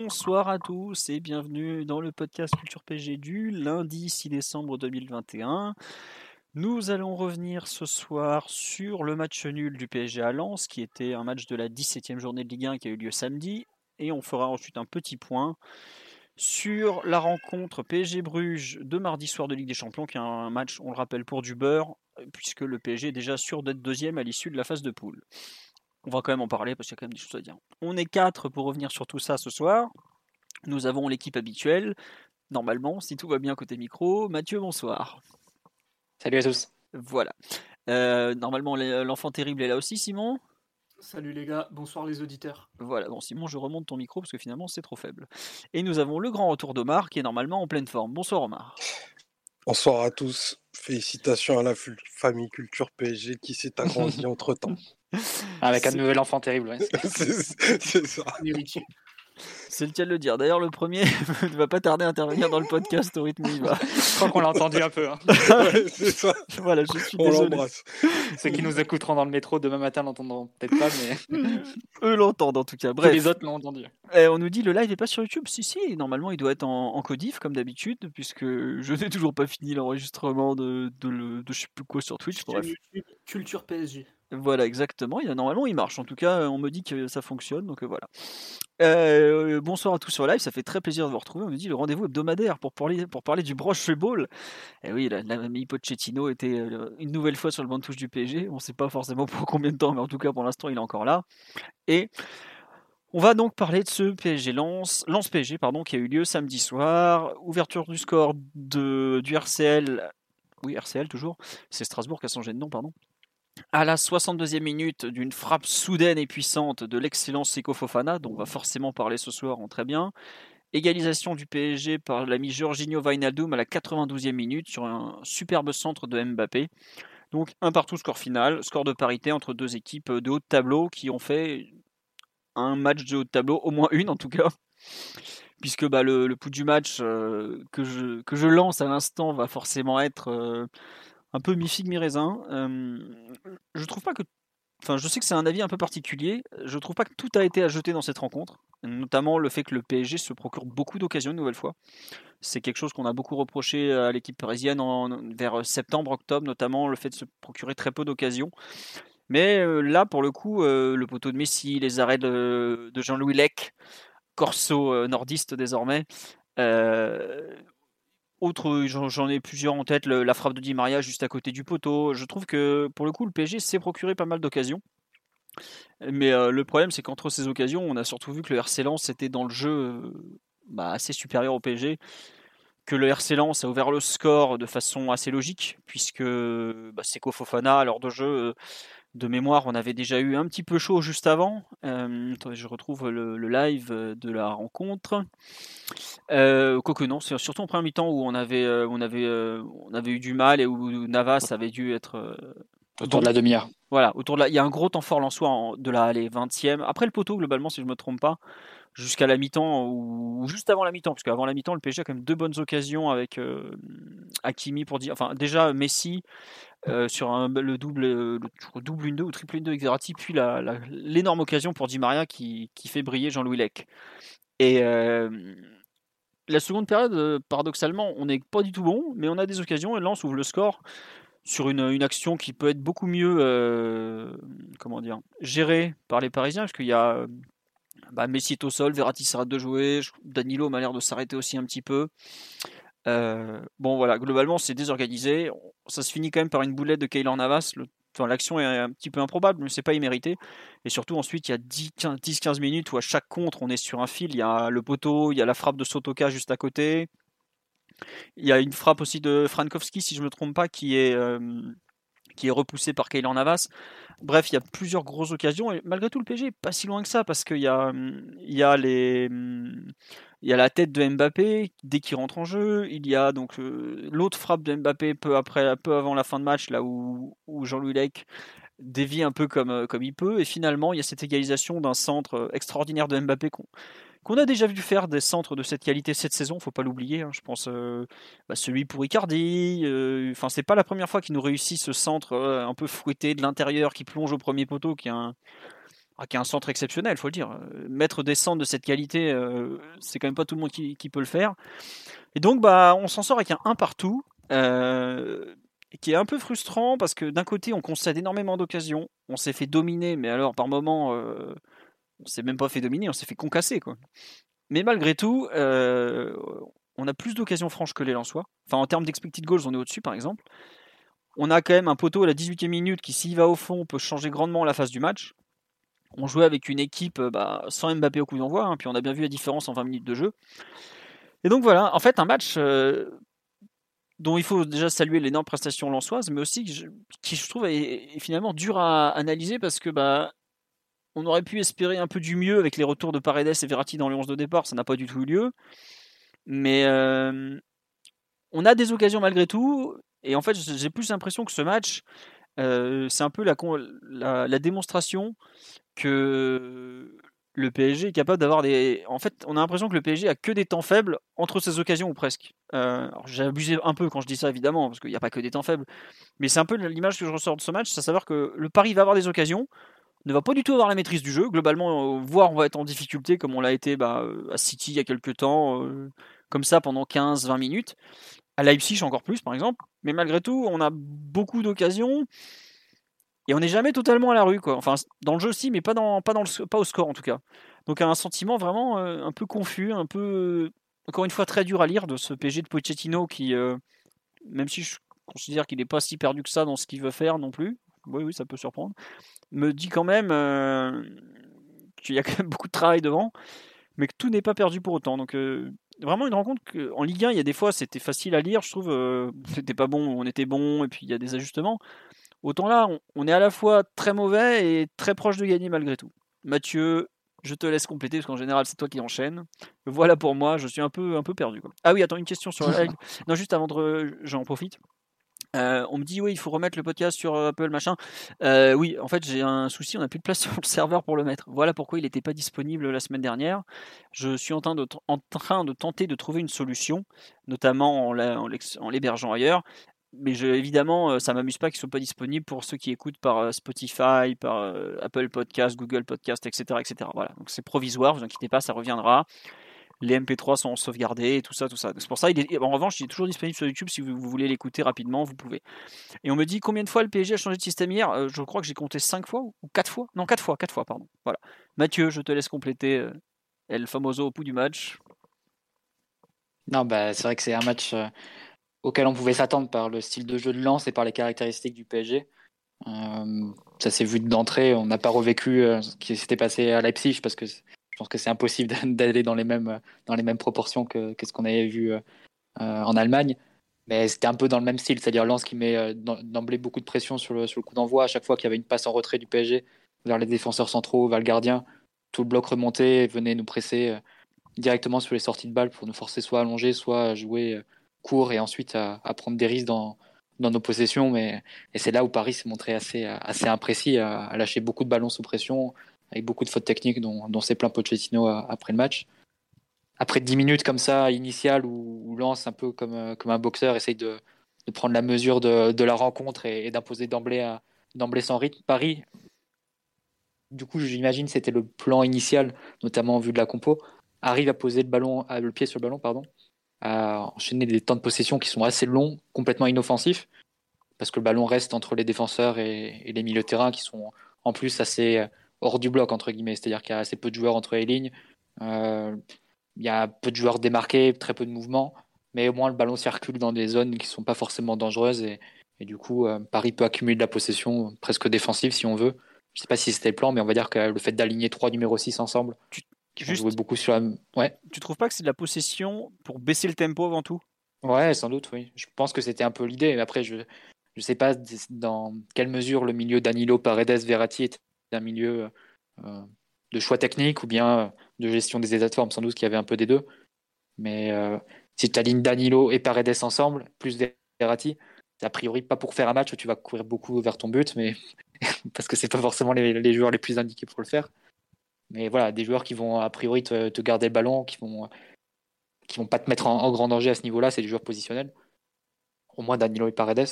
Bonsoir à tous et bienvenue dans le podcast Culture PG du lundi 6 décembre 2021. Nous allons revenir ce soir sur le match nul du PSG à Lens, qui était un match de la 17e journée de Ligue 1 qui a eu lieu samedi. Et on fera ensuite un petit point sur la rencontre PSG Bruges de mardi soir de Ligue des Champions, qui est un match, on le rappelle, pour du beurre, puisque le PSG est déjà sûr d'être deuxième à l'issue de la phase de poule. On va quand même en parler parce qu'il y a quand même des choses à dire. On est quatre pour revenir sur tout ça ce soir. Nous avons l'équipe habituelle. Normalement, si tout va bien côté micro, Mathieu, bonsoir. Salut à tous. Voilà. Euh, normalement, l'enfant terrible est là aussi, Simon? Salut les gars, bonsoir les auditeurs. Voilà, bon Simon, je remonte ton micro parce que finalement c'est trop faible. Et nous avons le grand retour d'Omar qui est normalement en pleine forme. Bonsoir Omar. Bonsoir à tous. Félicitations à la famille Culture PSG qui s'est agrandie entre temps. Avec un nouvel enfant terrible, ouais. c'est ça. C'est le cas de le dire. D'ailleurs, le premier ne va pas tarder à intervenir dans le podcast au rythme où il va. Je crois qu'on l'a entendu un peu. Hein. Ouais, c'est ça. Voilà, je suis On l'embrasse. Ceux qui nous écouteront dans le métro demain matin l'entendront peut-être pas, mais Eux l'entendent en tout cas. tous Bref, les autres l'ont entendu. Eh, on nous dit le live est pas sur YouTube. Si, si, normalement il doit être en, en codif comme d'habitude, puisque je n'ai toujours pas fini l'enregistrement de, de, le- de je sais plus quoi sur Twitch. Bref. Chaîne YouTube, Culture PSG. Voilà, exactement. Il normalement, il marche. En tout cas, on me dit que ça fonctionne, donc euh, voilà. Euh, bonsoir à tous sur live, ça fait très plaisir de vous retrouver. On me dit le rendez-vous hebdomadaire pour parler, du broche ball. Et oui, la- l'ami Pochettino était euh, une nouvelle fois sur le banc de touche du PSG. On ne sait pas forcément pour combien de temps, mais en tout cas pour l'instant, il est encore là. Et on va donc parler de ce PSG Lance, Lance PSG pardon, qui a eu lieu samedi soir. Ouverture du score de, du RCL. Oui, RCL toujours. C'est Strasbourg qui a changé de nom, pardon à la 62e minute d'une frappe soudaine et puissante de l'excellent Seko Fofana, dont on va forcément parler ce soir en très bien. Égalisation du PSG par l'ami Jorginho Wijnaldum à la 92e minute sur un superbe centre de Mbappé. Donc un partout score final, score de parité entre deux équipes de haut de tableau qui ont fait un match de haut de tableau, au moins une en tout cas. Puisque bah, le, le du match euh, que, je, que je lance à l'instant va forcément être euh, un peu mi-figue, mi-raisin. Euh, je trouve pas que. Enfin, je sais que c'est un avis un peu particulier. Je trouve pas que tout a été à jeter dans cette rencontre. Notamment le fait que le PSG se procure beaucoup d'occasions une nouvelle fois. C'est quelque chose qu'on a beaucoup reproché à l'équipe parisienne en, vers septembre, octobre, notamment le fait de se procurer très peu d'occasions. Mais euh, là, pour le coup, euh, le poteau de Messi, les arrêts de, Jean-Louis Lec, corso euh, nordiste désormais, euh, autre, j'en j'en ai plusieurs en tête, la frappe de Di Maria juste à côté du poteau. Je trouve que pour le coup, le PSG s'est procuré pas mal d'occasions. Mais euh, le problème, c'est qu'entre ces occasions, on a surtout vu que le RC Lens était dans le jeu euh, bah, assez supérieur au PSG. Que le RC Lens a ouvert le score de façon assez logique, puisque bah, Seko Fofana, à l'heure de jeu, euh, de mémoire, on avait déjà eu un petit peu chaud juste avant. Euh, je retrouve le, le live euh, de la rencontre. Euh, quoique non, c'est surtout en première mi-temps où on avait, euh, on, avait, euh, on avait eu du mal et où Navas avait dû être. Autour de la demi-heure. voilà, autour de la, il y a un gros temps fort en- de la allez, 20e. Après le poteau, globalement, si je ne me trompe pas, jusqu'à la mi-temps ou, ou juste avant la mi-temps, parce qu'avant la mi-temps, le PSG a quand même deux bonnes occasions avec Hakimi pour dire. Enfin, déjà Messi euh, sur le double, euh, double une 2 ou triple une 2 avec Verratti, puis l'énorme occasion pour Di Maria qui, fait briller Jean-Louis Lec. Et euh, la seconde période, paradoxalement, on n'est pas du tout bon, mais on a des occasions et Lens ouvre le score sur une, action qui peut être beaucoup mieux comment dire, gérée par les Parisiens, parce qu'il y a bah, Messi est au sol, Verratti s'arrête de jouer, Danilo m'a l'air de s'arrêter aussi un petit peu. Euh, bon voilà, globalement c'est désorganisé. Ça se finit quand même par une boulette de Keylor Navas. L'action est un petit peu improbable, mais c'est pas immérité. Et surtout ensuite il y a 10-15 minutes où à chaque contre on est sur un fil. Il y a le poteau, il y a la frappe de Sotoka juste à côté. Il y a une frappe aussi de Frankowski, si je ne me trompe pas, qui est, euh, qui est repoussé par Kaylor Navas. Bref, il y a plusieurs grosses occasions et malgré tout le PSG est pas si loin que ça parce qu'il y a, y a y a la tête de Mbappé dès qu'il rentre en jeu. Il y a donc euh, l'autre frappe de Mbappé peu après, peu avant la fin de match là où, où Jean-Louis Lec dévie un peu comme, euh, comme il peut et finalement il y a cette égalisation d'un centre euh, extraordinaire de Mbappé qu'on qu'on a déjà vu faire des centres de cette qualité cette saison, faut pas l'oublier. Hein. je pense euh, bah, celui pour Icardi. Euh, enfin, c'est pas la première fois qu'il nous réussit ce centre euh, un peu fouetté de l'intérieur qui plonge au premier poteau, qui est un ah, centre exceptionnel, faut le dire. Mettre des centres de cette qualité, c'est quand même pas tout le monde qui, peut le faire. Et donc, bah, on s'en sort avec un 1 partout, qui est un peu frustrant parce que d'un côté, on concède énormément d'occasions, on s'est fait dominer, mais alors par moments on s'est même pas fait dominer, on s'est fait concasser quoi. Mais malgré tout, euh, on a plus d'occasions franches que les Lensois. Enfin, en termes d'expected goals, on est au-dessus par exemple. On a quand même un poteau à la 18e minute qui, s'il va au fond, peut changer grandement la phase du match. On jouait avec une équipe bah, sans Mbappé au coup d'envoi, hein, puis on a bien vu la différence en 20 minutes de jeu. Et donc voilà, en fait, un match euh, dont il faut déjà saluer l'énorme prestation lensoise, mais aussi qui, je trouve, est, finalement dur à analyser parce que bah, on aurait pu espérer un peu du mieux avec les retours de Paredes et Verratti dans les 11 de départ, ça n'a pas du tout eu lieu. Mais euh, on a des occasions malgré tout, et en fait j'ai plus l'impression que ce match, euh, c'est un peu la, démonstration que le PSG est capable d'avoir des. En fait, on a l'impression que le PSG a que des temps faibles entre ses occasions ou presque. Euh, j'ai abusé un peu quand je dis ça évidemment, parce qu'il n'y a pas que des temps faibles, mais c'est un peu l'image que je ressors de ce match, c'est à savoir que le Paris va avoir des occasions, ne va pas du tout avoir la maîtrise du jeu. Globalement, euh, voire on va être en difficulté comme on l'a été bah, euh, à City il y a quelques temps, euh, comme ça pendant 15-20 minutes. À Leipzig encore plus par exemple. Mais malgré tout, on a beaucoup d'occasions. Et on n'est jamais totalement à la rue, quoi. Enfin, dans le jeu aussi, mais pas, dans, pas, dans le, pas au score en tout cas. Donc un sentiment vraiment un peu confus, un peu, encore une fois, très dur à lire de ce PG de Pochettino qui, même si je considère qu'il n'est pas si perdu que ça dans ce qu'il veut faire non plus, oui, oui, ça peut surprendre, me dit quand même euh, qu'il y a quand même beaucoup de travail devant, mais que tout n'est pas perdu pour autant. Donc euh, vraiment une rencontre qu'en Ligue 1, il y a des fois c'était facile à lire, je trouve, euh, c'était pas bon, on était bon, et puis il y a des ajustements. Autant là, on, est à la fois très mauvais et très proche de gagner malgré tout. Mathieu, je te laisse compléter parce qu'en général c'est toi qui enchaînes. Voilà pour moi, je suis un peu un peu perdu. Ah oui, attends une question sur la Non, juste avant de, j'en profite. Euh, on me dit oui, il faut remettre le podcast sur euh, Apple machin. Euh, oui, en fait j'ai un souci, on n'a plus de place sur le serveur pour le mettre. Voilà pourquoi il n'était pas disponible la semaine dernière. Je suis en train de, tenter de trouver une solution, notamment en, l'hébergeant ailleurs. Mais évidemment, ça m'amuse pas qu'il soit pas disponible pour ceux qui écoutent par Spotify, par Apple Podcast, Google Podcast, etc., etc. Voilà, donc c'est provisoire, vous inquiétez pas, ça reviendra les MP3 sont sauvegardés et tout ça, tout ça. C'est pour ça, il est, en revanche, il est toujours disponible sur YouTube si vous, voulez l'écouter rapidement, vous pouvez. Et on me dit combien de fois le PSG a changé de système hier? Euh, Je crois que j'ai compté 5 fois ou 4 fois Non, 4 fois, 4 fois, pardon. Voilà. Mathieu, je te laisse compléter euh, El Famoso au bout du match. Non, bah, c'est vrai que c'est un match euh, auquel on pouvait s'attendre par le style de jeu de lance et par les caractéristiques du PSG. ça s'est vu d'entrée, on n'a pas revécu ce qui s'était passé à Leipzig parce que je pense que c'est impossible d'aller dans les mêmes proportions que, ce qu'on avait vu euh, en Allemagne. Mais c'était un peu dans le même style, c'est-à-dire Lens qui met euh, d'emblée beaucoup de pression sur le, coup d'envoi. À chaque fois qu'il y avait une passe en retrait du PSG vers les défenseurs centraux, vers le gardien, tout le bloc remontait venait nous presser euh, directement sur les sorties de balles pour nous forcer soit à allonger, soit à jouer court et ensuite à, prendre des risques dans, dans nos possessions. Mais, et c'est là où Paris s'est montré assez, assez imprécis, à, lâcher beaucoup de ballons sous pression, avec beaucoup de fautes techniques dont, dont s'est plein Pochettino après le match. Après 10 minutes comme ça, initiales, où, Lance, un peu comme, euh, comme un boxeur, essaye de, de prendre la mesure de, de la rencontre et, d'imposer d'emblée, d'emblée son rythme, Paris, du coup, j'imagine c'était le plan initial, notamment en vue de la compo, arrive à poser le, ballon, le pied sur le ballon, pardon, à enchaîner des temps de possession qui sont assez longs, complètement inoffensifs, parce que le ballon reste entre les défenseurs et, et les milieux de terrain qui sont en plus assez hors du bloc, entre guillemets. C'est-à-dire qu'il y a assez peu de joueurs entre les lignes. Euh, il y a peu de joueurs démarqués, très peu de mouvements. Mais au moins, le ballon circule dans des zones qui ne sont pas forcément dangereuses. Et, du coup, euh, Paris peut accumuler de la possession presque défensive si on veut. Je ne sais pas si c'était le plan, mais on va dire que le fait d'aligner trois numéros 6 ensemble, tu, juste, beaucoup sur la... ouais. tu trouves pas que c'est de la possession pour baisser le tempo avant tout? Ouais, sans doute, oui. Je pense que c'était un peu l'idée. Après, je ne sais pas dans quelle mesure le milieu Danilo, Paredes, Verratti un milieu euh, de choix technique ou bien de gestion des états de sans doute qu'il y avait un peu des deux. Mais si tu alignes Danilo et Paredes ensemble, plus Verratti, a priori pas pour faire un match où tu vas courir beaucoup vers ton but, mais parce que c'est pas forcément les, joueurs les plus indiqués pour le faire. Mais voilà, des joueurs qui vont a priori te, garder le ballon, qui vont qui vont pas te mettre en, grand danger à ce niveau-là, c'est des joueurs positionnels. Au moins Danilo et Paredes.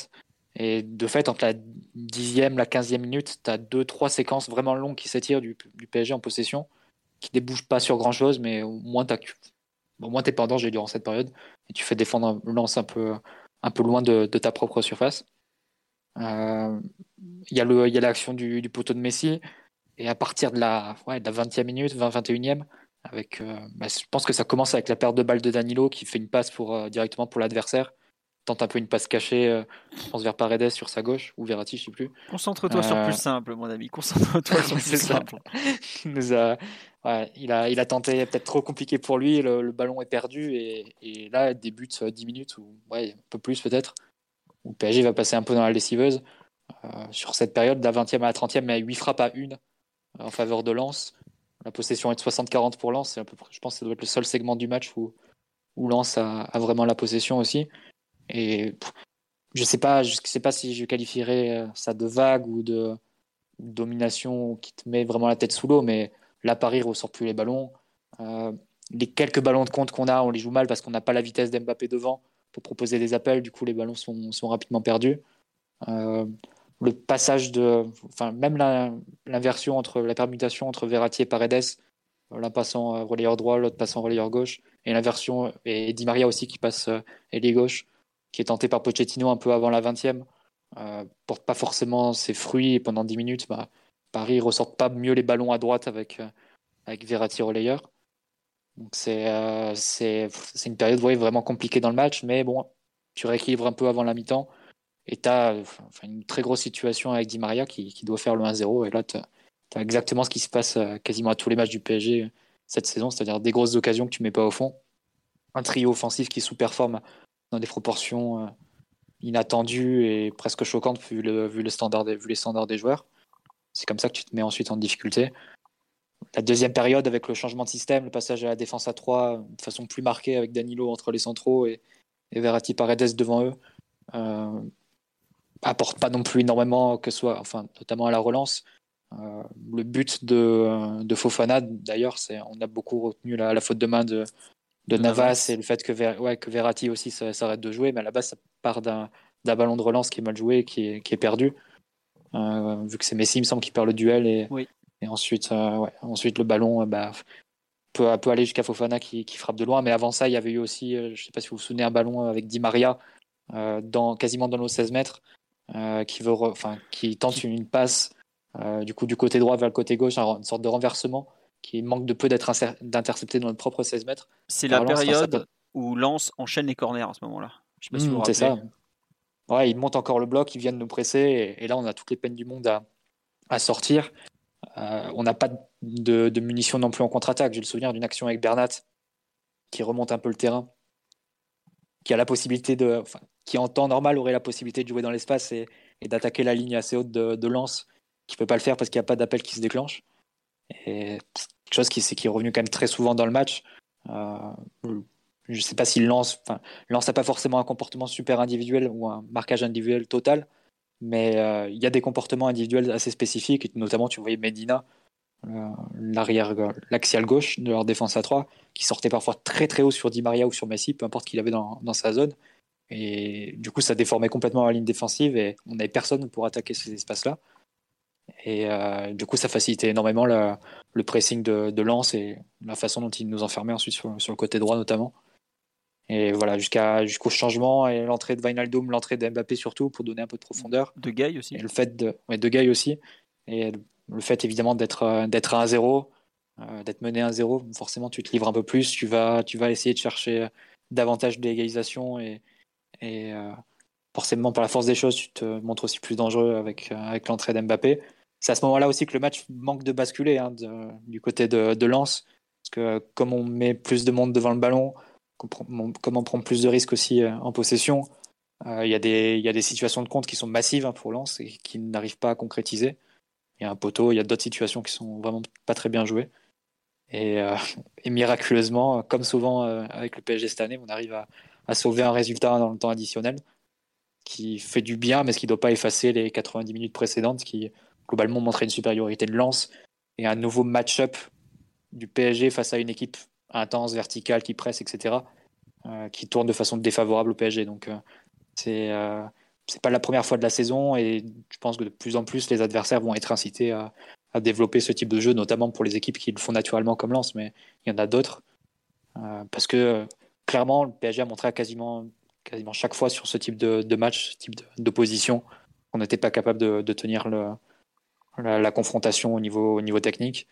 Et de fait, entre la dixième, la quinzième minute, tu as deux, trois séquences vraiment longues qui s'étirent du, PSG en possession, qui débouchent pas sur grand-chose, mais au moins tu t'es pas en danger durant cette période et tu fais défendre un lance un peu un peu loin de, ta propre surface. Euh, il y a l'action du, du, poteau de Messi et à partir de la, ouais, de la 20e minute, 20-21e, avec, euh, bah, je pense que ça commence avec la perte de balle de Danilo qui fait une passe pour, euh, directement pour l'adversaire tente un peu une passe cachée, je pense vers Paredes sur sa gauche ou Verratti, je sais plus. Concentre-toi sur plus simple, mon ami. Concentre-toi sur plus simple. il, a, il a tenté peut-être trop compliqué pour lui, le, ballon est perdu et, et là, débute 10 minutes ou ouais, un peu plus peut-être. Où PSG va passer un peu dans la lessiveuse. Euh, sur cette période, de la 20e à la 30e, mais 8 frappes à 1 en faveur de Lens. La possession est de 60-40 pour Lens. je pense que ça doit être le seul segment du match où, où Lens a, a vraiment la possession aussi. Et je sais sais pas si je qualifierais euh, ça de vague ou de domination qui te met vraiment la tête sous l'eau, mais Là, Paris ressort plus les ballons. Euh, les quelques ballons de compte qu'on a, on les joue mal parce qu'on n'a pas la vitesse d'Mbappé devant pour proposer des appels. Du coup, les ballons sont, sont rapidement perdus. Euh, le passage de, enfin, même l'inversion entre la permutation entre Verratti et Paredes, l'un passant relayeur droit, l'autre passant relayeur gauche, et l'inversion, et Di Maria aussi qui passe ailier gauche, qui est tenté par Pochettino un peu avant la 20e, porte pas forcément ses fruits et pendant 10 minutes, bah, Paris ressort pas mieux les ballons à droite avec, euh, avec Verratti relayeur. Donc c'est euh, une période vraiment compliquée dans le match, mais bon, tu rééquilibres un peu avant la mi-temps et tu as une très grosse situation avec Di Maria qui, qui doit faire le 1-0. Et là, tu as, exactement ce qui se passe euh, quasiment à tous les matchs du PSG cette saison, c'est-à-dire des grosses occasions que tu mets pas au fond. Un trio offensif qui sous-performe des proportions inattendues et presque choquantes vu, le, vu, le standard vu les standards des joueurs. C'est comme ça que tu te mets ensuite en difficulté. La deuxième période, avec le changement de système, le passage à la défense à 3 de façon plus marquée avec Danilo entre les centraux et, et Verratti Paredes devant eux, euh, apporte pas non plus énormément, que soit, enfin, notamment à la relance. Euh, le but de, de Fofana, d'ailleurs, on a beaucoup retenu la faute de main de, de, Navas, et le fait que, ouais, que Verratti aussi s'arrête de jouer, mais à la base, ça part d'un ballon de relance qui est mal joué, qui est, qui est perdu. Euh, vu que c'est Messi, il me semble, qui perd le duel et, et ensuite, euh, ouais, ensuite le ballon euh, bah, peut, peut aller jusqu'à Fofana qui, qui, frappe de loin. Mais avant ça, il y avait eu aussi, je ne sais pas si vous vous souvenez, un ballon avec Di Maria dans, quasiment dans nos 16 mètres qui, veut enfin, qui tente une passe du coup du côté droit vers le côté gauche, une sorte de renversement qui manque de peu d'être d'intercepté dans notre propre 16 mètres. C'est la période où Lance enchaîne les corners à ce moment-là. Je sais pas si vous mmh, C'est ça ouais, ils montent encore le bloc, ils viennent nous presser, et, là on a toutes les peines du monde à, à sortir. Euh, on n'a pas de, de, munitions non plus en contre-attaque. J'ai le souvenir d'une action avec Bernat qui remonte un peu le terrain, qui a la possibilité de, enfin, qui en temps normal aurait la possibilité de jouer dans l'espace et, et d'attaquer la ligne assez haute de, de lance, qui peut pas le faire parce qu'il n'y a pas d'appel qui se déclenche. Et quelque chose qui, qui est revenu quand même très souvent dans le match. Euh, je ne sais pas s'il lance, enfin, lance n'a pas forcément un comportement super individuel ou un marquage individuel total, mais euh, il y a des comportements individuels assez spécifiques, notamment tu voyais Medina, euh, l'arrière, l'axial gauche de leur défense à 3, qui sortait parfois très très haut sur Di Maria ou sur Messi, peu importe qu'il avait dans, dans, sa zone. Et du coup, ça déformait complètement la ligne défensive et on n'avait personne pour attaquer ces espaces-là. Et euh, du coup, ça facilitait énormément le pressing de, de Lens et la façon dont ils nous enfermaient ensuite sur, sur le côté droit notamment. Et voilà, jusqu'à, jusqu'au changement et l'entrée de Wijnaldum, l'entrée de Mbappé surtout, pour donner un peu de profondeur. De Gay aussi. Et le fait de, ouais, de Gay aussi. Et le fait évidemment d'être, euh, d'être à 1-0, euh, d'être mené à 1-0, forcément tu te livres un peu plus, tu vas, tu vas essayer de chercher davantage d'égalisation et, et euh, forcément par la force des choses, tu te montres aussi plus dangereux avec, avec l'entrée d'Mbappé. C'est à ce moment-là aussi que le match manque de basculer hein, du côté de, de Lens, parce que comme on met plus de monde devant le ballon, comment prendre plus de risques aussi euh, en possession. Il y, a des, situations de compte qui sont massives hein, pour Lens et qui n'arrivent pas à concrétiser. Il y a un poteau, il y a d'autres situations qui sont vraiment pas très bien jouées. Et, miraculeusement, comme souvent avec le PSG cette année, on arrive à sauver un résultat dans le temps additionnel qui fait du bien, mais ce qui ne doit pas effacer les 90 minutes précédentes qui globalement montraient une supériorité de lance et un nouveau match-up du PSG face à une équipe intense, verticale, qui presse, etc., euh, qui tourne de façon défavorable au PSG. Donc euh, euh, c'est pas la première fois de la saison et je pense que de plus en plus les adversaires vont être incités à, développer ce type de jeu, notamment pour les équipes qui le font naturellement comme Lens, mais il y en a d'autres. parce que clairement, le PSG a montré à quasiment, quasiment chaque fois sur ce type de, de match, ce type d'opposition, qu'on n'était pas capable de, de tenir le, la, la, confrontation au niveau, au niveau technique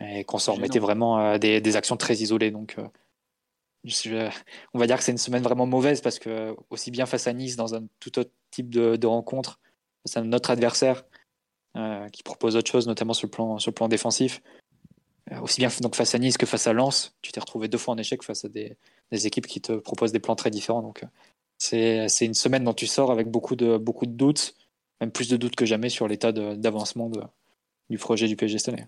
et qu'on s'en remettait vraiment à des, des, actions très isolées. Donc, euh, je, on va dire que c'est une semaine vraiment mauvaise parce que, aussi bien face à Nice, dans un tout autre type de, de rencontre, face à notre adversaire euh, qui propose autre chose, notamment sur le plan, sur le plan défensif, euh, aussi bien donc face à Nice que face à Lens, tu t'es retrouvé deux fois en échec face à des, des, équipes qui te proposent des plans très différents. Donc, c'est une semaine dont tu sors avec beaucoup de, beaucoup de doutes, même plus de doutes que jamais sur l'état d'avancement du projet du PSG cette année.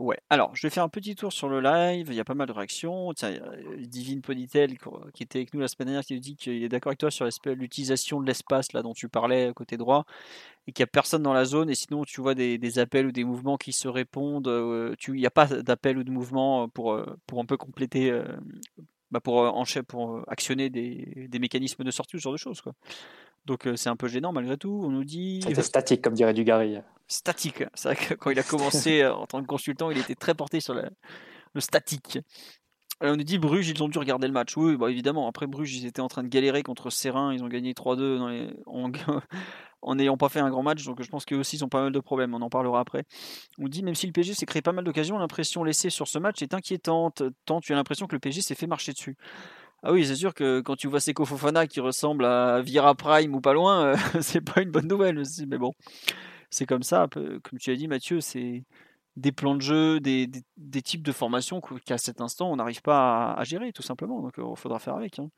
Ouais, alors je vais faire un petit tour sur le live, il y a pas mal de réactions. Tiens, Divine Ponytail qui était avec nous la semaine dernière qui nous dit qu'il est d'accord avec toi sur l'utilisation de l'espace là dont tu parlais côté droit et qu'il n'y a personne dans la zone et sinon tu vois des, appels ou des mouvements qui se répondent. Euh, il n'y a pas d'appel ou de mouvement pour, euh, pour un peu compléter, euh, bah pour, pour actionner des, des, mécanismes de sortie ou ce genre de choses. Quoi. Donc c'est un peu gênant malgré tout. On nous dit. C'était statique, comme dirait Dugarry. Statique. C'est vrai que quand il a commencé en tant que consultant, il était très porté sur le statique. on nous dit Bruges, ils ont dû regarder le match. Oui, bah évidemment. Après Bruges, ils étaient en train de galérer contre Serein. Ils ont gagné 3-2 les... en n'ayant pas fait un grand match. Donc je pense qu'eux aussi, ils ont pas mal de problèmes. On en parlera après. On dit même si le PSG s'est créé pas mal d'occasions, l'impression laissée sur ce match est inquiétante. Tant tu as l'impression que le PSG s'est fait marcher dessus. Ah oui, c'est sûr que quand tu vois Seko Fofana qui ressemble à Vira Prime ou pas loin, euh, c'est pas une bonne nouvelle aussi. Mais bon, c'est comme ça. Comme tu as dit, Mathieu, c'est des plans de jeu, des, types de formations qu'à cet instant, on n'arrive pas à, gérer, tout simplement. Donc, il faudra faire avec. Hein.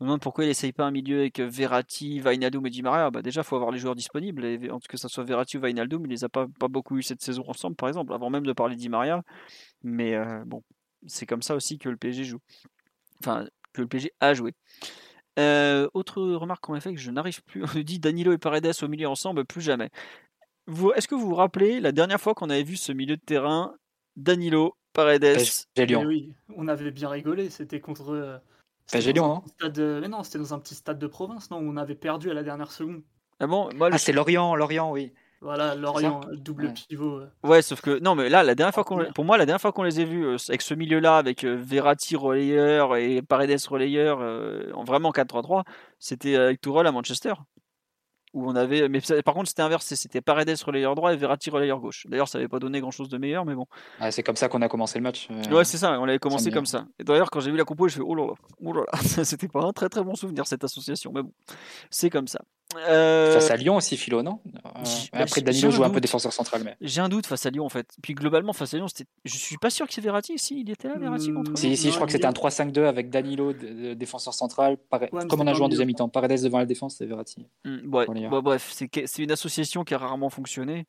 On demande pourquoi il n'essaye pas un milieu avec Verratti, Vainaldum et Di Maria. Bah, déjà, il faut avoir les joueurs disponibles. Et, en tout cas, ça soit Verratti ou Vainaldum, il les a pas, beaucoup eu cette saison ensemble, par exemple, avant même de parler Di Maria. Mais euh, bon, c'est comme ça aussi que le PSG joue. Enfin, que le PSG a joué. Euh, autre remarque qu'on a fait que je n'arrive plus. On nous dit Danilo et Paredes au milieu ensemble, plus jamais. Est-ce que vous vous rappelez la dernière fois qu'on avait vu ce milieu de terrain Danilo, Paredes, Lyon. Oui, on avait bien rigolé. C'était contre. Euh, Lyon, hein stade, Mais non, c'était dans un petit stade de province, non Où on avait perdu à la dernière seconde. Ah bon Moi, Ah, c'est Lorient, Lorient, oui. Voilà, Lorient, double pivot. Ouais, sauf que non, mais là, la dernière fois qu'on, pour moi, la dernière fois qu'on les a vus euh, avec ce milieu-là, avec euh, Verratti relayeur et Paredes relayeur, euh, en vraiment 4-3-3, c'était avec Tourelle à Manchester où on avait. Mais par contre, c'était inversé. C'était Paredes relayeur droit et Verratti relayeur gauche. D'ailleurs, ça n'avait pas donné grand chose de meilleur, mais bon. Ah, c'est comme ça qu'on a commencé le match. Euh... Ouais, c'est ça. On avait commencé comme ça. Et d'ailleurs, quand j'ai vu la compo, je fais oh là là, oh là là. c'était pas un très très bon souvenir cette association, mais bon, c'est comme ça. Euh... Face à Lyon aussi, Philo, non? Euh, Après, Danilo joue un, peu défenseur central. Mais... J'ai un doute face à Lyon, en fait. Puis globalement, face à Lyon, je suis pas sûr que c'est Verratti. Si, il était là, Verratti contre mmh, Si, si, je crois que c'était un 3-5-2 avec Danilo, défenseur central. Comme on a joué en deuxième mi-temps. Paredes devant la défense, c'est Verratti. Mmh, ouais. Bon, bref, c'est une association qui a rarement fonctionné.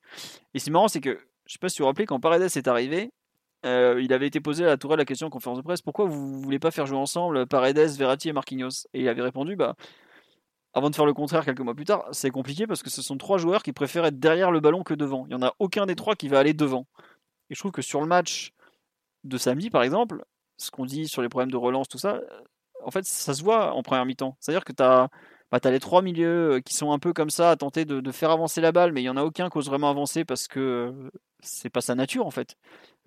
Et c'est marrant, c'est que, je sais pas si vous vous rappelez, quand Paredes est arrivé, euh, il avait été posé à la Tourelle la question en conférence de presse pourquoi vous voulez pas faire jouer ensemble Paredes, Verratti et Marquinhos? Et il avait répondu bah avant de faire le contraire quelques mois plus tard, c'est compliqué parce que ce sont trois joueurs qui préfèrent être derrière le ballon que devant. Il n'y en a aucun des trois qui va aller devant. Et je trouve que sur le match de samedi, par exemple, ce qu'on dit sur les problèmes de relance, tout ça, en fait, ça se voit en première mi-temps. C'est-à-dire que tu as, bah, les trois milieux euh, qui sont un peu comme ça à tenter de, faire avancer la balle, mais il n'y en a aucun qui ose vraiment avancer parce que euh, c'est pas sa nature en fait.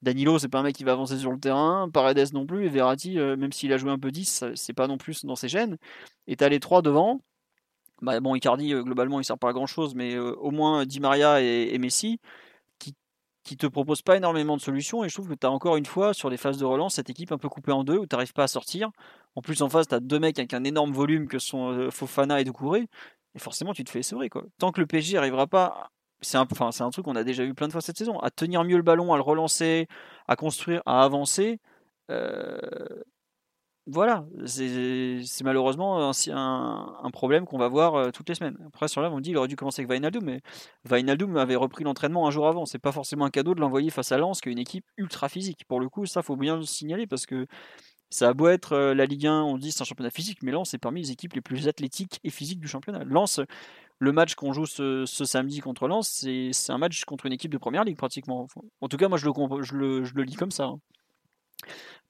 Danilo, c'est pas un mec qui va avancer sur le terrain, Paredes non plus, et Verratti, euh, même s'il a joué un peu 10, c'est pas non plus dans ses gènes. Et tu as les trois devant, bah, bon, Icardi, euh, globalement, il sert pas à grand chose, mais euh, au moins Di Maria et, Messi, qui, qui te proposent pas énormément de solutions. Et je trouve que tu as encore une fois, sur les phases de relance, cette équipe un peu coupée en deux, où tu n'arrives pas à sortir. En plus, en face, tu as deux mecs avec un énorme volume que sont euh, Fofana et Doucouré. Et forcément, tu te fais essorer. Quoi. Tant que le PSG n'arrivera pas. C'est un, un truc qu'on a déjà vu plein de fois cette saison. À tenir mieux le ballon, à le relancer, à construire, à avancer voilà, c'est malheureusement un, problème qu'on va voir euh, toutes les semaines. Après, sur là, on dit qu'il aurait dû commencer avec Vainaldum, mais Vainaldum avait repris l'entraînement un jour avant. C'est pas forcément un cadeau de l'envoyer face à Lens, qui est une équipe ultra physique. Pour le coup, ça, faut bien le signaler parce que ça a beau être euh, la Ligue 1, on dit c'est un championnat physique, mais Lens est parmi les équipes les plus athlétiques et physiques du championnat. Lens, le match qu'on joue ce, samedi contre Lens, c'est un match contre une équipe de première ligue pratiquement. En tout cas, moi, je le lis comme ça. Hein.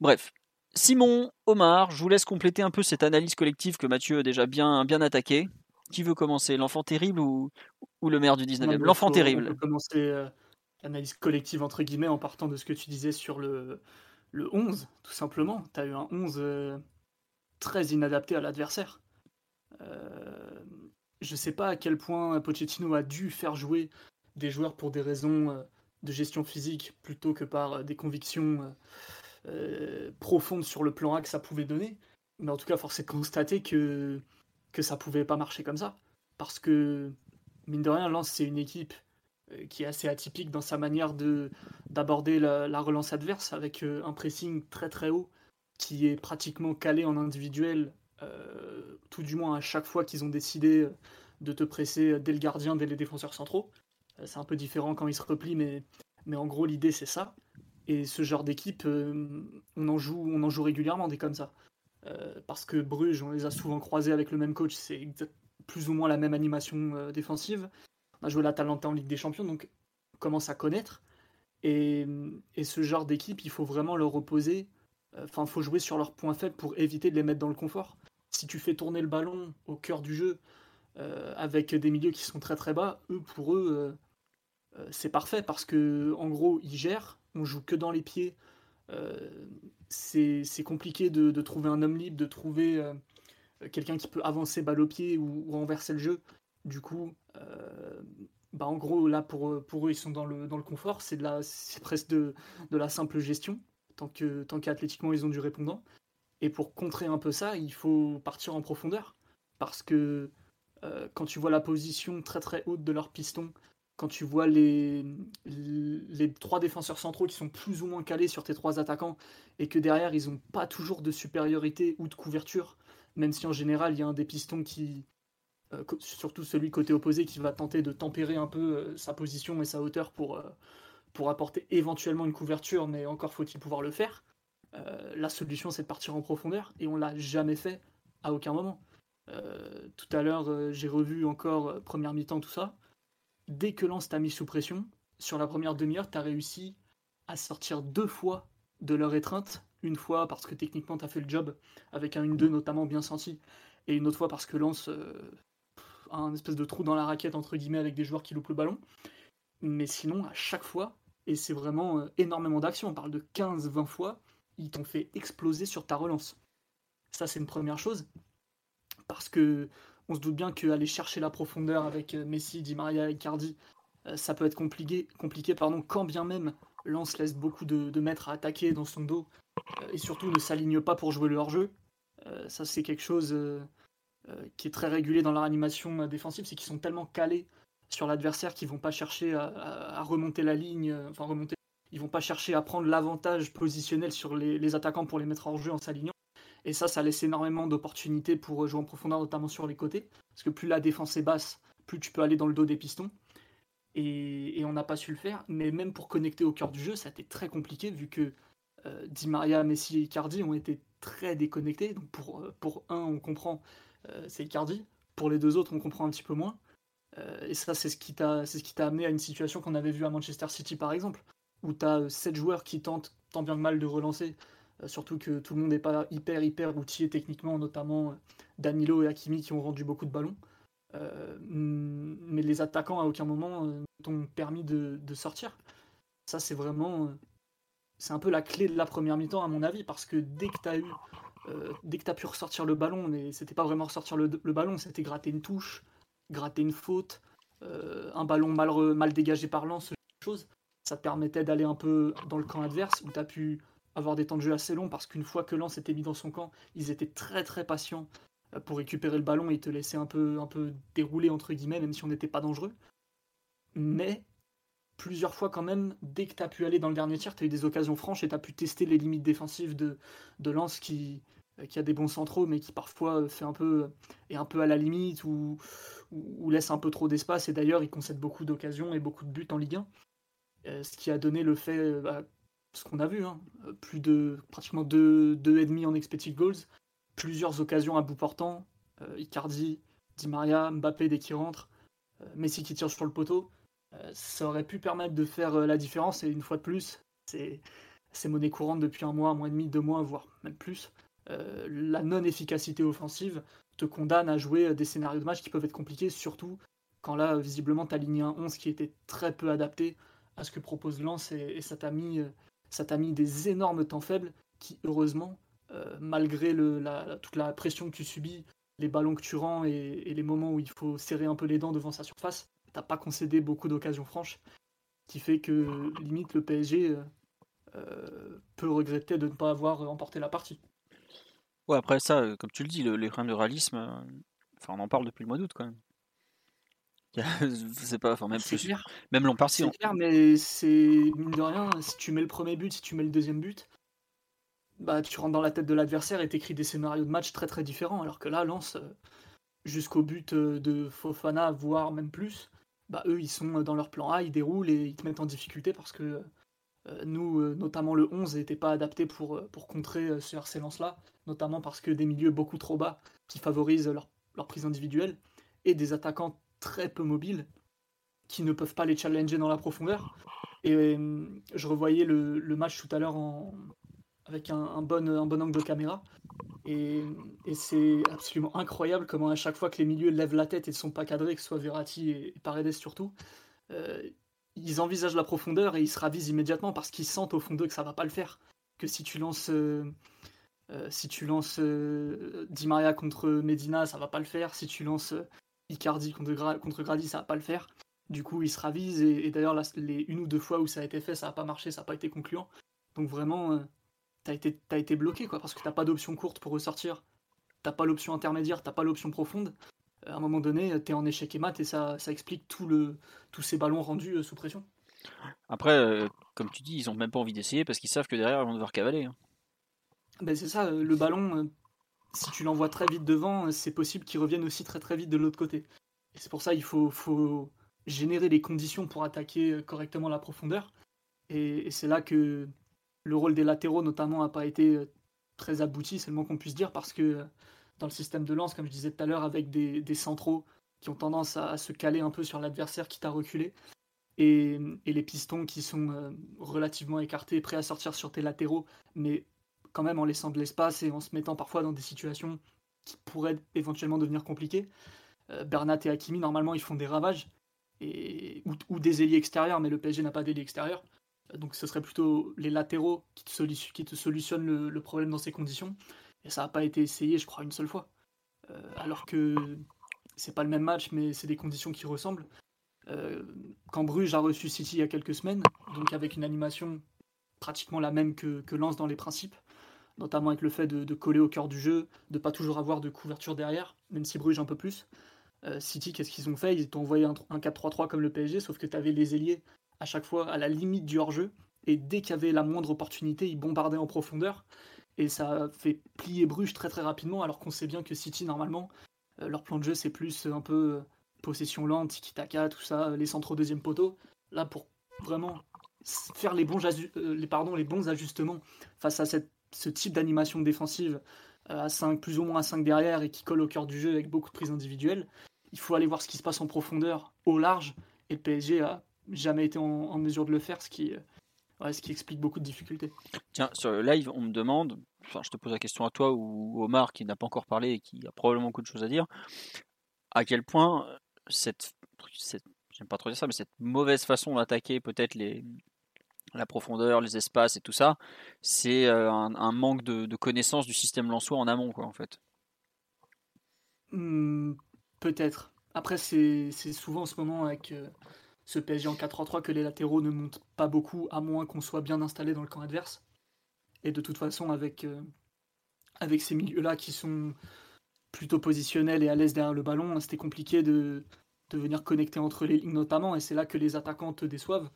Bref, Simon, Omar, je vous laisse compléter un peu cette analyse collective que Mathieu a déjà bien, bien attaquée. Qui veut commencer L'enfant terrible ou, ou, le maire du 19e L'enfant terrible. On peut commencer euh, l'analyse collective entre guillemets en partant de ce que tu disais sur le, le 11, tout simplement. Tu as eu un 11 euh, très inadapté à l'adversaire. Euh, je ne sais pas à quel point Pochettino a dû faire jouer des joueurs pour des raisons de gestion physique plutôt que par des convictions euh, profonde sur le plan A que ça pouvait donner. Mais en tout cas, force est de constater que, que ça pouvait pas marcher comme ça. Parce que, mine de rien, Lens, c'est une équipe euh, qui est assez atypique dans sa manière de d'aborder la, relance adverse avec euh, un pressing très très haut qui est pratiquement calé en individuel, tout du moins à chaque fois qu'ils ont décidé de te presser dès le gardien, dès les défenseurs centraux. c'est un peu différent quand ils se replient, mais, mais en gros l'idée c'est ça. Et ce genre d'équipe, euh, on, en joue, on en joue régulièrement des comme ça. Euh, parce que Bruges, on les a souvent croisés avec le même coach, c'est plus ou moins la même animation euh, défensive. On a joué la Talenta en Ligue des Champions, donc on commence à connaître. Et, ce genre d'équipe, il faut vraiment leur opposer. Enfin, il faut jouer sur leurs points faibles pour éviter de les mettre dans le confort. Si tu fais tourner le ballon au cœur du jeu avec des milieux qui sont très très bas, eux, pour eux, c'est parfait parce que en gros, ils gèrent on joue que dans les pieds. Euh, c'est compliqué de, trouver un homme libre, de trouver euh, quelqu'un qui peut avancer balle au pied ou, renverser le jeu. Du coup, euh, bah en gros, là, pour, eux, ils sont dans le, dans le confort. C'est presque de, de, la simple gestion, tant que tant qu'athlétiquement, ils ont du répondant. Et pour contrer un peu ça, il faut partir en profondeur. Parce que quand tu vois la position très très haute de leur piston, quand tu vois les, les trois défenseurs centraux qui sont plus ou moins calés sur tes trois attaquants et que derrière ils n'ont pas toujours de supériorité ou de couverture, même si en général il y a un des pistons qui, euh, surtout celui côté opposé, qui va tenter de tempérer un peu euh, sa position et sa hauteur pour, euh, pour apporter éventuellement une couverture, mais encore faut-il pouvoir le faire. la solution c'est de partir en profondeur et on l'a jamais fait à aucun moment. tout à l'heure j'ai revu encore première mi-temps tout ça dès que Lens t'a mis sous pression, sur la première demi-heure, tu as réussi à sortir deux fois de leur étreinte. Une fois parce que techniquement tu as fait le job avec un 1-2 notamment bien senti, et une autre fois parce que Lens euh, a un espèce de trou dans la raquette entre guillemets avec des joueurs qui loupent le ballon. Mais sinon, à chaque fois, et c'est vraiment euh, énormément d'actions, on parle de 15-20 fois, ils t'ont fait exploser sur ta relance. Ça, c'est une première chose. Parce que on se doute bien qu'aller chercher la profondeur avec euh, Messi, Di Maria et Cardi, euh, ça peut être compliqué, compliqué pardon, quand bien même Lance laisse beaucoup de, de à attaquer dans son dos euh, et surtout ne s'aligne pas pour jouer le hors-jeu. ça, c'est quelque chose qui est très régulé dans leur animation défensive, c'est qu'ils sont tellement calés sur l'adversaire qu'ils vont pas chercher à, remonter la ligne, enfin remonter. Ils vont pas chercher à prendre l'avantage positionnel sur les, les attaquants pour les mettre hors jeu en s'alignant. Et ça, ça laisse énormément d'opportunités pour jouer en profondeur, notamment sur les côtés. Parce que plus la défense est basse, plus tu peux aller dans le dos des pistons. Et, on n'a pas su le faire. Mais même pour connecter au cœur du jeu, ça a été très compliqué vu que euh, Di Maria, Messi et Icardi ont été très déconnectés. Donc pour, euh, pour un, on comprend, euh, c'est Icardi. Pour les deux autres, on comprend un petit peu moins. et ça, c'est ce qui t'a amené à une situation qu'on avait vue à Manchester City, par exemple, où tu as 7 joueurs qui tentent tant bien que mal de relancer euh, surtout que tout le monde n'est pas hyper hyper outillé techniquement, notamment euh, Danilo et Hakimi qui ont rendu beaucoup de ballons. Euh, mais les attaquants à aucun moment t'ont permis de, sortir. Ça c'est vraiment c'est un peu la clé de la première mi-temps à mon avis parce que dès que tu as eu dès que pu ressortir le ballon, mais c'était pas vraiment ressortir le, ballon, c'était gratter une touche, gratter une faute, un ballon mal, mal dégagé par lance, ce genre de choses, ça te permettait d'aller un peu dans le camp adverse où tu pu avoir des temps de jeu assez longs parce qu'une fois que Lens était mis dans son camp, ils étaient très très patients euh, pour récupérer le ballon et te laisser un peu, un peu dérouler entre guillemets, même si on n'était pas dangereux. Mais plusieurs fois quand même, dès que tu as pu aller dans le dernier tir, tu as eu des occasions franches et tu as pu tester les limites défensives de, de Lens qui, a des bons centraux, mais qui parfois fait un peu, est un peu à la limite ou, ou, laisse un peu trop d'espace. Et d'ailleurs, il concède beaucoup d'occasions et beaucoup de buts en Ligue 1. ce qui a donné le fait, bah, ce qu'on a vu, hein, plus de pratiquement 2,5 en expected goals, plusieurs occasions à bout portant, Icardi, Di Maria, Mbappé dès qu'il rentre, Messi qui tire sur le poteau. ça aurait pu permettre de faire la différence et une fois de plus, c'est monnaie courante depuis un mois, un mois et demi, deux mois, voire même plus. Euh, la non-efficacité offensive te condamne à jouer des scénarios de match qui peuvent être compliqués, surtout quand là, visiblement, tu as aligné un 11 qui était très peu adapté à ce que propose Lens et, ça t'a mis, mis, des énormes temps faibles qui, heureusement, euh, malgré toute la pression que tu subis, les ballons que tu rends et, les moments où il faut serrer un peu les dents devant sa surface, t'as pas concédé beaucoup d'occasions franches, qui fait que limite le PSG euh, peut regretter de ne pas avoir emporté la partie. Ouais, après ça, euh, comme tu le dis, le, les de réalisme, euh, enfin, on en parle depuis le mois d'août quand même. C'est pas, enfin, même plus. Clair. Même l'an passé. C'est clair, mais c'est mine de rien, si tu mets le premier but, si tu mets le deuxième but, bah tu rentres dans la tête de l'adversaire et t'écris des scénarios de match très très différents. Alors que là, Lance euh, jusqu'au but de Fofana, voire même plus, bah eux ils sont dans leur plan A, ils déroulent et ils te mettent en difficulté parce que euh, nous, euh, notamment le 11, n'était pas adapté pour, euh, pour contrer ce harcèlement-là, notamment parce que des milieux beaucoup trop bas qui favorisent leur, prise individuelle et des attaquants très peu mobiles qui ne peuvent pas les challenger dans la profondeur. Et je revoyais le, match tout à l'heure avec un, bon, angle de caméra. Et, c'est absolument incroyable comment à chaque fois que les milieux lèvent la tête et ne sont pas cadrés, que ce soit Verratti et, Paredes surtout, ils envisagent la profondeur et ils se ravisent immédiatement parce qu'ils sentent au fond d'eux que ça va pas le faire. Que si tu lances, euh, euh, si tu lances euh, Di Maria contre Medina, ça va pas le faire. Si tu lances Icardi contre, contre Grady, ça va pas le faire. Du coup, ils se ravisent et, d'ailleurs, les une ou deux fois où ça a été fait, ça n'a pas marché, ça n'a pas été concluant. Donc vraiment, t'as été, as été bloqué quoi, parce que t'as pas d'option courte pour ressortir. T'as pas l'option intermédiaire, t'as pas l'option profonde à un moment donné, tu es en échec et mat et ça, ça explique tout le, tous ces ballons rendus euh, sous pression. Après, euh, comme tu dis, ils ont même pas envie d'essayer parce qu'ils savent que derrière, ils vont devoir cavaler. Hein. Ben c'est ça, euh, le ballon, si tu l'envoies très vite devant, c'est possible qu'il revienne aussi très très vite de l'autre côté. C'est pour ça qu'il faut, générer les conditions pour attaquer correctement la profondeur. Et, c'est là que le rôle des latéraux, notamment, n'a pas été très abouti, c'est le moins qu'on puisse dire, parce que dans le système de lance, comme je disais tout à l'heure, avec des, centraux qui ont tendance à, se caler un peu sur l'adversaire qui t'a reculé, et, les pistons qui sont euh, relativement écartés, prêts à sortir sur tes latéraux, mais quand même en laissant de l'espace et en se mettant parfois dans des situations qui pourraient éventuellement devenir compliquées. Euh, Bernat et Hakimi, normalement, ils font des ravages, et, ou, des ailiers extérieurs, mais le PSG n'a pas d'ailier extérieur. Donc ce serait plutôt les latéraux qui te, qui te solutionnent le problème dans ces conditions. Et ça n'a pas été essayé, je crois, une seule fois. Euh, alors que c'est pas le même match, mais c'est des conditions qui ressemblent. Euh, quand Bruges a reçu City il y a quelques semaines, donc avec une animation pratiquement la même que, que Lens dans les principes, notamment avec le fait de, coller au cœur du jeu, de pas toujours avoir de couverture derrière, même si Bruges un peu plus. Euh, City, qu'est-ce qu'ils ont fait? Ils t'ont envoyé un, un 4-3-3 comme le PSG, sauf que tu avais les ailiers à chaque fois à la limite du hors-jeu, et dès qu'il y avait la moindre opportunité, ils bombardaient en profondeur et ça fait plier Bruges très très rapidement, alors qu'on sait bien que City, normalement, euh, leur plan de jeu, c'est plus un peu euh, possession lente, tiki-taka, tout ça, les centres au deuxième poteau. Là, pour vraiment faire les bons, les, pardon, les bons ajustements face à cette, ce type d'animation défensive à 5, plus ou moins à 5 derrière et qui colle au cœur du jeu avec beaucoup de prises individuelles, il faut aller voir ce qui se passe en profondeur, au large, et le PSG a jamais été en mesure de le faire, ce qui ce qui explique beaucoup de difficultés. Tiens, sur le live, on me demande, enfin, je te pose la question à toi ou Omar qui n'a pas encore parlé et qui a probablement beaucoup de choses à dire, à quel point cette, j'aime pas trop dire ça, mais cette mauvaise façon d'attaquer peut-être les, la profondeur, les espaces et tout ça, c'est euh, un, manque de, connaissance du système Lançois en amont, quoi, en fait. Hmm, peut-être. Après, c'est souvent en ce moment avec euh, ce PSG en 4-3-3 que les latéraux ne montent pas beaucoup, à moins qu'on soit bien installé dans le camp adverse. Et de toute façon, avec, euh, ces milieux-là qui sont plutôt positionnels et à l'aise derrière le ballon, c'était compliqué de venir connecter entre les lignes notamment, et c'est là que les attaquants te déçoivent,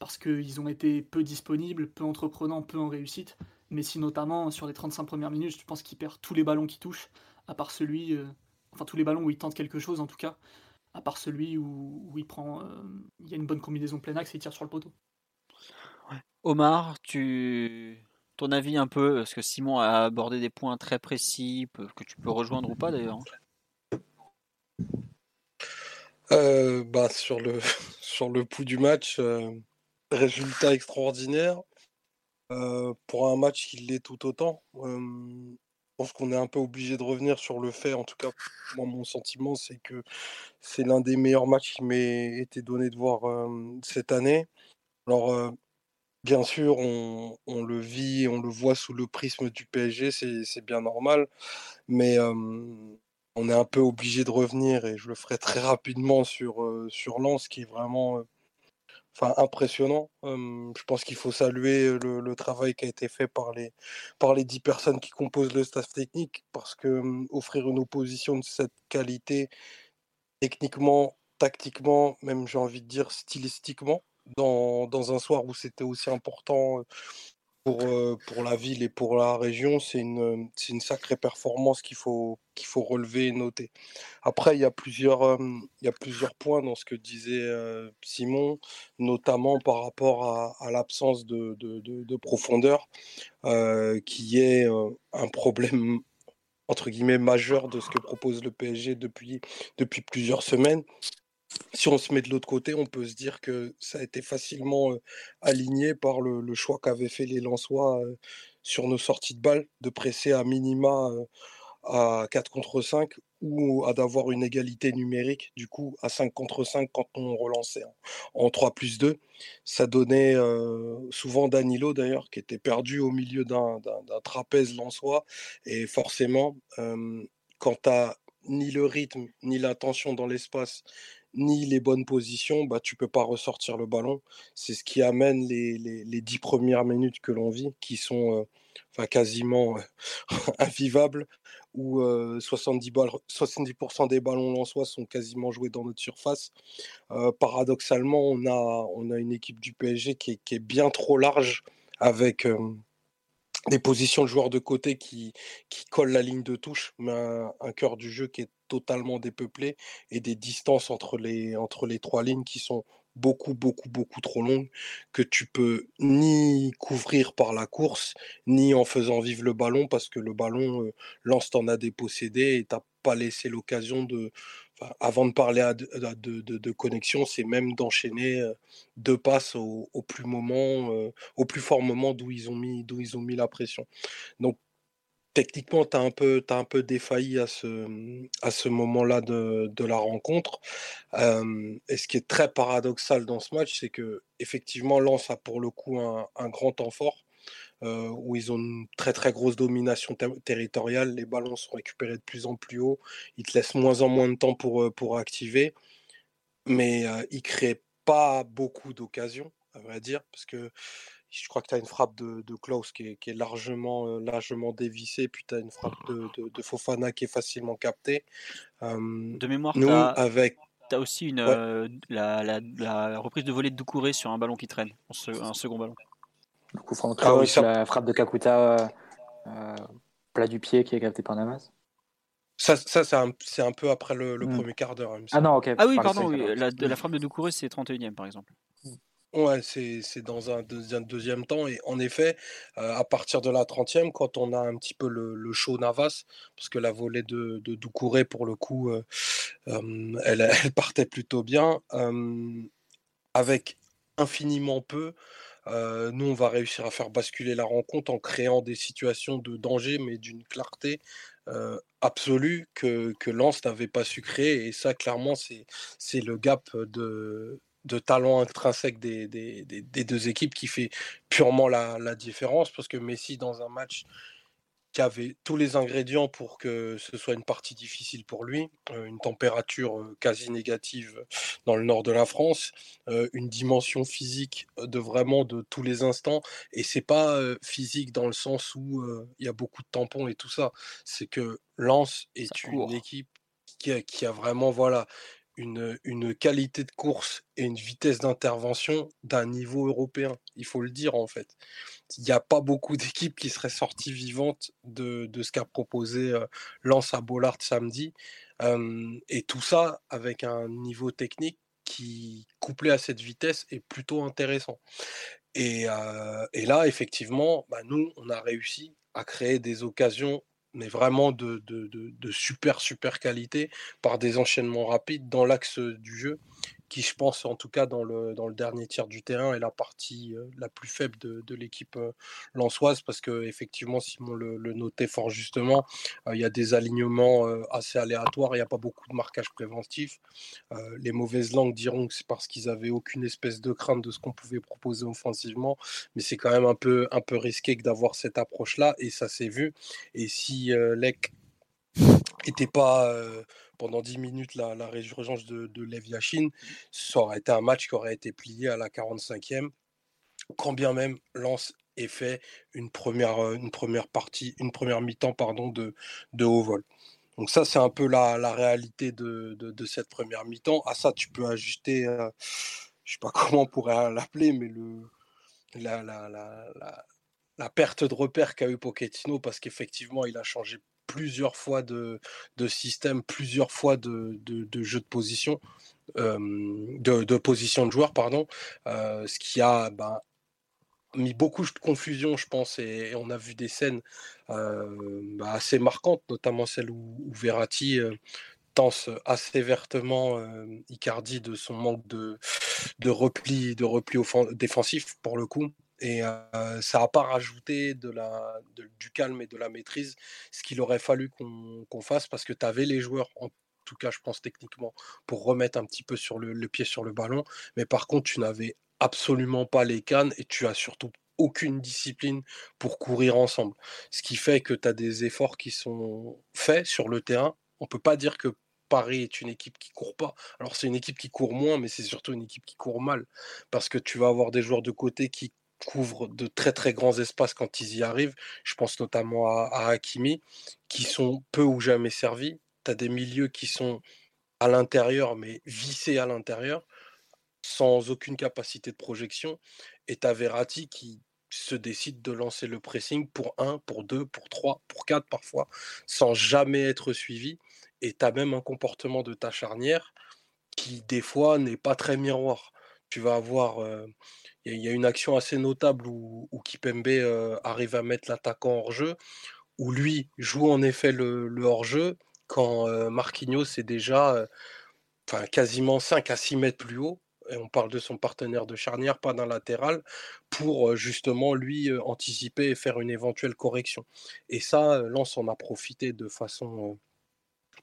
parce qu'ils ont été peu disponibles, peu entreprenants, peu en réussite, Messi notamment, sur les 35 premières minutes, je pense qu'il perd tous les ballons qu'il touche, à part celui, euh, enfin tous les ballons où il tente quelque chose en tout cas, à part celui où, il prend, euh, il y a une bonne combinaison plein axe et il tire sur le poteau. Omar, tu, ton avis un peu, parce que Simon a abordé des points très précis que tu peux rejoindre ou pas d'ailleurs? Euh, bah, sur, le, sur le pouls du match, euh, résultat extraordinaire. Euh, pour un match qui l'est tout autant. je pense qu'on est un peu obligé de revenir sur le fait, en tout cas, mon sentiment, c'est que c'est l'un des meilleurs matchs qui m'ait été donné de voir cette année. Alors, bien sûr, on, le vit, on le voit sous le prisme du PSG, c'est bien normal, mais on est un peu obligé de revenir et je le ferai très rapidement sur, sur Lens qui est vraiment enfin, impressionnant. je pense qu'il faut saluer le, travail qui a été fait par les, par les 10 personnes qui composent le staff technique parce que offrir une opposition de cette qualité, techniquement, tactiquement, même j'ai envie de dire stylistiquement, dans, dans un soir où c'était aussi important pour, pour la ville et pour la région, c'est une, une sacrée performance qu'il faut, qu'il faut relever et noter. Après, il y, a plusieurs, il y a plusieurs points dans ce que disait Simon, notamment par rapport à, à l'absence de, de, de, profondeur, qui est un problème entre guillemets majeur de ce que propose le PSG depuis, depuis plusieurs semaines si on se met de l'autre côté, on peut se dire que ça a été facilement aligné par le, choix qu'avaient fait les Lensois sur nos sorties de balles, de presser à minima à 4 contre 5 ou à d'avoir une égalité numérique, du coup à 5 contre 5 quand on relançait en, 3 plus 2. Ça donnait souvent Danilo d'ailleurs, qui était perdu au milieu d'un trapèze lensois. Et forcément, quand tu ni le rythme, ni la tension dans l'espace, ni les bonnes positions, bah, tu peux pas ressortir le ballon. C'est ce qui amène les, les, 10 premières minutes que l'on vit, qui sont enfin, quasiment invivables, où 70, 70% des ballons soi sont quasiment joués dans notre surface. paradoxalement, on a, on a une équipe du PSG qui est, qui est bien trop large avec des positions de joueurs de côté qui, qui collent la ligne de touche, mais un, cœur du jeu qui est totalement dépeuplé et des distances entre les, entre les trois lignes qui sont beaucoup, beaucoup, beaucoup trop longues que tu peux ni couvrir par la course, ni en faisant vivre le ballon parce que le ballon, euh, Lance t'en a dépossédé et t'as pas laissé l'occasion de, avant de parler de, connexion, c'est même d'enchaîner deux passes au, plus moment, au plus fort moment d'où ils ont mis, d'où ils ont mis la pression. Donc techniquement, tu as un peu, un peu défailli à ce, à ce moment-là de, la rencontre. et ce qui est très paradoxal dans ce match, c'est que effectivement, Lens a pour le coup un, un grand temps fort. Où ils ont une très très grosse domination territoriale. Les ballons sont récupérés de plus en plus haut. Ils te laissent moins en moins de temps pour, euh, pour activer. Mais euh, ils créent pas beaucoup d'occasions, à vrai dire, parce que je crois que tu as une frappe de, de Klaus qui est, largement, largement dévissée, puis tu as une frappe de, de, Fofana qui est facilement captée. de mémoire, nous, avec... tu as aussi une, la, la, reprise de volée de Doucouré sur un ballon qui traîne, un second ballon. Le coup franc ah la frappe de Kakuta, euh, plat du pied qui est capté par Namas. Ça, ça c'est un, peu après le, hmm. premier quart d'heure. Ah non, ok. Ah oui, pardon, La, la, frappe de Doucouré, c'est 31 e par exemple. Ouais, c'est dans un deuxième, temps. Et en effet, à partir de la 30e, quand on a un petit peu le, le show Navas, parce que la volée de, de Doucouré, pour le coup, elle, elle, partait plutôt bien, avec infiniment peu, nous, on va réussir à faire basculer la rencontre en créant des situations de danger, mais d'une clarté absolue que, que Lens n'avait pas su créer. Et ça, clairement, c'est le gap de, de talent intrinsèque des, des, des, deux équipes qui fait purement la, la, différence. Parce que Messi, dans un match qui avait tous les ingrédients pour que ce soit une partie difficile pour lui, euh, une température euh, quasi négative dans le nord de la France, euh, une dimension physique de vraiment de tous les instants, et c'est pas physique dans le sens où il y a beaucoup de tampons et tout ça, c'est que Lens est une équipe qui a, qui a, vraiment voilà une, qualité de course et une vitesse d'intervention d'un niveau européen. Il faut le dire en fait. Il n'y a pas beaucoup d'équipes qui seraient sorties vivantes de, ce qu'a proposé euh, Lance à Bollard samedi. et tout ça avec un niveau technique qui, couplé à cette vitesse, est plutôt intéressant. Et, et là, effectivement, bah, nous, on a réussi à créer des occasions mais vraiment de, super, super qualité par des enchaînements rapides dans l'axe du jeu qui, je pense, en tout cas dans le, dans le dernier tiers du terrain, est la partie euh, la plus faible de, l'équipe euh, lançoise, parce que effectivement, Simon le, le notait fort justement, euh, il y a des alignements assez aléatoires, il n'y a pas beaucoup de marquage préventif. les mauvaises langues diront que c'est parce qu'ils avaient aucune espèce de crainte de ce qu'on pouvait proposer offensivement, mais c'est quand même un peu, un peu risqué que d'avoir cette approche-là, et ça s'est vu. Et si Lec n'était pas pendant 10 minutes la, résurgence de, de Lev Yashin, ça aurait été un match qui aurait été plié à la 45e, quand bien même Lance ait fait une première, une première partie, une première mi-temps pardon, de, haut vol. Donc ça, c'est un peu la, réalité de, cette première mi-temps. À ça, tu peux ajuster, je sais pas comment on pourrait l'appeler, mais le, la, la, la, la, perte de repère qu'a eu Pochettino, parce qu'effectivement, il a changé plusieurs fois de, de système, plusieurs fois de, de, jeu de position, de, position de joueur, pardon, ce qui a ben, mis beaucoup de confusion, je pense, et, on a vu des scènes ben, assez marquantes, notamment celle où, Verratti tense assez vertement Icardi de son manque de repli, de repli défensif pour le coup. Et ça n'a pas rajouté de la, du calme et de la maîtrise, ce qu'il aurait fallu qu'on fasse parce que tu avais les joueurs, en tout cas je pense techniquement, pour remettre un petit peu sur le, pied sur le ballon. Mais par contre, tu n'avais absolument pas les cannes et tu as surtout aucune discipline pour courir ensemble. Ce qui fait que tu as des efforts qui sont faits sur le terrain. On peut pas dire que Paris est une équipe qui court pas. Alors c'est une équipe qui court moins, mais c'est surtout une équipe qui court mal. Parce que tu vas avoir des joueurs de côté qui couvrent de très très grands espaces quand ils y arrivent. Je pense notamment à, Hakimi, qui sont peu ou jamais servis. Tu as des milieux qui sont à l'intérieur, mais vissés à l'intérieur, sans aucune capacité de projection. Et tu as Verratti qui se décide de lancer le pressing pour un, pour deux, pour trois, pour quatre parfois, sans jamais être suivi. Et tu as même un comportement de ta charnière qui, des fois, n'est pas très miroir. Tu vas avoir il y, a une action assez notable où, Kipembe euh, arrive à mettre l'attaquant hors jeu, où lui joue en effet le, hors jeu quand euh, Marquinhos est déjà euh, quasiment 5 à 6 mètres plus haut. Et on parle de son partenaire de charnière, pas d'un latéral, pour justement lui anticiper et faire une éventuelle correction. Et ça, Lens en a profité de façon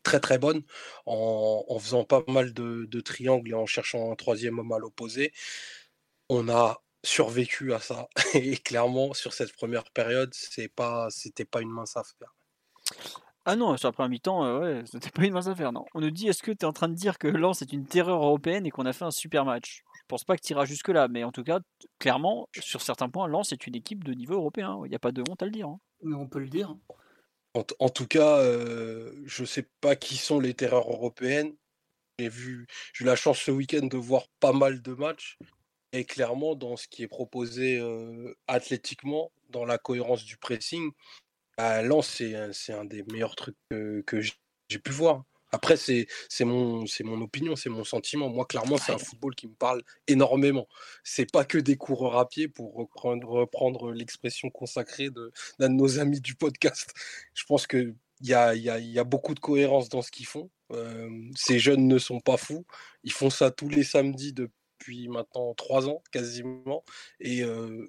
très très bonne en, faisant pas mal de, triangles et en cherchant un troisième homme à l'opposé on a survécu à ça. Et clairement, sur cette première période, c'est pas, c'était pas une mince affaire. Ah non, sur la première mi-temps, euh, ouais, c'était pas une mince affaire, non. On nous dit, est-ce que tu es en train de dire que Lens est une terreur européenne et qu'on a fait un super match? Je pense pas que tu iras jusque-là, mais en tout cas, clairement, sur certains points, Lens est une équipe de niveau européen. Il n'y a pas de honte à le dire. Hein. Mais on peut le dire. En, tout cas, euh, je sais pas qui sont les terreurs européennes. J'ai vu, j'ai eu la chance ce week-end de voir pas mal de matchs. Et clairement, dans ce qui est proposé athlétiquement, dans la cohérence du pressing, bah, Lens, c'est un des meilleurs trucs que, j'ai pu voir. Après, c'est mon, mon opinion, c'est mon sentiment. Moi, clairement, c'est un football qui me parle énormément. C'est pas que des coureurs à pied, pour reprendre, reprendre l'expression consacrée d'un de, nos amis du podcast. Je pense qu'il y a, y, a, y a beaucoup de cohérence dans ce qu'ils font. ces jeunes ne sont pas fous. Ils font ça tous les samedis depuis depuis maintenant trois ans quasiment. Et,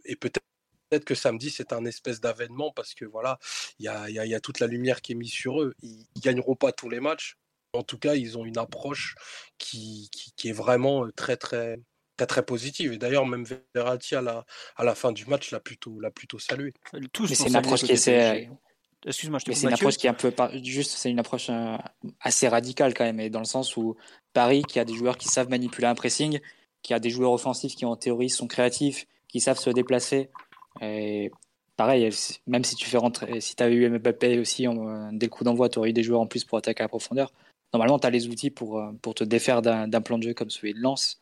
et peut-être peut-être que samedi, c'est un espèce d'avènement parce que voilà, il y a, y, y a, toute la lumière qui est mise sur eux. Ils, ne gagneront pas tous les matchs. En tout cas, ils ont une approche qui, qui, qui est vraiment très, très, très, très positive. Et d'ailleurs, même Verratti, à la, à la fin du match, l'a plutôt, l'a plutôt salué. Mais c'est une approche qui est. Excuse-moi, je te Mais c'est une approche qui est un peu. Juste, c'est une approche assez radicale quand même. Et dans le sens où Paris, qui a des joueurs qui savent manipuler un pressing, qui a des joueurs offensifs qui en théorie sont créatifs, qui savent se déplacer. Et pareil, même si tu fais rentrer, si tu avais eu Mbappé aussi dès le coup d'envoi, tu aurais eu des joueurs en plus pour attaquer à la profondeur. normalement, tu as les outils pour, pour te défaire d'un plan de jeu comme celui de Lance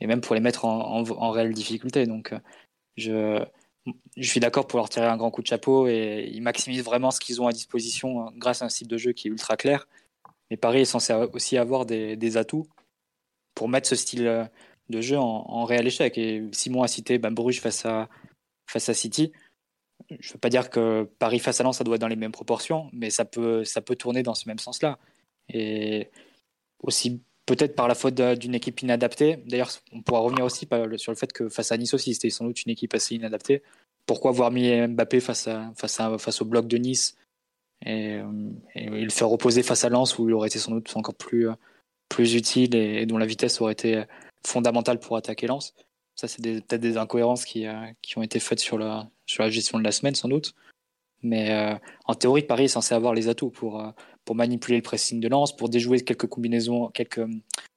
et même pour les mettre en, en, réelle difficulté. Donc, je, je suis d'accord pour leur tirer un grand coup de chapeau et ils maximisent vraiment ce qu'ils ont à disposition grâce à un style de jeu qui est ultra clair. Mais Paris est censé aussi avoir des, des atouts pour mettre ce style de jeu en, réel échec. Et Simon a cité ben, Bruges face à, face à City. Je ne veux pas dire que Paris face à Lens, ça doit être dans les mêmes proportions, mais ça peut, ça peut tourner dans ce même sens-là. Et aussi peut-être par la faute d'une équipe inadaptée. D'ailleurs, on pourra revenir aussi sur le fait que face à Nice aussi, c'était sans doute une équipe assez inadaptée. Pourquoi avoir mis Mbappé face, à, face, à, face au bloc de Nice et, et, le faire reposer face à Lens où il aurait été sans doute encore plus, plus utile et, dont la vitesse aurait été fondamentale pour attaquer Lens. Ça, c'est peut-être des incohérences qui, euh, qui, ont été faites sur la, sur la gestion de la semaine, sans doute. Mais euh, en théorie, Paris est censé avoir les atouts pour, euh, pour manipuler le pressing de Lens, pour déjouer quelques combinaisons, quelques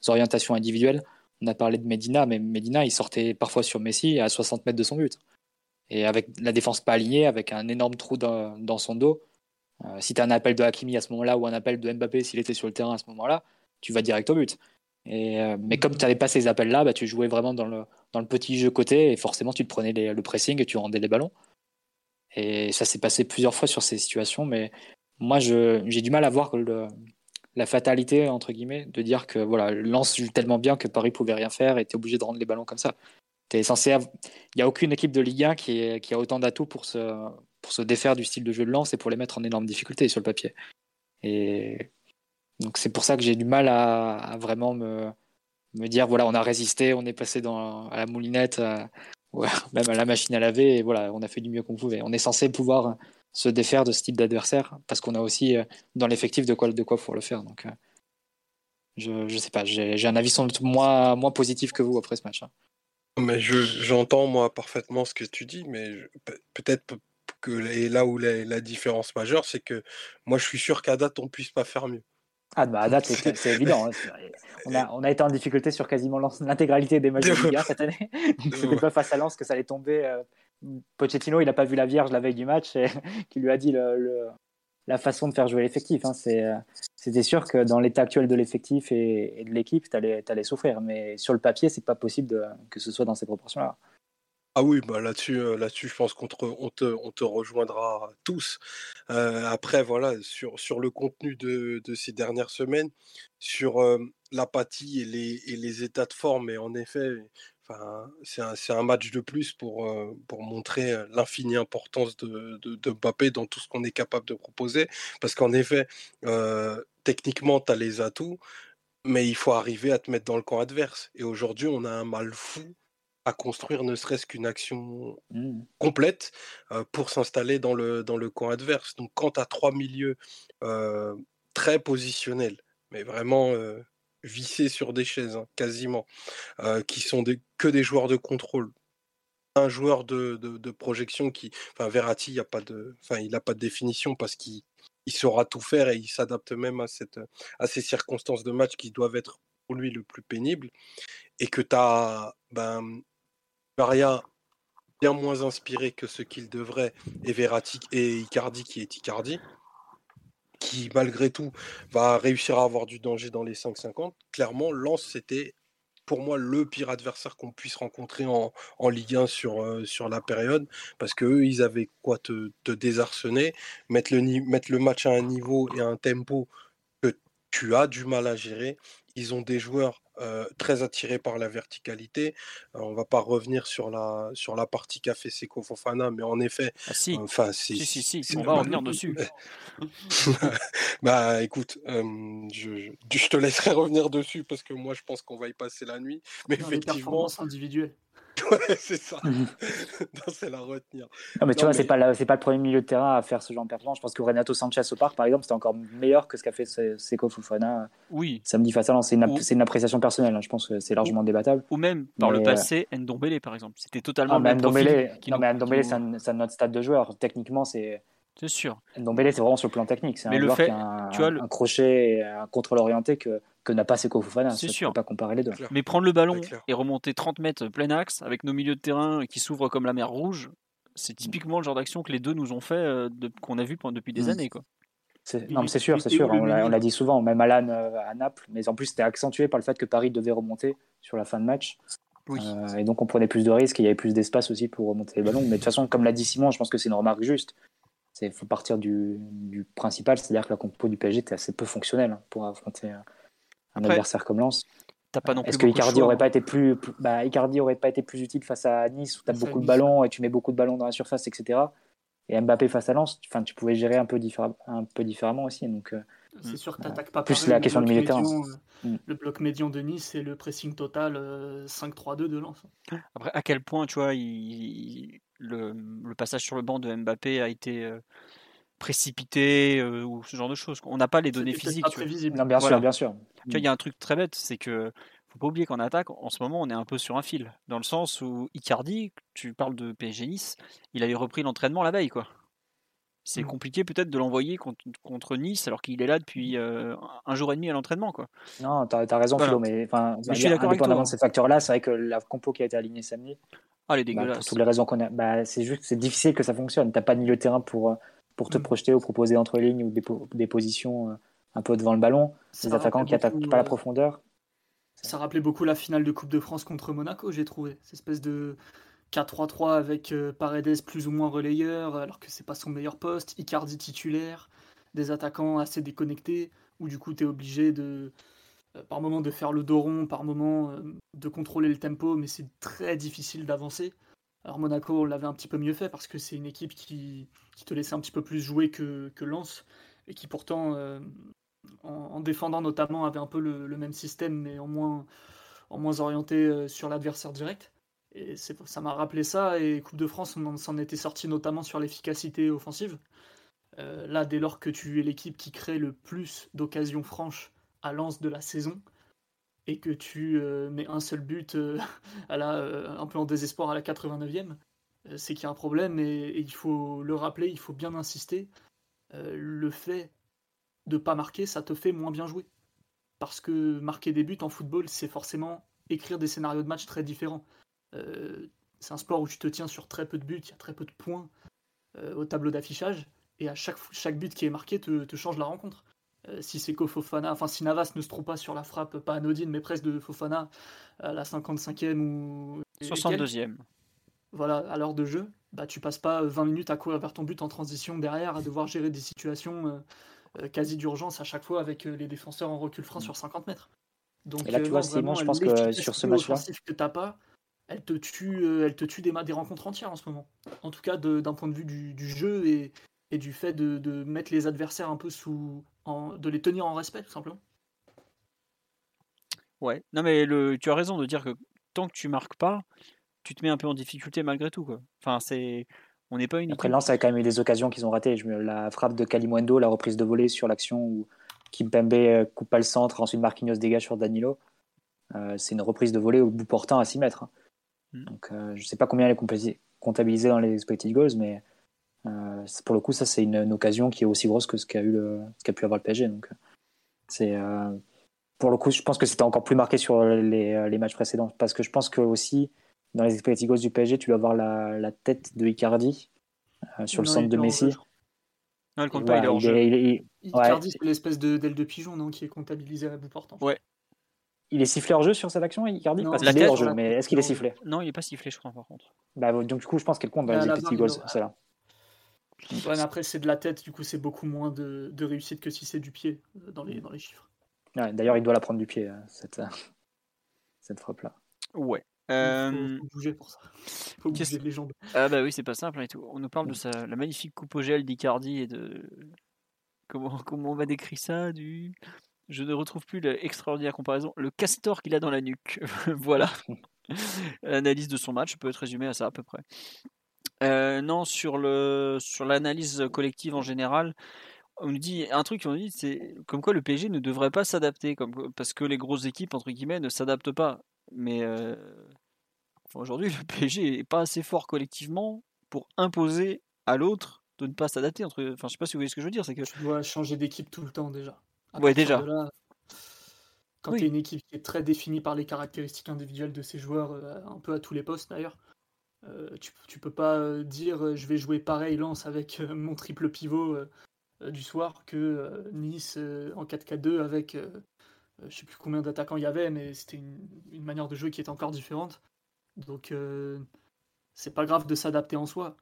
orientations individuelles. On a parlé de Medina, mais Medina, il sortait parfois sur Messi à 60 mètres de son but. Et avec la défense pas alignée, avec un énorme trou dans, dans son dos, si tu as un appel de Hakimi à ce moment-là ou un appel de Mbappé s'il était sur le terrain à ce moment-là, tu vas direct au but. Euh, mais comme tu n'avais pas ces appels-là, bah, tu jouais vraiment dans le, dans le petit jeu côté et forcément tu te prenais le pressing et tu rendais les ballons. Et ça s'est passé plusieurs fois sur ces situations, mais moi j'ai du mal à voir la fatalité, entre guillemets, de dire que voilà, Lance joue tellement bien que Paris pouvait rien faire et tu es obligé de rendre les ballons comme ça. Il n'y a aucune équipe de Ligue 1 qui, a autant d'atouts pour se, pour se défaire du style de jeu de Lance et pour les mettre en énorme difficulté sur le papier. Donc c'est pour ça que j'ai du mal à, vraiment me, dire voilà, on a résisté, on est passé dans, à la moulinette, même à la machine à laver, et voilà, on a fait du mieux qu'on pouvait. On est censé pouvoir se défaire de ce type d'adversaire parce qu'on a aussi euh, dans l'effectif de quoi, de quoi pour le faire. Donc euh, je, ne sais pas, j'ai un avis sans doute moins, moins positif que vous après ce match. Hein. Mais j'entends moi parfaitement ce que tu dis, mais peut-être que là où la, la différence majeure, c'est que moi je suis sûr qu'à date on puisse pas faire mieux. Ah bah à date c'est évident. Hein. On a, on a été en difficulté sur quasiment l'intégralité des matchs de Ligue 1 cette année. C'était pas face à Lens que ça allait tomber. Euh, Pochettino il n'a pas vu la Vierge la veille du match et qui lui a dit le, la façon de faire jouer l'effectif. Hein. Euh, c'était sûr que dans l'état actuel de l'effectif et, de l'équipe, tu allais, allais, souffrir. Mais sur le papier, c'est pas possible de, que ce soit dans ces proportions-là. Ah oui, bah là-dessus, là-dessus, je pense qu'on te, on te, rejoindra tous. Après, voilà, sur, sur le contenu de, de ces dernières semaines, sur l'apathie et les, et les états de forme, et en effet, enfin, c'est un, un match de plus pour, pour montrer l'infinie importance de, de, de Mbappé dans tout ce qu'on est capable de proposer. Parce qu'en effet, techniquement, tu as les atouts, mais il faut arriver à te mettre dans le camp adverse. Et aujourd'hui, on a un mal fou à construire ne serait-ce qu'une action mmh. complète pour s'installer dans le, dans le camp adverse. Donc quand tu as trois milieux très positionnels, mais vraiment vissés sur des chaises, hein, quasiment, qui sont que des joueurs de contrôle, un joueur de, de, projection qui, enfin Verratti, y a pas de, enfin il n'a pas de définition parce qu'il il saura tout faire et il s'adapte même à, cette, à ces circonstances de match qui doivent être pour lui le plus pénible et que tu as ben, Bien moins inspiré que ce qu'il devrait, et Verratti et Icardi qui est Icardi, qui malgré tout va réussir à avoir du danger dans les 5-50. Clairement, Lens, c'était pour moi le pire adversaire qu'on puisse rencontrer en, Ligue 1 sur, euh, sur la période, parce qu'eux, ils avaient quoi te, te désarçonner, mettre le, mettre le match à un niveau et à un tempo que tu as du mal à gérer. Ils ont des joueurs très attirés par la verticalité. on va pas revenir sur la, sur la partie qu'a fait Seko Fofana, mais en effet, ah, si. enfin, si, si, si, on va revenir dessus. bah écoute, je, je, te laisserai revenir dessus parce que moi je pense qu'on va y passer la nuit. Mais effectivement. individuelle. Ouais, c'est ça. Mmh c'est la retenir. Non, mais tu vois, c'est pas, c'est pas le premier milieu de terrain à faire ce genre de performance. Je pense que Renato Sanchez au parc, par exemple, c'était encore meilleur que ce qu'a fait Seko Fofana oui. samedi face à Lens. C'est une, une, appréciation personnelle. Hein. Je pense que c'est largement débattable. Ou même, par le euh, passé, Ndombele, par exemple. C'était totalement ah, même Ndombele, Non, mais Ndombele, c'est un, un, autre stade de joueur. Techniquement, c'est. C'est sûr. Ndombele, c'est vraiment sur le plan technique. C'est un joueur qui a un, tu vois, un crochet, un contrôle orienté que que n'a pas Seko Fofana. C'est sûr. pas comparer les deux. Mais prendre le ballon et remonter 30 mètres plein axe avec nos milieux de terrain qui s'ouvrent comme la mer rouge, c'est typiquement le genre d'action que les deux nous ont fait, euh, qu'on a vu depuis des mm. années. Quoi. Non, mais c'est sûr, c'est sûr. On l'a dit souvent, même Alan à Naples. Mais en plus, c'était accentué par le fait que Paris devait remonter sur la fin de match. et donc, on prenait plus de risques et il y avait plus d'espace aussi pour remonter les ballons. Mais de toute façon, comme l'a dit Simon, je pense que c'est une remarque juste. Il faut partir du, du principal, c'est-à-dire que la compo du PSG était assez peu fonctionnelle hein, pour affronter un adversaire comme Lens. Est-ce que Icardi aurait pas hein. été plus, bah, Icardi aurait pas été plus utile face à Nice où tu as beaucoup de ballons et tu mets beaucoup de ballons dans la surface, etc. Et Mbappé face à Lens, enfin, tu pouvais gérer un peu, un peu différemment aussi. Donc, euh, c'est sûr que tu n'attaques pas plus la question de milieu terrain. Euh, mm. Le bloc médian de Nice et le pressing total 5-3-2 euh, de Lens. Après, à quel point, tu vois, il, le, le, passage sur le banc de Mbappé a été précipité ou ce genre de choses. On n'a pas les données physiques. Non, bien sûr, bien sûr. Tu vois, il y a un truc très bête, c'est que faut pas oublier qu'en attaque, en ce moment, on est un peu sur un fil. Dans le sens où Icardi, tu parles de PSG Nice, il avait repris l'entraînement la veille, quoi. C'est mmh. compliqué peut-être de l'envoyer contre, Nice alors qu'il est là depuis euh, un jour et demi à l'entraînement. Quoi. Non, tu as, raison, Philo, mais, je suis d'accord avec toi. de ces facteurs-là, c'est vrai que la compo qui a été alignée samedi, ah, elle est dégueulasse. Bah, pour toutes les raisons qu'on a, bah, c'est juste c'est difficile que ça fonctionne. Tu n'as pas de milieu de terrain pour, pour te mmh. projeter ou proposer entre lignes ou des, des positions euh, un peu devant le ballon. des attaquants qui n'attaquent pas la profondeur. Ça rappelait beaucoup la finale de Coupe de France contre Monaco, j'ai trouvé. Cette espèce de 4-3-3 avec euh, Paredes plus ou moins relayeur, alors que c'est pas son meilleur poste, Icardi titulaire, des attaquants assez déconnectés, où du coup tu es obligé de, euh, par moment de faire le dos rond, par moment euh, de contrôler le tempo, mais c'est très difficile d'avancer. Alors Monaco, on l'avait un petit peu mieux fait parce que c'est une équipe qui, te laissait un petit peu plus jouer que, que Lens et qui pourtant en, défendant notamment, avait un peu le, même système, mais en moins, en moins orienté sur l'adversaire direct. Ça m'a rappelé ça, et Coupe de France, on s'en était sorti notamment sur l'efficacité offensive. Euh, là, dès lors que tu es l'équipe qui crée le plus d'occasions franches à lance de la saison, et que tu euh, mets un seul but à la, un peu en désespoir à la 89e, c'est qu'il y a un problème, et, et, il faut le rappeler, il faut bien insister. le fait de pas marquer, ça te fait moins bien jouer. Parce que marquer des buts en football, c'est forcément écrire des scénarios de match très différents. C'est un sport où tu te tiens sur très peu de buts, il y a très peu de points euh, au tableau d'affichage, et à chaque, chaque but qui est marqué te, change la rencontre. Euh, si c'est Fofana, enfin si Navas ne se trouve pas sur la frappe, pas anodine, mais presque de Fofana à la 55e ou. 62e. Voilà, à l'heure de jeu, bah tu passes pas 20 minutes à courir vers ton but en transition derrière, à devoir gérer des situations euh, quasi d'urgence à chaque fois avec les défenseurs en recul franc mm. sur 50 mètres. Donc, et là, tu euh, vois, Simon, je pense que sur ce match-là. que t'as pas, elle te tue, elle te tue des, des rencontres entières en ce moment. En tout cas, d'un point de vue du, du jeu et, et, du fait de, de, mettre les adversaires un peu sous. En, de les tenir en respect, tout simplement. Ouais, non, mais le, tu as raison de dire que tant que tu marques pas, tu te mets un peu en difficulté malgré tout. Quoi. Enfin, c'est on n'est pas une Après, Lens a quand même eu des occasions qu'ils ont ratées. La frappe de Kalimundo, la reprise de volée sur l'action où Kimpembe euh, coupe pas le centre, ensuite Marquinhos dégage sur Danilo. Euh, c'est une reprise de volée au bout portant à 6 mètres. Hein. Mm. Donc, euh, je ne sais pas combien elle est comptabilisée dans les expected goals, mais pour le coup, ça, c'est une, occasion qui est aussi grosse que ce qu'a eu ce pu avoir le PSG. Donc, c'est pour le coup, je pense que c'était encore plus marqué sur les, les, matchs précédents, parce que je pense que aussi dans les expected goals du PSG, tu vas voir la, la tête de Icardi euh, sur le centre de Messi. Non, le compte pas, il est hors jeu. Icardi, c'est l'espèce d'aile de pigeon non, qui est comptabilisé à bout portant. Ouais. Il est sifflé hors jeu sur cette action, Icardi? Parce qu'il est hors jeu, mais est-ce qu'il est sifflé? Non, il n'est pas sifflé, je crois, par contre. Bah, donc, du coup, je pense qu'elle compte dans les expected goals, celle-là. Ouais, mais après, c'est de la tête, du coup, c'est beaucoup moins de, de réussite que si c'est du pied euh, dans les, dans les chiffres. Ouais, D'ailleurs, il doit la prendre du pied, euh, cette, cette frappe-là. Ouais. Euh... Faut, bouger pour ça. Faut bouger les jambes. Ah bah oui, c'est pas simple et tout. On nous parle de sa, la magnifique coupe au gel d'Icardi et de comment comment on va décrire ça du je ne retrouve plus l'extraordinaire comparaison, le castor qu'il a dans la nuque. voilà. L'analyse de son match peut être résumée à ça à peu près. Euh, non, sur le sur l'analyse collective en général, on nous dit un truc on dit c'est comme quoi le PSG ne devrait pas s'adapter comme parce que les grosses équipes entre guillemets ne s'adaptent pas mais euh, aujourd'hui, le PSG est pas assez fort collectivement pour imposer à l'autre de ne pas s'adapter. Entre... Enfin, je sais pas si vous voyez ce que je veux dire. C'est que tu dois changer d'équipe tout le temps déjà. Ouais, déjà. quand tu es une équipe qui est très définie par les caractéristiques individuelles de ses joueurs, euh, un peu à tous les postes d'ailleurs, euh, tu, tu peux pas dire je vais jouer pareil lance avec mon triple pivot du soir que Nice en 4-4-2 avec je sais plus combien d'attaquants il y avait, mais c'était une, une, manière de jouer qui était encore différente. Donc c'est pas grave de s'adapter en soi.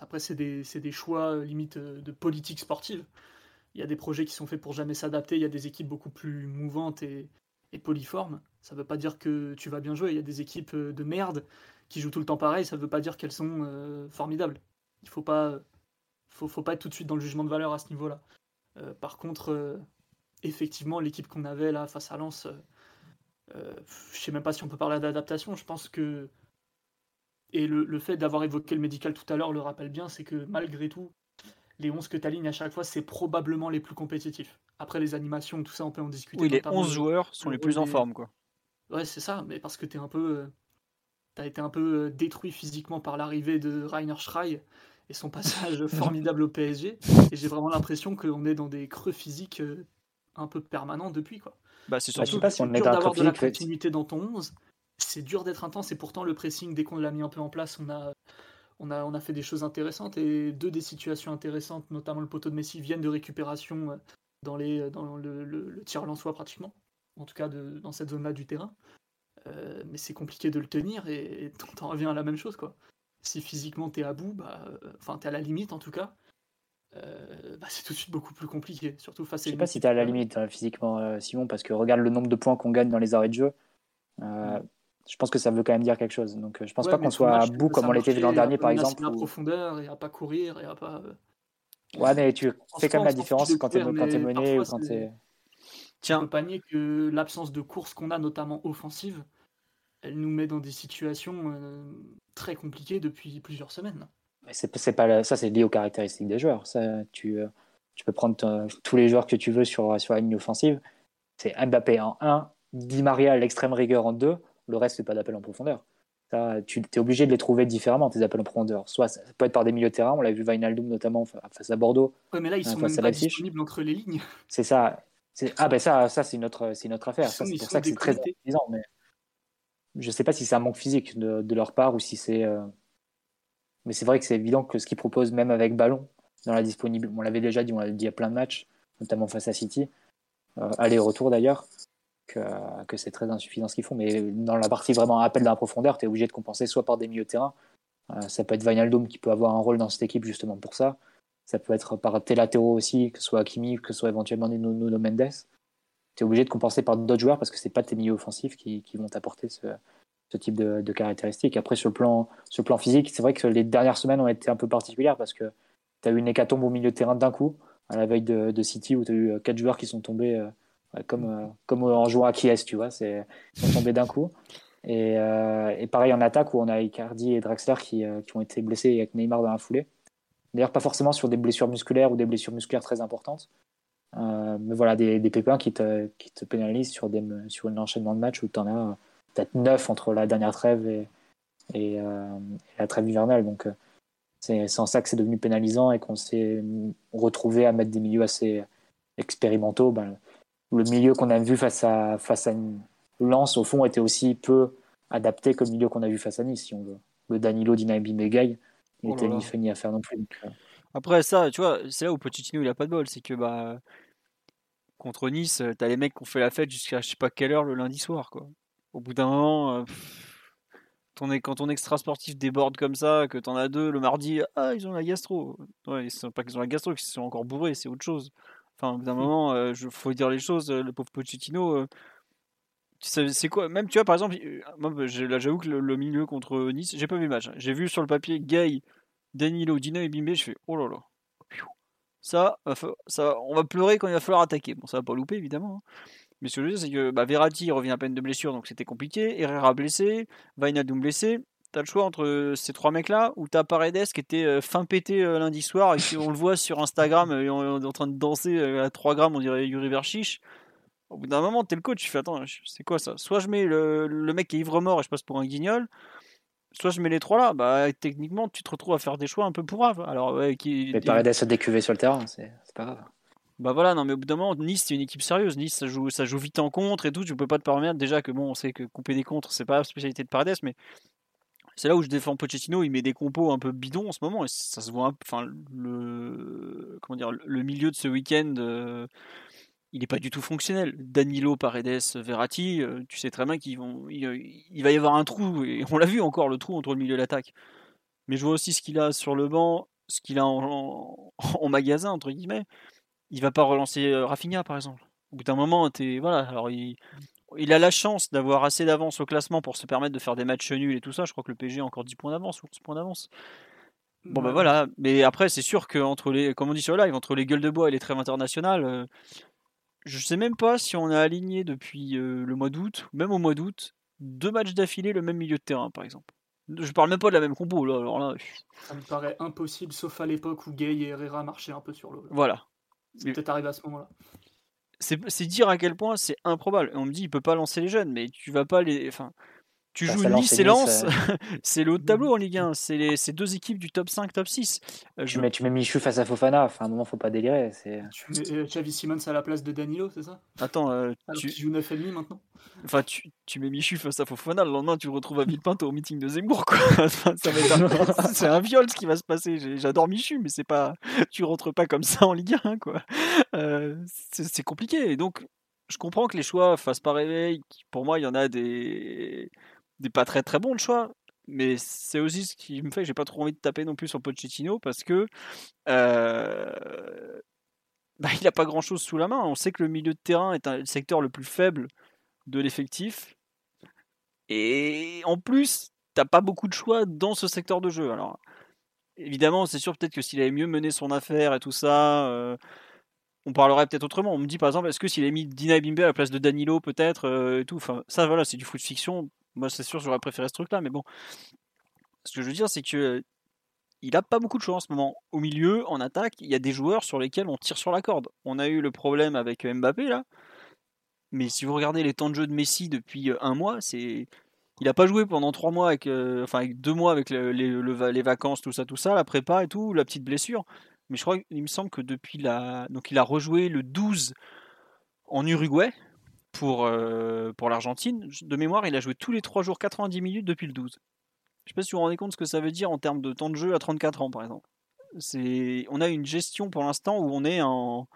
après, c'est des, des, choix limite de politique sportive. Il y a des projets qui sont faits pour jamais s'adapter, il y a des équipes beaucoup plus mouvantes et, polyformes. Ça veut pas dire que tu vas bien jouer. Il y a des équipes de merde qui jouent tout le temps pareil, ça veut pas dire qu'elles sont euh, formidables. Il pas, faut, pas être tout de suite dans le jugement de valeur à ce niveau-là. Euh, par contre, euh, effectivement, l'équipe qu'on avait là face à Lens, je sais même pas si on peut parler d'adaptation. Je pense que et le fait d'avoir évoqué le médical tout à l'heure le rappelle bien, c'est que malgré tout, les 11 que tu alignes à chaque fois, c'est probablement les plus compétitifs. Après les animations, tout ça, on peut en discuter. Oui, les 11 joueurs sont les plus en forme, quoi. Ouais, c'est ça, mais parce que tu es un peu tu as été un peu euh, détruit physiquement par l'arrivée de Rainer Schrei et son passage formidable au PSG. Et j'ai vraiment l'impression qu'on est dans des creux physiques euh, un peu permanents depuis. Quoi. Bah, c'est bah, surtout pas si dur d'avoir de la continuité dans ton 11. C'est dur d'être intense et pourtant le pressing, dès qu'on l'a mis un peu en place, on a, on, a, on a fait des choses intéressantes et deux des situations intéressantes, notamment le poteau de Messi, viennent de récupération euh, dans, les, dans le, le, tir soi pratiquement, en tout cas de, dans cette zone-là du terrain. Euh, mais c'est compliqué de le tenir et t'en reviens à la même chose quoi. Si physiquement t'es à bout, bah, euh, enfin t'es à la limite en tout cas, euh, bah, c'est tout de suite beaucoup plus compliqué, surtout face à. Je sais pas si t'es à la limite hein, physiquement, Simon, parce que regarde le nombre de points qu'on gagne dans les arrêts de jeu. Je pense que ça veut quand même dire quelque chose. Donc je pense pas qu'on soit à bout comme on l'était l'an dernier par exemple. À profondeur et à pas courir et à pas. Ouais, mais tu fais quand même la différence quand t'es mené ou quand t'es. Tiens. panier que l'absence de course qu'on a, notamment offensive, elle nous met dans des situations euh, très compliquées depuis plusieurs semaines. C'est, pas ça, c'est lié aux caractéristiques des joueurs. Ça, tu, euh, tu peux prendre tous les joueurs que tu veux sur, sur la ligne offensive. C'est Mbappé en 1, Di Maria à l'extrême rigueur en 2, le reste, c'est pas d'appel en profondeur. Ça, tu es obligé de les trouver différemment, tes appels en profondeur. Soit ça peut être par des milieux de terrain, on l'a vu Vinaldoom notamment face à Bordeaux. Ouais, mais là, ils sont même pas disponibles entre les lignes. C'est ça. Ah ben ça, ça c'est notre, c'est notre affaire. c'est pour ça que c'est très intelligent. Mais je ne sais pas si c'est un manque physique de, de leur part ou si c'est. Euh, mais c'est vrai que c'est évident que ce qu'ils proposent, même avec ballon, dans la disponibilité, on l'avait déjà dit, on l'avait dit à plein de matchs, notamment face à City, euh, aller-retour d'ailleurs, que, c'est très insuffisant ce qu'ils font. Mais dans la partie vraiment appel dans la profondeur, tu es obligé de compenser soit par des milieux de terrain, euh, ça peut être Vinaldum qui peut avoir un rôle dans cette équipe justement pour ça, ça peut être par tes latéraux aussi, que ce soit Hakimi, que ce soit éventuellement Nuno Mendes. Tu es obligé de compenser par d'autres joueurs parce que c'est pas tes milieux offensifs qui, vont t'apporter ce, ce, type de, caractéristiques. Après, sur le plan, sur le plan physique, c'est vrai que les dernières semaines ont été un peu particulières parce que tu as eu une hécatombe au milieu de terrain d'un coup, à la veille de, de City, où tu as eu euh, quatre joueurs qui sont tombés euh, comme, euh, comme en jouant à Kies, tu vois, ils sont tombés d'un coup. Et, euh, et, pareil en attaque où on a Icardi et Draxler qui, qui ont été blessés avec Neymar dans la foulée. D'ailleurs, pas forcément sur des blessures musculaires ou des blessures musculaires très importantes. Euh, mais voilà, des, des, pépins qui te, qui te pénalisent sur, des, sur un enchaînement de matchs où tu en as peut-être neuf entre la dernière trêve et, euh, la trêve hivernale. Donc, euh, c'est en ça que c'est devenu pénalisant et qu'on s'est retrouvé à mettre des milieux assez expérimentaux. Ben, le milieu qu'on a vu face à, face à une lance, au fond, était aussi peu adapté que le milieu qu'on a vu face à Nice, si on veut. Le Danilo, Dinabi, Megaï, il était ni fait ni à faire non plus. Euh. Après, ça, tu vois, c'est là où Pochettino il a pas de bol. C'est que bah, contre Nice, t'as les mecs qui ont fait la fête jusqu'à je sais pas quelle heure le lundi soir. Quoi. Au bout d'un moment, euh, quand ton extra sportif déborde comme ça, que t'en as deux le mardi, ah, ils ont la gastro. Ouais, c'est pas qu'ils ont la gastro, qu'ils sont encore bourrés, c'est autre chose. Enfin, au bout d'un mmh. moment, il euh, faut dire les choses. Le pauvre Pochettino c'est quoi? Même, tu vois, par exemple, euh, moi, bah, là, j'avoue que le, milieu contre Nice, j'ai pas vu le match. Hein. J'ai vu sur le papier Gay, Danilo, Dina et Bimbe. Je fais, oh là là. Ça, ça, on va pleurer quand il va falloir attaquer. Bon, ça va pas louper, évidemment. Hein. Mais ce que je veux dire, c'est que bah, Verratti revient à peine de blessure, donc c'était compliqué. Herrera blessé, Vainaldum blessé. T'as le choix entre euh, ces trois mecs-là, ou t'as Paredes qui était euh, fin pété lundi soir, et qui on le voit sur Instagram, on est en train de danser à 3 grammes, on dirait Yuri Verchich. Au bout d'un moment, t'es le coach, tu fais attends, c'est quoi ça? Soit je mets le, le, mec qui est ivre-mort et je passe pour un guignol, soit je mets les trois là. Bah, techniquement, tu te retrouves à faire des choix un peu pour grave. Alors, ouais, qui. Mais Paredes se décuver sur le terrain, c'est pas grave. Bah voilà, non, mais au bout d'un moment, Nice, c'est une équipe sérieuse. Nice, ça joue, ça joue vite en contre et tout. Tu peux pas te permettre déjà que, bon, on sait que couper des contres, c'est pas la spécialité de Paredes, mais c'est là où je défends Pochettino. Il met des compos un peu bidons en ce moment ça se voit. Enfin, le comment dire, le milieu de ce week-end, euh, il n'est pas du tout fonctionnel. Danilo, Paredes, Verratti, euh, tu sais très bien qu'il vont, il, va y avoir un trou et on l'a vu encore le trou entre le milieu et l'attaque. Mais je vois aussi ce qu'il a sur le banc, ce qu'il a en, magasin entre guillemets. Il va pas relancer Rafinha par exemple. Au bout d'un moment, es, voilà. Alors il, il a la chance d'avoir assez d'avance au classement pour se permettre de faire des matchs nuls et tout ça. Je crois que le PG a encore 10 points d'avance ou 11 points d'avance. Bon, ben voilà. Mais après, c'est sûr qu'entre les, comme on dit sur live, entre les gueules de bois et les trêves internationales, euh, je sais même pas si on a aligné depuis euh, le mois d'août, même au mois d'août, deux matchs d'affilée le même milieu de terrain, par exemple. Je parle même pas de la même compo, là. Alors là Ça me paraît impossible, sauf à l'époque où Gay et Herrera marchaient un peu sur l'eau. Voilà. C'est peut-être arrivé à ce moment-là c'est dire à quel point c'est improbable. On me dit il peut pas lancer les jeunes, mais tu vas pas les. Enfin, tu bah, joues Nice et Lens, c'est le haut de tableau en Ligue 1. C'est les deux équipes du top 5, top 6. Euh, tu, mets, tu mets Michu face à Fofana. Enfin, à un moment, faut pas délirer. Tu mets euh, Xavi Simons à la place de Danilo, c'est ça? Attends, euh, tu joues 9,5 maintenant Enfin, tu, tu, mets Michu face à Fofana. Le lendemain, tu le retrouves à Villepinte au meeting de Zemmour. c'est un viol ce qui va se passer. J'adore Michu, mais c'est pas. Tu rentres pas comme ça en Ligue 1, quoi. c'est compliqué. Et donc, je comprends que les choix fassent pas rêver. Pour moi, il y en a des n'est pas très très bon le choix. Mais c'est aussi ce qui me fait que j'ai pas trop envie de taper non plus sur Pochettino parce que euh, bah, il n'a pas grand chose sous la main. On sait que le milieu de terrain est un, le secteur le plus faible de l'effectif. Et en plus, t'as pas beaucoup de choix dans ce secteur de jeu. Alors, évidemment, c'est sûr peut-être que s'il avait mieux mené son affaire et tout ça, euh, on parlerait peut-être autrement. On me dit par exemple, est-ce que s'il avait mis Dina Bimbe à la place de Danilo, peut-être, euh, et tout. Enfin, ça, voilà, c'est du foot fiction. Moi, c'est sûr, j'aurais préféré ce truc-là, mais bon. Ce que je veux dire, c'est que il a pas beaucoup de choix en ce moment. Au milieu, en attaque, il y a des joueurs sur lesquels on tire sur la corde. On a eu le problème avec Mbappé là, mais si vous regardez les temps de jeu de Messi depuis euh, un mois, c'est il n'a pas joué pendant trois mois avec, euh, enfin avec deux mois avec les, les, vacances, tout ça, tout ça, la prépa et tout, la petite blessure. Mais je crois qu'il me semble que depuis la, donc il a rejoué le 12 en Uruguay, pour, euh, pour l'Argentine. De mémoire, il a joué tous les 3 jours 90 minutes depuis le 12. Je sais pas si vous vous rendez compte ce que ça veut dire en termes de temps de jeu à 34 ans, par exemple. C'est, on a une gestion pour l'instant où on est en,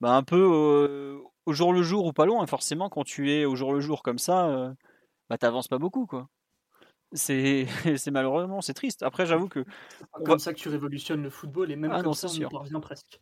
bah, un peu euh, au jour le jour ou pas loin. Forcément, quand tu es au jour le jour comme ça, euh, bah, t'avances pas beaucoup, quoi. C'est, c'est malheureusement, c'est triste. Après, j'avoue que. C'est comme ça que tu révolutionnes le football et même ah, comme ça, on parvient presque.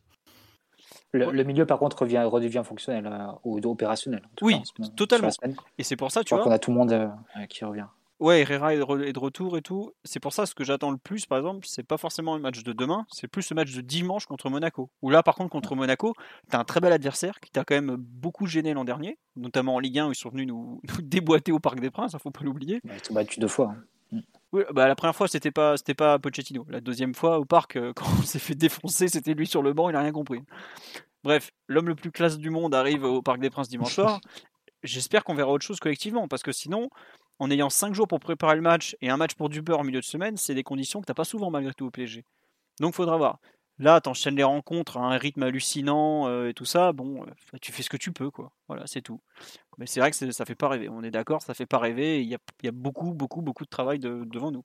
Le, milieu, par contre, revient, redevient fonctionnel euh, ou opérationnel. oui, totalement. Et c'est pour ça, tu vois. qu'on a tout le monde euh, qui revient. Ouais, Herrera est de, retour et tout. C'est pour ça ce que j'attends le plus, par exemple, c'est pas forcément le match de demain, c'est plus le match de dimanche contre Monaco. Où là, par contre, contre Monaco, t'as un très bel adversaire qui t'a quand même beaucoup gêné l'an dernier, notamment en Ligue 1 où ils sont venus nous, déboîter au Parc des Princes, il hein, faut pas l'oublier. ils t'ont battu deux fois. Hein. Oui, bah la première fois c'était pas c'était pas Pochettino. La deuxième fois au parc, euh, quand on s'est fait défoncer, c'était lui sur le banc, il a rien compris. Bref, l'homme le plus classe du monde arrive au Parc des Princes dimanche soir. J'espère qu'on verra autre chose collectivement, parce que sinon, en ayant 5 jours pour préparer le match et un match pour du beurre en milieu de semaine, c'est des conditions que t'as pas souvent malgré tout au PSG. Donc faudra voir. Là, t'enchaînes les rencontres à un rythme hallucinant euh, et tout ça. Bon, euh, tu fais ce que tu peux, quoi. Voilà, c'est tout. Mais c'est vrai que ça fait pas rêver. On est d'accord, ça fait pas rêver. Il y a, beaucoup, beaucoup, beaucoup de travail devant nous.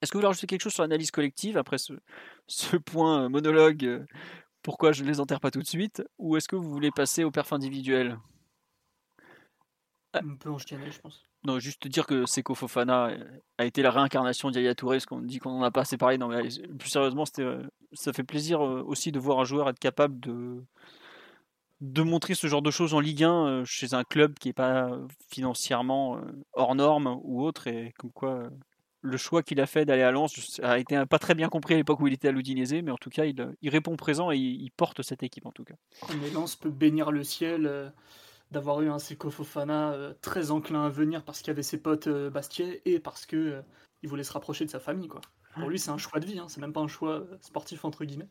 Est-ce que vous voulez rajouter quelque chose sur l'analyse collective après ce, point euh, monologue pourquoi je ne les enterre pas tout de suite Ou est-ce que vous voulez passer au perf individuel? On peut enchaîner, je pense. Juste dire que Seko Fofana a été la réincarnation d'Yaya Touré, ce qu'on dit qu'on n'en a pas assez parlé. Non, mais plus sérieusement, euh, ça fait plaisir euh, aussi de voir un joueur être capable de, de montrer ce genre de choses en Ligue 1 euh, chez un club qui n'est pas financièrement hors norme ou autre, et comme quoi le choix qu'il a fait d'aller à Lens a été pas très bien compris à l'époque où il était à l'Udinese, mais en tout cas, il, répond présent et il, porte cette équipe en tout cas. Mais Lens peut bénir le ciel euh, d'avoir eu un Seko Fofana euh, très enclin à venir parce qu'il y avait ses potes euh, Bastier et parce que il voulait se rapprocher de sa famille. Quoi. Pour lui, c'est un choix de vie, hein, c'est même pas un choix sportif entre guillemets.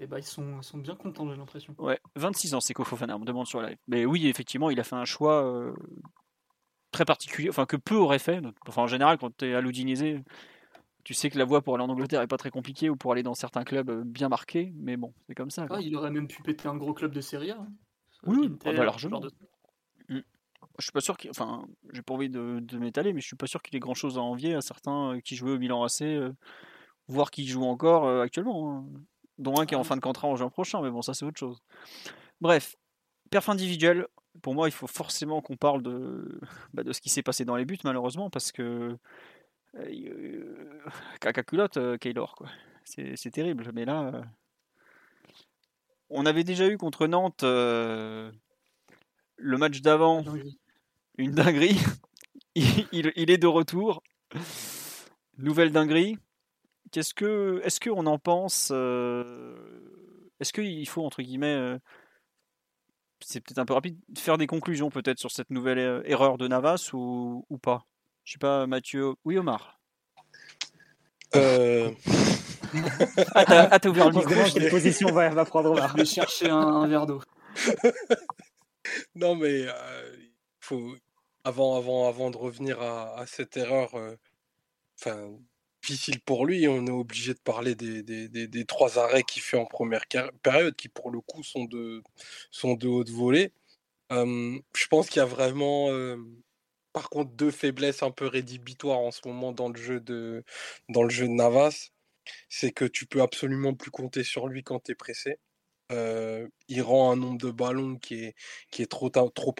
Et bah ils sont, sont bien contents, j'ai l'impression. Ouais, 26 ans, Seko Fofana, on me demande sur live. Mais oui, effectivement, il a fait un choix très particulier, enfin que peu auraient fait. Enfin, en général, quand tu es à l'Udinese, tu sais que la voie pour aller en Angleterre est pas très compliquée ou pour aller dans certains clubs euh, bien marqués, mais bon, c'est comme ça. Ah, il aurait même pu péter un gros club de Serie A. Hein. Oui, ah bah, largement. Mm. je suis pas sûr qu'il. Enfin, j'ai pas envie de, de m'étaler, mais je suis pas sûr qu'il ait grand chose à envier à certains qui jouaient au Milan AC, voire qui jouent encore actuellement. Hein. Dont un qui est en fin de contrat en juin prochain, mais bon, ça c'est autre chose. Bref, perf individuel, pour moi, il faut forcément qu'on parle de, bah, de ce qui s'est passé dans les buts, malheureusement, parce que. Euh, caca culotte, Kaylor, quoi. C'est terrible, mais là. On avait déjà eu contre Nantes le match d'avant une dinguerie. il, est de retour. Nouvelle dinguerie. Qu'est-ce que, est-ce qu'on en pense euh, Est-ce qu'il faut entre guillemets, euh, c'est peut-être un peu rapide, faire des conclusions peut-être sur cette nouvelle euh, erreur de Navas ou, pas? Je sais pas, Mathieu. Oui, Omar? Euh... ah, t'as, ouvert le micro. quelle position va, va prendre Omar Je vais chercher un, verre d'eau. non, mais faut, avant, avant, avant de revenir à, cette erreur, euh, enfin, difficile pour lui, on est obligé de parler des, des, trois arrêts qu'il fait en première période, qui pour le coup sont de, sont de haute volée. je pense qu'il y a vraiment, par contre, deux faiblesses un peu rédhibitoires en ce moment dans le jeu de, dans le jeu de Navas. C'est que tu peux absolument plus compter sur lui quand tu es pressé il rend un nombre de ballons qui est, trop,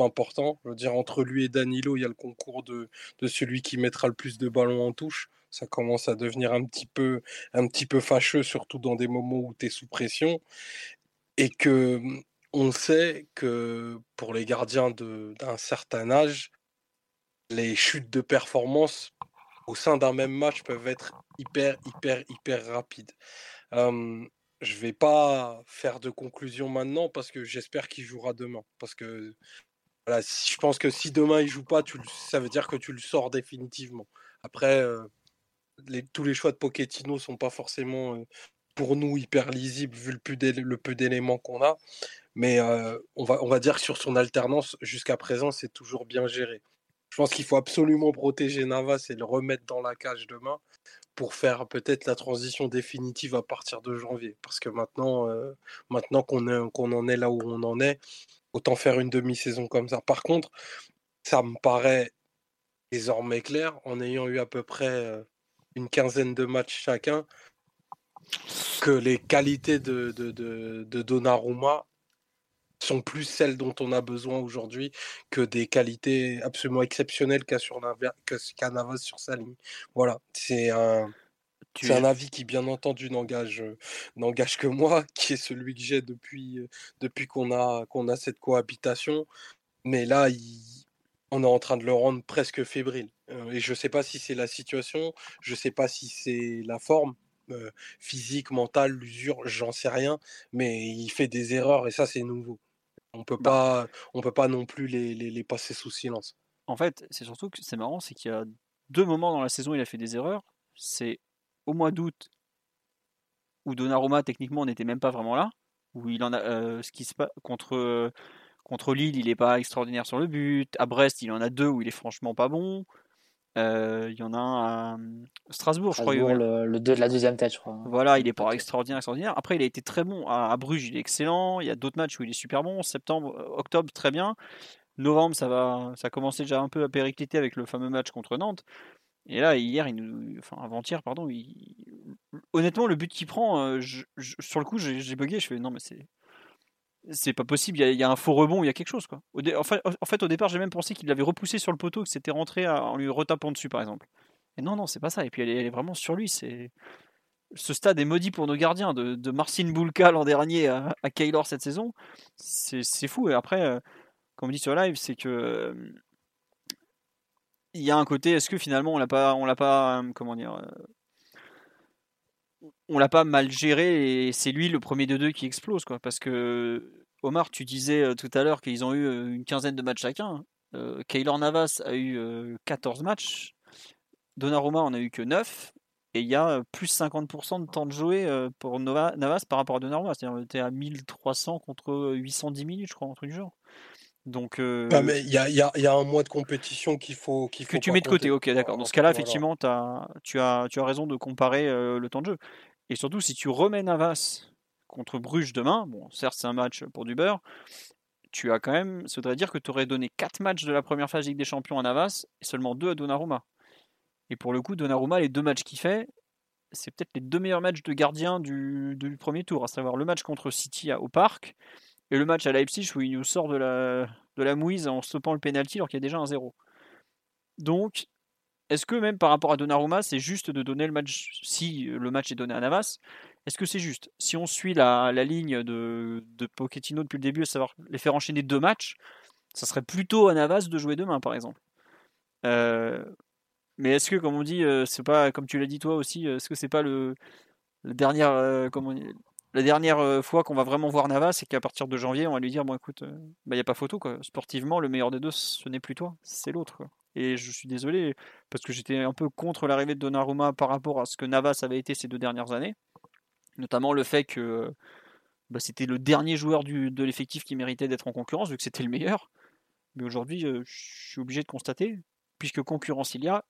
important. Je veux dire, entre lui et Danilo, il y a le concours de, celui qui mettra le plus de ballons en touche. Ça commence à devenir un petit peu, fâcheux, surtout dans des moments où tu es sous pression. Et que mmh, on sait que pour les gardiens d'un certain âge, les chutes de performance au sein d'un même match peuvent être hyper, hyper, hyper rapides. Je vais pas faire de conclusion maintenant parce que j'espère qu'il jouera demain. Parce que voilà, je pense que si demain il joue pas, ça veut dire que tu le sors définitivement. Après, tous les choix de Pochettino sont pas forcément pour nous hyper lisibles vu le peu d'éléments qu'on a. Mais on, va, on va dire que sur son alternance, jusqu'à présent, c'est toujours bien géré. Je pense qu'il faut absolument protéger Navas et le remettre dans la cage demain pour faire peut-être la transition définitive à partir de janvier. Parce que maintenant, euh, maintenant qu'on en est là où on en est, autant faire une demi-saison comme ça. Par contre, ça me paraît désormais clair, en ayant eu à peu près euh, une quinzaine de matchs chacun, que les qualités de, de, de, de Donnarumma sont plus celles dont on a besoin aujourd'hui que des qualités absolument exceptionnelles qu'a sur qu Navas sur sa ligne. Voilà, c'est un, c'est un avis qui, bien entendu, n'engage, n'engage que moi, qui est celui que j'ai depuis, depuis qu'on a, qu'on a cette cohabitation. Mais là, on est en train de le rendre presque fébrile. Et je ne sais pas si c'est la situation, je ne sais pas si c'est la forme. physique, mentale, l'usure, j'en sais rien, mais il fait des erreurs et ça c'est nouveau. On peut bah pas, on peut pas non plus les, les, passer sous silence. En fait, c'est surtout que c'est marrant, c'est qu'il y a deux moments dans la saison où il a fait des erreurs. C'est au mois d'août où Donnarumma techniquement n'était même pas vraiment là, où il en a euh, ce qui se passe contre contre Lille, il n'est pas extraordinaire sur le but. À Brest, il en a deux où il est franchement pas bon. Euh, il y en a un à Strasbourg, je crois. Le, le 2 de la deuxième tête, je crois. Voilà, il est pas extraordinaire, extraordinaire. Après, il a été très bon. À, Bruges, il est excellent. Il y a d'autres matchs où il est super bon. Septembre, euh, octobre, très bien. Novembre, ça va, ça a commencé déjà un peu à péricliter avec le fameux match contre Nantes. Et là, hier, il nous, enfin avant-hier, pardon, honnêtement, le but qu'il prend, euh, sur le coup, j'ai bugué. Je fais non, mais c'est c'est pas possible, il y, a, un faux rebond, il y a quelque chose. Quoi. en, fait, au départ, j'ai même pensé qu'il l'avait repoussé sur le poteau, que c'était rentré en lui retapant dessus, par exemple. Et non, non, c'est pas ça. Et puis elle est, vraiment sur lui. C'est Ce stade est maudit pour nos gardiens. De, de Marcin Boulka l'an dernier à, à Kaylor cette saison, c'est fou. Et après, euh, comme dit sur live, c'est que. Euh, il y a un côté, est-ce que finalement on l'a pas, on l'a pas, euh, comment dire, on l'a pas mal géré et c'est lui le premier de deux qui explose quoi. Parce que Omar tu disais euh, tout à l'heure qu'ils ont eu euh, une quinzaine de matchs chacun euh, Kaylor Navas a eu 14 matchs. Donnarumma en a eu que 9 et il y a plus 50% de temps de jouer pour Navas par rapport à Donnarumma. C'est-à-dire était à 1300 contre 810 minutes je crois un truc du genre. Donc, bah, il y a, y, a, y a, un mois de compétition qu'il faut, qu'il que tu mets de côté. Ok, d'accord. Dans ce cas-là, effectivement, as, tu, as, tu as raison de comparer le temps de jeu. Et surtout, si tu remets Navas contre Bruges demain, bon, certes, c'est un match pour du beurre, tu as quand même, ça voudrait dire que tu aurais donné 4 matchs de la première phase Ligue des Champions à Navas et seulement 2 à Donnarumma. Et pour le coup, Donnarumma, les deux matchs qu'il fait, c'est peut-être les deux meilleurs matchs de gardien du, premier tour, à savoir le match contre City au Parc et le match à Leipzig où il nous sort de la, de la mouise en stoppant le penalty alors qu'il y a déjà un 0. Donc, est-ce que même par rapport à Donnarumma, c'est juste de donner le match, si le match est donné à Navas, est-ce que c'est juste? Si on suit la, ligne de, Pochettino depuis le début, à savoir les faire enchaîner deux matchs, ça serait plutôt à Navas de jouer demain, par exemple. Euh, mais est-ce que, comme on dit, euh, c'est pas, comme tu l'as dit toi aussi, euh, est-ce que c'est pas le, la dernière, la dernière fois qu'on va vraiment voir Navas, c'est qu'à partir de janvier, on va lui dire, bon écoute, il bah, n'y a pas photo, quoi. sportivement, le meilleur des deux, ce n'est plus toi, c'est l'autre. Et je suis désolé, parce que j'étais un peu contre l'arrivée de Donnarumma par rapport à ce que Navas avait été ces deux dernières années. Notamment le fait que bah, c'était le dernier joueur de l'effectif qui méritait d'être en concurrence, vu que c'était le meilleur. Mais aujourd'hui, je suis obligé de constater, puisque concurrence il y a,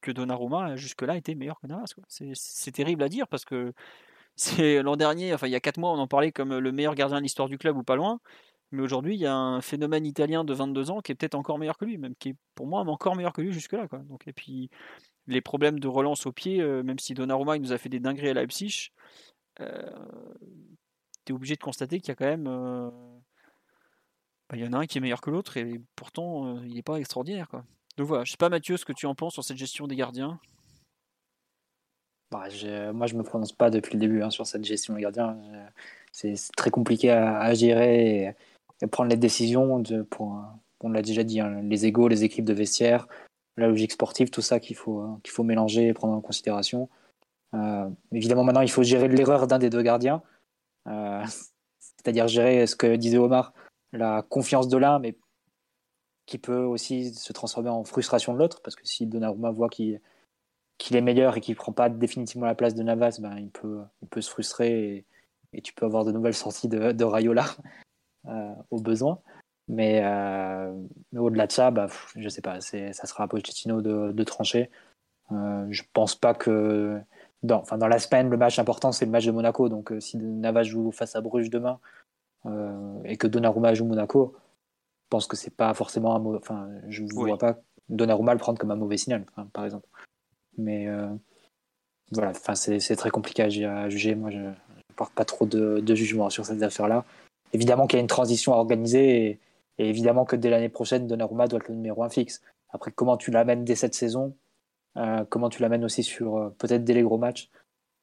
que Donnarumma jusque-là était meilleur que Navas. C'est terrible à dire parce que c'est l'an dernier, enfin il y a 4 mois, on en parlait comme le meilleur gardien de l'histoire du club ou pas loin. Mais aujourd'hui, il y a un phénomène italien de 22 ans qui est peut-être encore meilleur que lui, même qui est pour moi encore meilleur que lui jusque-là. Donc, et puis les problèmes de relance au pied, même si Donnarumma il nous a fait des dingueries à Leipzig, euh, tu es obligé de constater qu'il y a quand même. Euh, bah, il y en a un qui est meilleur que l'autre et pourtant euh, il n'est pas extraordinaire. Quoi. Donc voilà, je sais pas Mathieu ce que tu en penses sur cette gestion des gardiens. Bah, moi je me prononce pas depuis le début hein, sur cette gestion des gardiens. C'est très compliqué à, gérer prendre les décisions pour, on l'a déjà dit, hein, les égaux, les équipes de vestiaire, la logique sportive, tout ça qu'il faut, qu'il faut mélanger et prendre en considération. Euh, évidemment, maintenant, il faut gérer l'erreur d'un des deux gardiens, euh, c'est-à-dire gérer ce que disait Omar, la confiance de l'un, mais qui peut aussi se transformer en frustration de l'autre, parce que si Donnarumma voit qu'il est meilleur et qu'il ne prend pas définitivement la place de Navas, ben, il, peut, il peut se frustrer et, tu peux avoir de nouvelles sorties de, de Rayola euh, au besoin. Mais, mais au-delà de ça, bah, je ne sais pas, ça sera à Pochettino de, de trancher. je ne pense pas que dans, enfin, dans la semaine, le match important, c'est le match de Monaco. Donc, euh, si Navas joue face à Bruges demain euh, et que Donnarumma joue Monaco, je pense que c'est pas forcément un mauvais. Enfin, je ne vois pas Donnarumma le prendre comme un mauvais signal, par exemple. Mais euh, voilà, enfin, c'est très compliqué à, juger. Moi, je ne porte pas trop de, de jugement sur cette affaire-là. Évidemment qu'il y a une transition à organiser et, évidemment que dès l'année prochaine, Donnarumma doit être le numéro 1 fixe. Après, comment tu l'amènes dès cette saison euh, comment tu l'amènes aussi sur euh, peut-être dès les gros matchs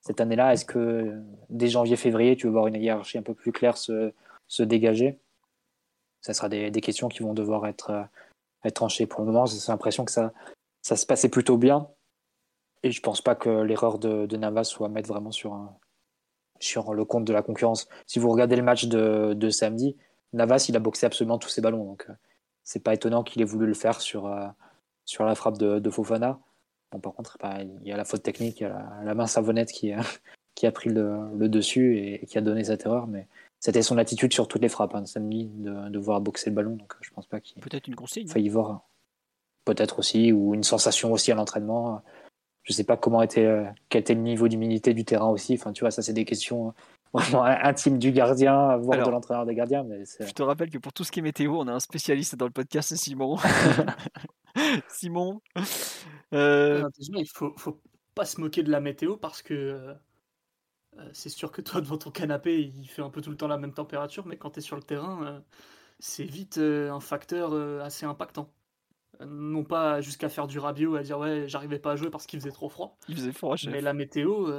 cette année-là Est-ce que dès janvier-février, tu veux voir une hiérarchie un peu plus claire se, dégager? Ça sera des, questions qui vont devoir être, euh, être tranchées. Pour le moment, j'ai l'impression que ça, ça se passait plutôt bien. Et je pense pas que l'erreur de, de, Navas soit à mettre vraiment sur, un, sur le compte de la concurrence. Si vous regardez le match de, de samedi, Navas, il a boxé absolument tous ses ballons. Donc, c'est pas étonnant qu'il ait voulu le faire sur, sur la frappe de, de Fofana. Bon, par contre, bah, il y a la faute technique, il y a la, main savonnette qui a, qui a pris le, dessus et, qui a donné cette erreur. Mais c'était son attitude sur toutes les frappes hein, samedi de, de, voir boxer le ballon. Donc je pense pas qu'il. Peut-être une consigne. Failli voir. Peut-être aussi, ou une sensation aussi à l'entraînement. Je sais pas comment était, euh, quel était le niveau d'humilité du terrain aussi. Enfin, tu vois, ça, c'est des questions vraiment intimes du gardien, voire de l'entraîneur des gardiens. Mais je te rappelle que pour tout ce qui est météo, on a un spécialiste dans le podcast, c'est Simon. Simon. Euh... il faut, faut pas se moquer de la météo parce que euh, euh, c'est sûr que toi, devant ton canapé, il fait un peu tout le temps la même température, mais quand tu es sur le terrain, euh, c'est vite un facteur assez impactant. Non pas jusqu'à faire du rabio à dire ouais, j'arrivais pas à jouer parce qu'il faisait trop froid. Il faisait froid, Mais la météo,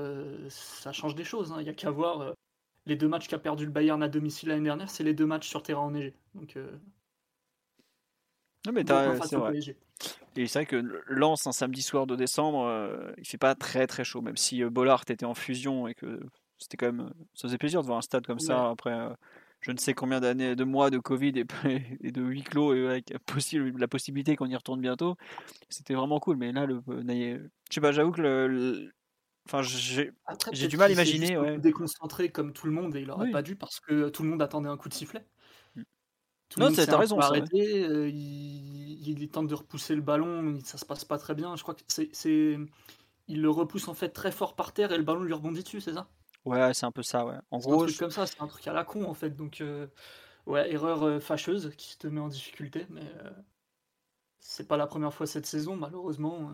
ça change des choses. Hein. Il y a qu'à voir les deux matchs qu'a perdu le Bayern à domicile l'année dernière, c'est les deux matchs sur terrain enneigé. Donc non, mais c'est vrai. Et c'est vrai que Lens, un samedi soir de décembre, euh, il fait pas très très chaud, même si euh, Bollard était en fusion et que c'était quand même. Ça faisait plaisir de voir un stade comme ça après euh, je ne sais combien d'années, de mois de Covid et, et de huis clos et avec la possibilité qu'on y retourne bientôt. C'était vraiment cool, mais là, le, je sais pas, j'avoue que le, Enfin, j'ai du mal à imaginer. Ouais. Déconcentré comme tout le monde et il aurait pas dû parce que tout le monde attendait un coup de sifflet. Tout non, t'as raison. Arrêté, euh, il, il, tente de repousser le ballon, ça se passe pas très bien. Je crois que c'est, il le repousse en fait très fort par terre et le ballon lui rebondit dessus, c'est ça? Ouais, c'est un peu ça, ouais. En gros, un truc comme ça, c'est un truc à la con en fait. Donc, euh, Ouais, erreur fâcheuse qui te met en difficulté, mais c'est pas la première fois cette saison, malheureusement.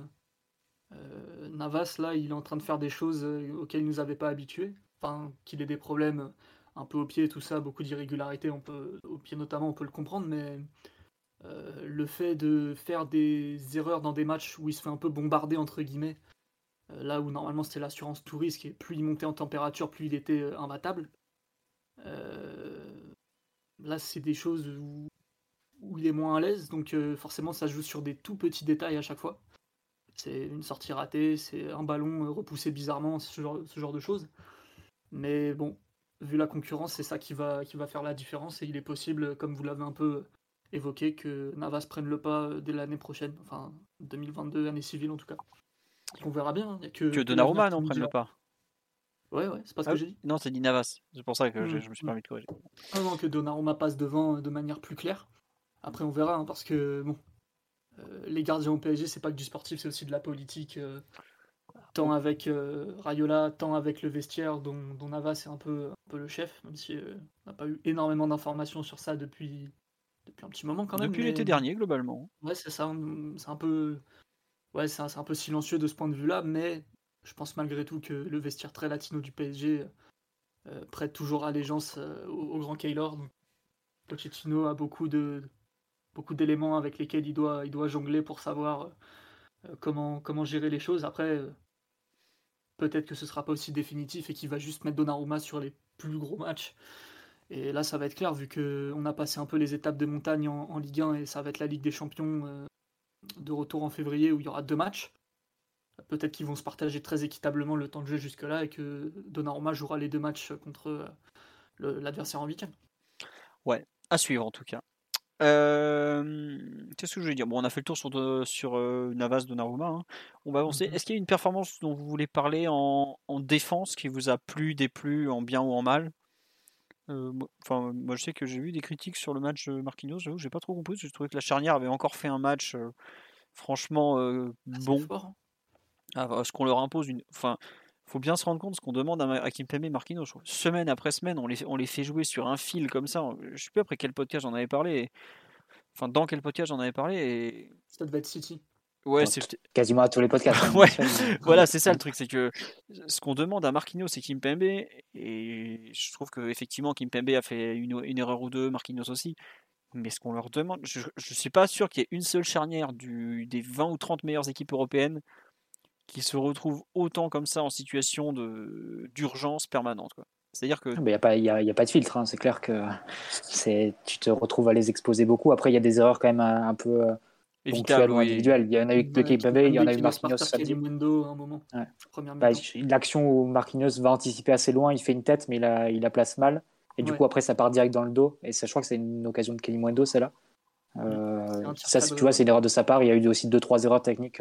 Navas, là, il est en train de faire des choses auxquelles il nous avait pas habitués. Enfin, qu'il ait des problèmes un peu au pied, tout ça, beaucoup d'irrégularités, on peut, au pied notamment, on peut le comprendre, mais le fait de faire des erreurs dans des matchs où il se fait un peu bombarder, entre guillemets, là où normalement c'était l'assurance tout risque, et plus il montait en température, plus il était imbattable. là, c'est des choses où, il est moins à l'aise, donc forcément, ça joue sur des tout petits détails à chaque fois. C'est une sortie ratée, c'est un ballon repoussé bizarrement, ce genre, ce genre de choses. Mais bon, vu la concurrence, c'est ça qui va, qui va faire la différence, et il est possible, comme vous l'avez un peu évoqué, que Navas prenne le pas dès l'année prochaine, enfin 2022, année civile en tout cas. On verra bien. Hein. que, que Donnarumma non prenne le pas. Ouais, ouais, c'est pas ce que ah j'ai dit. Non, c'est dit Navas. C'est pour ça que je, me suis permis de corriger. Ah non, que Donnarumma passe devant de manière plus claire. Après, on verra, hein, parce que bon, euh, les gardiens au PSG, c'est pas que du sportif, c'est aussi de la politique. Euh, tant avec euh, Rayola, tant avec le vestiaire, dont, dont Navas est un peu, un peu le chef, même si on n'a pas eu énormément d'informations sur ça depuis, depuis un petit moment quand même. Depuis l'été dernier, globalement. Ouais, c'est ça. C'est un peu ouais, c'est un, peu silencieux de ce point de vue-là, mais je pense malgré tout que le vestiaire très latino du PSG euh, prête toujours allégeance euh, au, grand Keylor. Pochettino a beaucoup beaucoup d'éléments avec lesquels il doit, il doit jongler pour savoir euh, comment, comment gérer les choses. Après, peut-être que ce sera pas aussi définitif et qu'il va juste mettre Donnarumma sur les plus gros matchs. Et là, ça va être clair, vu qu'on a passé un peu les étapes de montagne en, Ligue 1 et ça va être la Ligue des Champions de retour en février où il y aura deux matchs. Peut-être qu'ils vont se partager très équitablement le temps de jeu jusque-là et que Donnarumma jouera les deux matchs contre l'adversaire en week-end. Ouais, à suivre en tout cas. Euh, qu'est-ce que je voulais dire? Bon, on a fait le tour sur, sur euh, Navas, Donnarumma. Hein. On va avancer. Mhm. Est-ce qu'il y a une performance dont vous voulez parler en, en défense qui vous a plu, déplu, en bien ou en mal? Euh, enfin, moi, je sais que j'ai vu des critiques sur le match Marquinhos. J'avoue, j'ai pas trop compris. Je trouvais que la charnière avait encore fait un match franchement bon. Fort, hein. ce qu'on leur impose une. Enfin, faut bien se rendre compte ce qu'on demande à, Kimpembe et Marquinhos. Semaine après semaine, on les, on les fait jouer sur un fil comme ça. Je sais plus après quel podcast j'en avais parlé. Enfin, dans quel podcast j'en avais parlé. Et... Ça devait être City. Ouais, c'est quasiment à tous les podcasts. Hein, ouais. voilà, c'est ça le truc, c'est que ce qu'on demande à Marquinhos, c'est Kimpembe, et je trouve que effectivement Kimpembe a fait une, une erreur ou deux, Marquinhos aussi. Mais ce qu'on leur demande, je ne suis pas sûr qu'il y ait une seule charnière du, des 20 ou 30 meilleures équipes européennes qui se retrouvent autant comme ça en situation d'urgence permanente. C'est-à-dire que. Il n'y a, pas, y a, y a pas de filtre, hein. c'est clair que tu te retrouves à les exposer beaucoup. Après, il y a des erreurs quand même un peu euh, évitable ou individuel. Il y en a eu de Kipembe, il y en a eu Marquinhos. Bah, l'action où Marquinhos va anticiper assez loin, il fait une tête, mais il la, il la place mal. Et du coup, après, ça part direct dans le dos. Et ça, je crois que c'est une occasion de Kelly Mwendo, celle-là. Euh, ça, tu vois, c'est une erreur de sa part. Il y a eu aussi deux, trois erreurs techniques,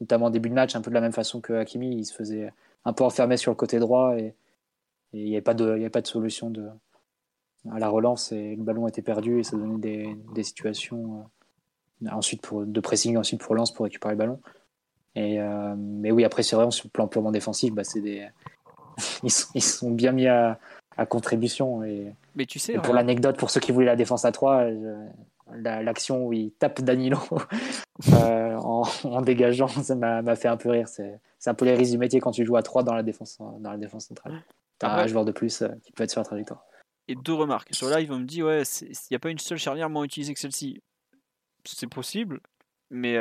notamment en début de match, un peu de la même façon que Hakimi. Il se faisait un peu enfermer sur le côté droit et, il n'y avait, pas de, il avait pas de solution de, à la relance. Et le ballon était perdu et ça donnait des, des situations. Euh, ensuite pour, de pressing, ensuite pour lance pour récupérer le ballon. Et, euh, mais oui, après, c'est vrai, sur le plan purement défensif, bah, c'est des... ils, sont, ils, sont, bien mis à, à contribution. Et, mais tu sais, pour l'anecdote, pour ceux qui voulaient la défense à 3, l'action où il tape Danilo euh, en, en, dégageant, ça m'a fait un peu rire. C'est un peu les risques du métier quand tu joues à 3 dans la défense, dans la défense centrale. T'as un joueur de plus euh, qui peut être sur la trajectoire. Et deux remarques. Sur live, on me dit, ouais, il n'y a pas une seule charnière moins utilisée que celle-ci c'est possible, mais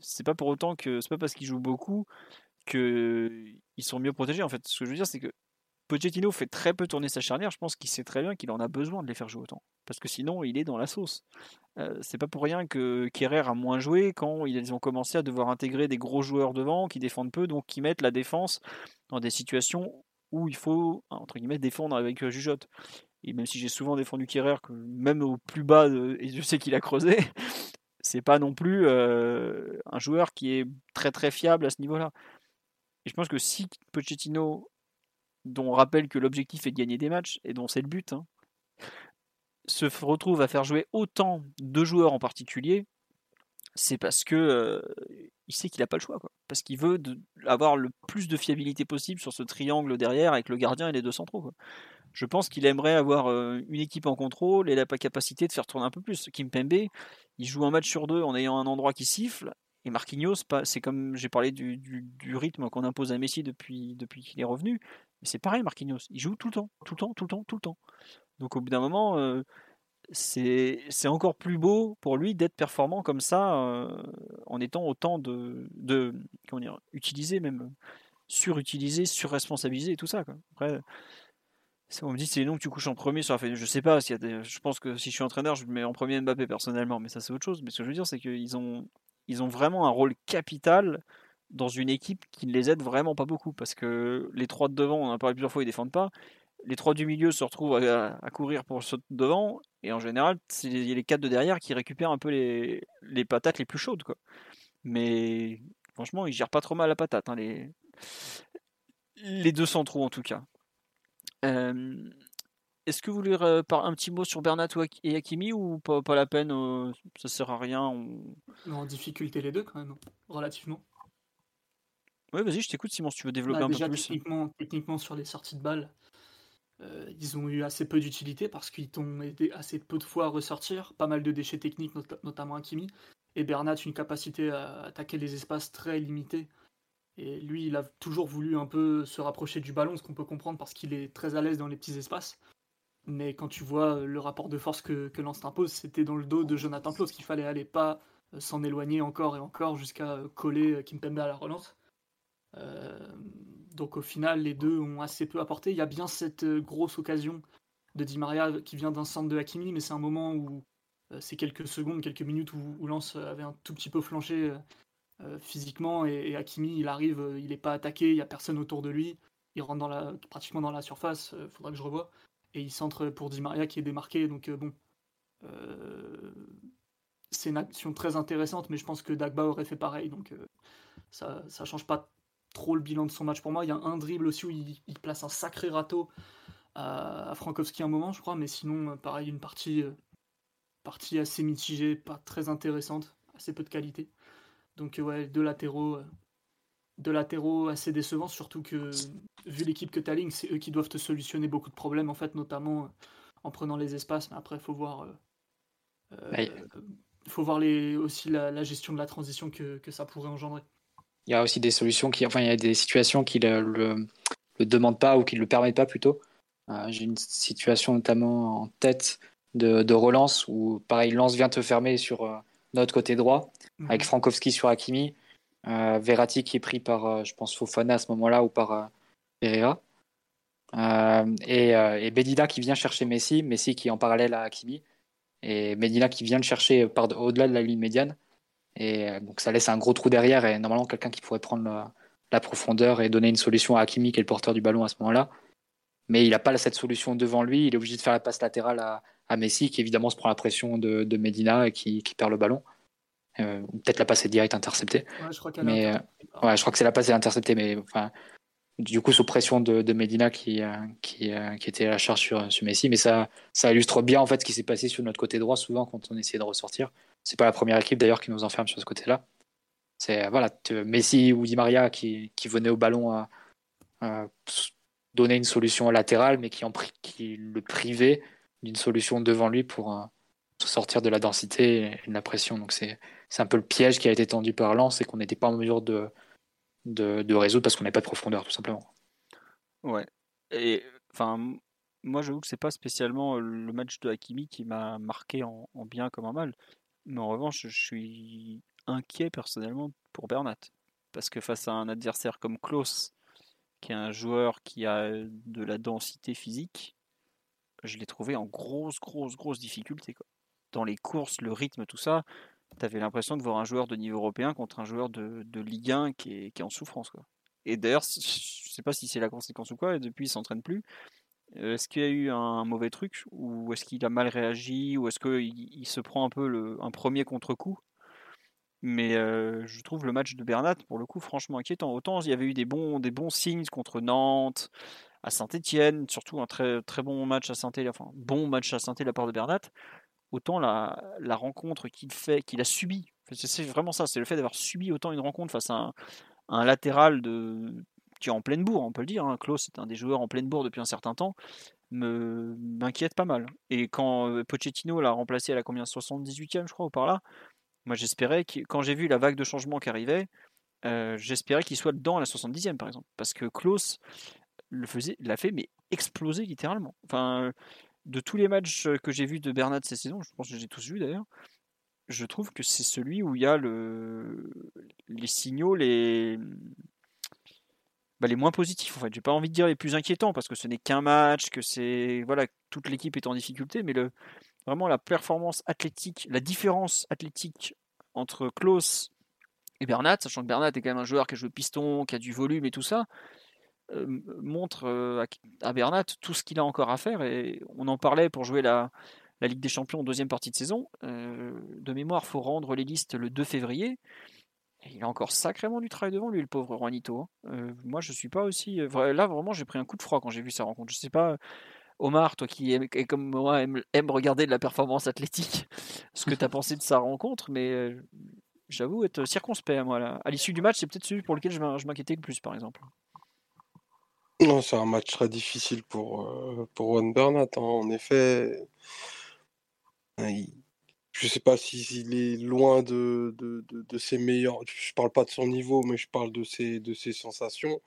c'est pas pour autant que c'est pas parce qu'ils jouent beaucoup qu'ils sont mieux protégés. En fait, ce que je veux dire, c'est que Pochettino fait très peu tourner sa charnière. Je pense qu'il sait très bien qu'il en a besoin de les faire jouer autant, parce que sinon il est dans la sauce. c'est pas pour rien que Kerrer a moins joué quand ils ont commencé à devoir intégrer des gros joueurs devant qui défendent peu, donc qui mettent la défense dans des situations où il faut entre guillemets défendre avec Jujotte. Et même si j'ai souvent défendu Kerrer, que même au plus bas, et je sais qu'il a creusé, c'est pas non plus euh, un joueur qui est très très fiable à ce niveau-là. Et je pense que si Pochettino, dont on rappelle que l'objectif est de gagner des matchs, et dont c'est le but, hein, se retrouve à faire jouer autant de joueurs en particulier, c'est parce que euh, il sait qu'il n'a pas le choix, quoi. Parce qu'il veut avoir le plus de fiabilité possible sur ce triangle derrière avec le gardien et les deux centraux. Je pense qu'il aimerait avoir une équipe en contrôle et la capacité de faire tourner un peu plus. Kim Pembe, il joue un match sur deux en ayant un endroit qui siffle. Et Marquinhos, c'est comme j'ai parlé du, rythme qu'on impose à Messi depuis, qu'il est revenu. C'est pareil, Marquinhos. Il joue tout le temps, tout le temps, tout le temps, tout le temps. Donc au bout d'un moment, c'est encore plus beau pour lui d'être performant comme ça, en étant autant de, de comment dire, utilisé même, surutilisé, surresponsabilisé et tout ça. Quoi. Après, on me dit c'est les noms que tu couches en premier sur la feuille. Je sais pas. y a je pense que si je suis entraîneur, je mets en premier Mbappé personnellement, mais ça c'est autre chose. Mais ce que je veux dire, c'est qu'ils ont, ils ont vraiment un rôle capital dans une équipe qui ne les aide vraiment pas beaucoup. Parce que les trois de devant, on en a parlé plusieurs fois, ils défendent pas. Les trois du milieu se retrouvent à, courir pour ceux de devant. Et en général, c'est les quatre de derrière qui récupèrent un peu les, les patates les plus chaudes. Quoi. Mais franchement, ils gèrent pas trop mal la patate. Hein, les, les deux centraux en tout cas. Est-ce que vous voulez parler un petit mot sur Bernat et Hakimi ou pas, pas la peine Ça sert à rien. en difficulté les deux quand même, relativement. Oui, vas-y, je t'écoute Simon si tu veux développer bah, un peu plus. Techniquement, techniquement, sur les sorties de balles, ils ont eu assez peu d'utilité parce qu'ils t'ont aidé assez peu de fois à ressortir. Pas mal de déchets techniques, notamment Hakimi. Et Bernat, une capacité à attaquer les espaces très limitée et lui, il a toujours voulu un peu se rapprocher du ballon, ce qu'on peut comprendre parce qu'il est très à l'aise dans les petits espaces. Mais quand tu vois le rapport de force que, que Lens impose, c'était dans le dos de Jonathan Klaus qu'il fallait aller pas euh, s'en éloigner encore et encore jusqu'à euh, coller euh, Kimpembe à la relance. Donc au final, les deux ont assez peu apporté. Il y a bien cette grosse occasion de Di Maria qui vient d'un centre de Hakimi, mais c'est un moment où c'est quelques secondes, quelques minutes où, où Lens avait un tout petit peu flanché euh, physiquement et, Hakimi il arrive, euh, il n'est pas attaqué, il n'y a personne autour de lui, il rentre dans la, pratiquement dans la surface, il euh, faudra que je revoie, et il centre pour Di Maria qui est démarqué, donc bon, c'est une action très intéressante, mais je pense que Dagba aurait fait pareil, donc ça ne change pas trop le bilan de son match pour moi. Il y a un dribble aussi où il, place un sacré râteau à, Frankowski un moment, je crois, mais sinon, pareil, une partie, partie assez mitigée, pas très intéressante, assez peu de qualité. Donc ouais, deux latéraux, euh, deux latéraux assez décevants, surtout que vu l'équipe que tu c'est eux qui doivent te solutionner beaucoup de problèmes, en fait, notamment euh, en prenant les espaces. Mais après, il faut voir, euh, faut voir les, aussi la, gestion de la transition que, ça pourrait engendrer. Il y a aussi des solutions qui, enfin, il y a des situations qui le, le, demandent pas ou qui ne le permettent pas plutôt. J'ai une situation notamment en tête de, de relance où, pareil, Lance vient te fermer sur notre côté droit, mhm. avec Frankowski sur Hakimi, euh, Verratti qui est pris par, euh, je pense, Fofana à ce moment-là ou par euh, Pereira. et, et Bedina qui vient chercher Messi, Messi qui est en parallèle à Hakimi, et Medina qui vient le chercher au-delà de la ligne médiane. Et donc ça laisse un gros trou derrière et normalement quelqu'un qui pourrait prendre la, profondeur et donner une solution à Hakimi qui est le porteur du ballon à ce moment-là. Mais il n'a pas cette solution devant lui, il est obligé de faire la passe latérale à, à Messi, qui évidemment se prend la pression de, de Medina et qui, qui, perd le ballon. Euh, peut-être la passe est direct interceptée. Ouais, je crois mais, euh, ouais, je crois que c'est la passe est interceptée, mais enfin, du coup sous pression de, Medina qui, euh, qui, était à la charge sur, Messi. Mais ça, illustre bien en fait ce qui s'est passé sur notre côté droit souvent quand on essayait de ressortir. C'est pas la première équipe d'ailleurs qui nous enferme sur ce côté-là. C'est voilà, Messi ou Di Maria qui, qui venait au ballon à, donner une solution latérale, mais qui, en, qui le privait d'une solution devant lui pour euh, sortir de la densité et de la pression. Donc c'est un peu le piège qui a été tendu par Lens et qu'on n'était pas en mesure de, de, résoudre parce qu'on n'avait pas de profondeur, tout simplement. Ouais. Et enfin, moi, j'avoue que c'est pas spécialement le match de Hakimi qui m'a marqué en, bien comme en mal. Mais en revanche, je suis inquiet personnellement pour Bernat. Parce que face à un adversaire comme Klaus, qui est un joueur qui a de la densité physique, je l'ai trouvé en grosse, grosse, grosse difficulté. Quoi. Dans les courses, le rythme, tout ça, tu avais l'impression de voir un joueur de niveau européen contre un joueur de, de Ligue 1 qui est, qui est en souffrance. Quoi. Et d'ailleurs, je sais pas si c'est la conséquence ou quoi, et depuis il s'entraîne plus. Euh, est-ce qu'il y a eu un mauvais truc Ou est-ce qu'il a mal réagi Ou est-ce qu'il il se prend un peu le, un premier contre-coup? Mais euh, je trouve le match de Bernat, pour le coup, franchement inquiétant. Autant il y avait eu des bons, des bons signes contre Nantes, à Saint-Etienne, surtout un très, très bon match à saint enfin bon match à saint de la part de Bernat, autant la, rencontre qu'il fait, qu'il a subi, c'est vraiment ça, c'est le fait d'avoir subi autant une rencontre face à un, latéral de, qui est en pleine bourre, on peut le dire. Hein. Klaus est un des joueurs en pleine bourre depuis un certain temps, me m'inquiète pas mal. Et quand Pochettino l'a remplacé à la combien 78e, je crois, ou par là, moi j'espérais que quand j'ai vu la vague de changement qui arrivait, j'espérais qu'il soit dedans à la 70e par exemple. Parce que Klaus l'a fait mais exploser littéralement. Enfin, de tous les matchs que j'ai vus de Bernat cette saison, je pense que j'ai tous vus d'ailleurs, je trouve que c'est celui où il y a le, les signaux les, bah, les moins positifs en fait. J'ai pas envie de dire les plus inquiétants parce que ce n'est qu'un match, que c'est voilà toute l'équipe est en difficulté, mais vraiment la performance athlétique, la différence athlétique entre Klaus et Bernat, sachant que Bernat est quand même un joueur qui a joué piston, qui a du volume et tout ça, montre euh, à, Bernat tout ce qu'il a encore à faire et on en parlait pour jouer la, Ligue des Champions en deuxième partie de saison. Euh, de mémoire, faut rendre les listes le 2 février il a encore sacrément du travail devant lui, le pauvre Juanito. Hein. Euh, moi, je suis pas aussi. Euh, là, vraiment, j'ai pris un coup de froid quand j'ai vu sa rencontre. Je sais pas, Omar, toi qui aime, comme moi aime, regarder de la performance athlétique, ce que tu as pensé de sa rencontre, mais euh, j'avoue être circonspect. Moi, là. À l'issue du match, c'est peut-être celui pour lequel je m'inquiétais le plus, par exemple. Non, c'est un match très difficile pour, pour Juan Bernat. Hein. En effet, je sais pas s'il est loin de, de, ses meilleurs. Je parle pas de son niveau, mais je parle de ses, de ses sensations.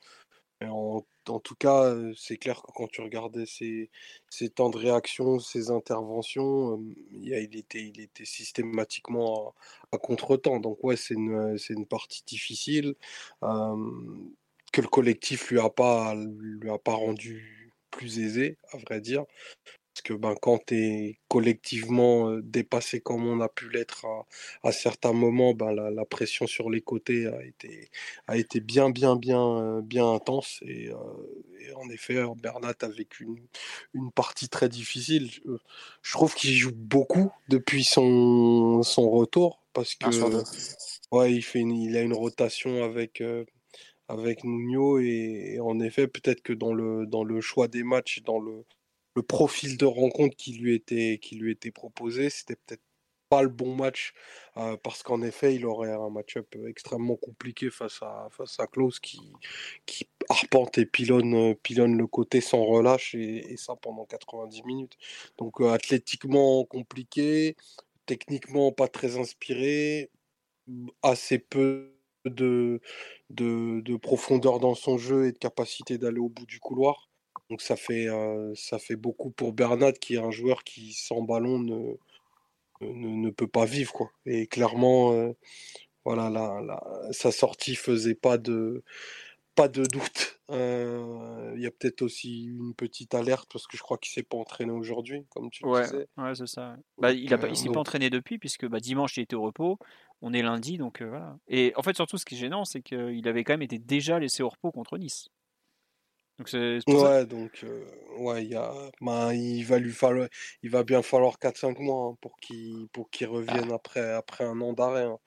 En, tout cas, c'est clair que quand tu regardais ses, ses temps de réaction, ses interventions, il, était, il était systématiquement à, contre-temps. Donc ouais, c'est une, une partie difficile que le collectif lui a pas lui a pas rendu plus aisé, à vrai dire. Parce que ben, quand tu es collectivement dépassé comme on a pu l'être à, certains moments, ben, la, pression sur les côtés a été, a été bien, bien, bien, bien intense. Et, en effet, Bernat a vécu une, une partie très difficile. Je, trouve qu'il joue beaucoup depuis son, son retour. Parce que ouais, il, fait il a une rotation avec avec Nuno et, en effet peut-être que dans le dans le choix des matchs dans le le profil de rencontre qui lui était, qui lui était proposé, c'était peut-être pas le bon match euh, parce qu'en effet, il aurait un match-up extrêmement compliqué face à, face à Klaus qui, qui arpente et pilonne, pilonne le côté sans relâche et, ça pendant 90 minutes. Donc euh, athlétiquement compliqué, techniquement pas très inspiré, assez peu de, de, de profondeur dans son jeu et de capacité d'aller au bout du couloir. Donc ça fait, ça fait beaucoup pour Bernat qui est un joueur qui sans ballon ne, ne, peut pas vivre quoi. Et clairement, voilà, la, sa sortie faisait pas de, pas de doute. Il y a peut-être aussi une petite alerte parce que je crois qu'il s'est pas entraîné aujourd'hui, comme tu ouais, disais. Ouais, c'est ça. Bah, il il s'est pas entraîné depuis puisque bah, dimanche il était au repos. On est lundi, donc voilà. Et en fait, surtout, ce qui est gênant, c'est qu'il avait quand même été déjà laissé au repos contre Nice. Donc c'est ouais, donc ouais, il y a, ben, il va lui falloir, il va bien falloir 4-5 mois hein, pour qu'il pour qu'il revienne ah. après après un an d'arrêt. Hein.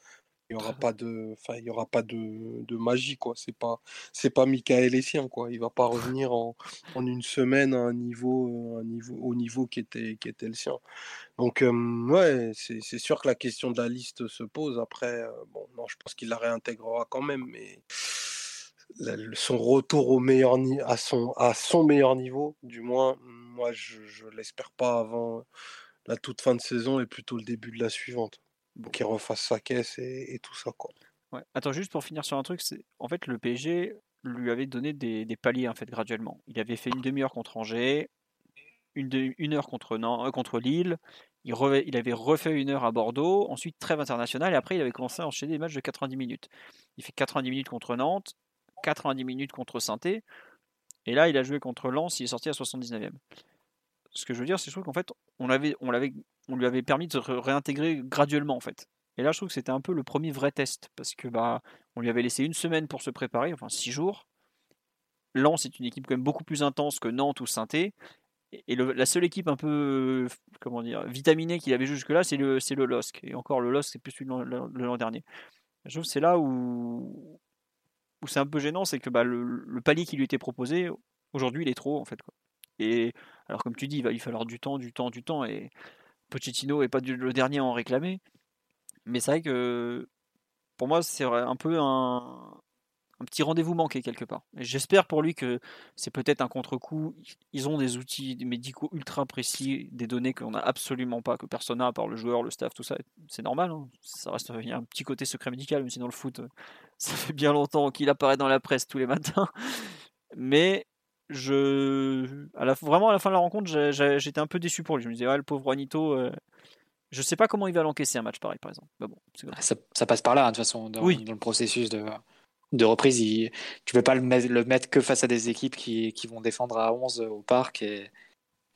Il y aura pas de, enfin il y aura pas de, de magie quoi. C'est pas c'est pas Michael Essien quoi. Il va pas revenir en, en une semaine à un niveau un niveau au niveau qui était qui était le sien. Donc ouais, c'est c'est sûr que la question de la liste se pose. Après bon non, je pense qu'il la réintégrera quand même, mais son retour au meilleur à son à son meilleur niveau, du moins, moi je, je l'espère pas avant la toute fin de saison et plutôt le début de la suivante. Qu'il refasse sa caisse et, tout ça quoi. Ouais. Attends juste pour finir sur un truc, c'est en fait le PSG lui avait donné des, des, paliers en fait graduellement. Il avait fait une demi-heure contre Angers, une, une heure contre, euh, contre Lille, il, il, avait refait une heure à Bordeaux, ensuite trêve internationale, et après il avait commencé à enchaîner des matchs de 90 minutes. Il fait 90 minutes contre Nantes, 90 minutes contre saint Et là, il a joué contre Lens, il est sorti à 79e. Ce que je veux dire, c'est qu'en fait, on, avait, on, on lui avait permis de se réintégrer graduellement, en fait. Et là, je trouve que c'était un peu le premier vrai test, parce que bah, on lui avait laissé une semaine pour se préparer, enfin six jours. Lens est une équipe quand même beaucoup plus intense que Nantes ou saint Et la seule équipe un peu, comment dire, vitaminée qu'il avait jusque-là, c'est le, c'est le LOSC. Et encore, le LOSC, c'est plus celui de l'an dernier. Je trouve que c'est là où, où c'est un peu gênant, c'est que bah, le, palier qui lui était proposé, aujourd'hui, il est trop, en fait. Et alors, comme tu dis, il va lui falloir du temps, du temps, du temps, et Pochettino n'est pas le dernier à en réclamer. Mais c'est vrai que pour moi, c'est un peu un, petit rendez-vous manqué quelque part. J'espère pour lui que c'est peut-être un contre-coup. Ils ont des outils médicaux ultra précis, des données qu'on n'a absolument pas, que personne n'a, à part le joueur, le staff, tout ça. C'est normal. Hein. Ça reste, il y a un petit côté secret médical, même si dans le foot, ça fait bien longtemps qu'il apparaît dans la presse tous les matins. Mais je, à la, vraiment à la fin de la rencontre, j'étais un peu déçu pour lui. Je me disais, ah, le pauvre Juanito, euh, je sais pas comment il va l'encaisser un match pareil, par exemple. bon, ça, passe par là, hein, de toute façon, dans, le processus de, de reprise. Il, tu peux pas le mettre, le mettre, que face à des équipes qui, qui, vont défendre à 11 au parc et,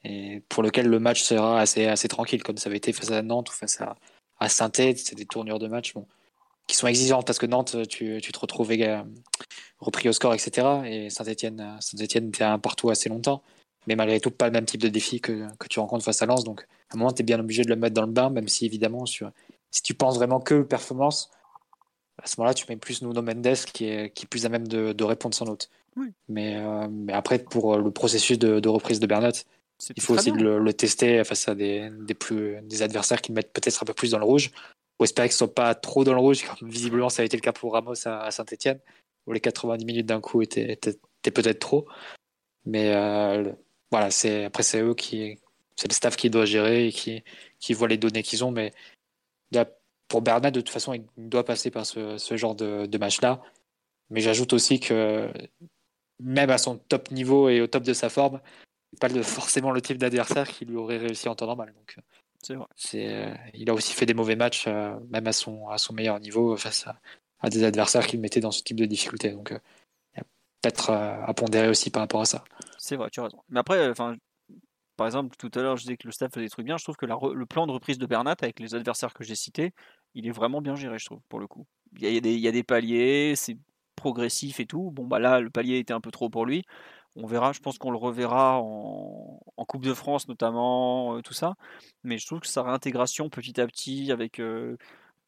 et, pour lequel le match sera assez, assez tranquille, comme ça avait été face à Nantes ou face à, à Saint-Etienne. C'est des tournures de match bon, qui sont exigeantes parce que Nantes, tu, tu te retrouves repris au score, etc. Et Saint-Etienne Saint -Etienne était un partout assez longtemps. Mais malgré tout, pas le même type de défi que, que tu rencontres face à Lens. Donc, à un moment, tu es bien obligé de le mettre dans le bain, même si évidemment, sur, si tu penses vraiment que performance, à ce moment-là, tu mets plus Nuno Mendes qui est, qui est plus à même de, de répondre sans doute. Mais, euh, mais, après, pour le processus de, de reprise de Bernat, il faut aussi le, le, tester face à des, des, plus, des adversaires qui mettent peut-être un peu plus dans le rouge, ou espérer qu'ils ne soient pas trop dans le rouge, comme visiblement ça a été le cas pour Ramos à, Saint-Etienne, où les 90 minutes d'un coup étaient, peut-être trop. Mais euh, voilà, c'est après c'est eux qui, c'est le staff qui doit gérer et qui, voit les données qu'ils ont, mais pour Bernat, de toute façon, il doit passer par ce, genre de, match-là. Mais j'ajoute aussi que même à son top niveau et au top de sa forme, pas le, forcément le type d'adversaire qui lui aurait réussi en temps normal. Donc, c'est. C'est, il a aussi fait des mauvais matchs, euh, même à son, à son meilleur niveau, face à, à des adversaires qui le mettaient dans ce type de difficulté. Donc, euh, il y a peut-être à, pondérer aussi par rapport à ça. C'est vrai, tu as raison. Mais après, enfin, par exemple, tout à l'heure, je disais que le staff faisait des trucs bien. Je trouve que le plan de reprise de Bernat avec les adversaires que j'ai cités, il est vraiment bien géré, je trouve, pour le coup. Il y a, des, il y a des, paliers, c'est progressif et tout. Bon, bah là, le palier était un peu trop pour lui. On verra, je pense qu'on le reverra en, Coupe de France notamment, euh, tout ça. Mais je trouve que sa réintégration petit à petit avec euh,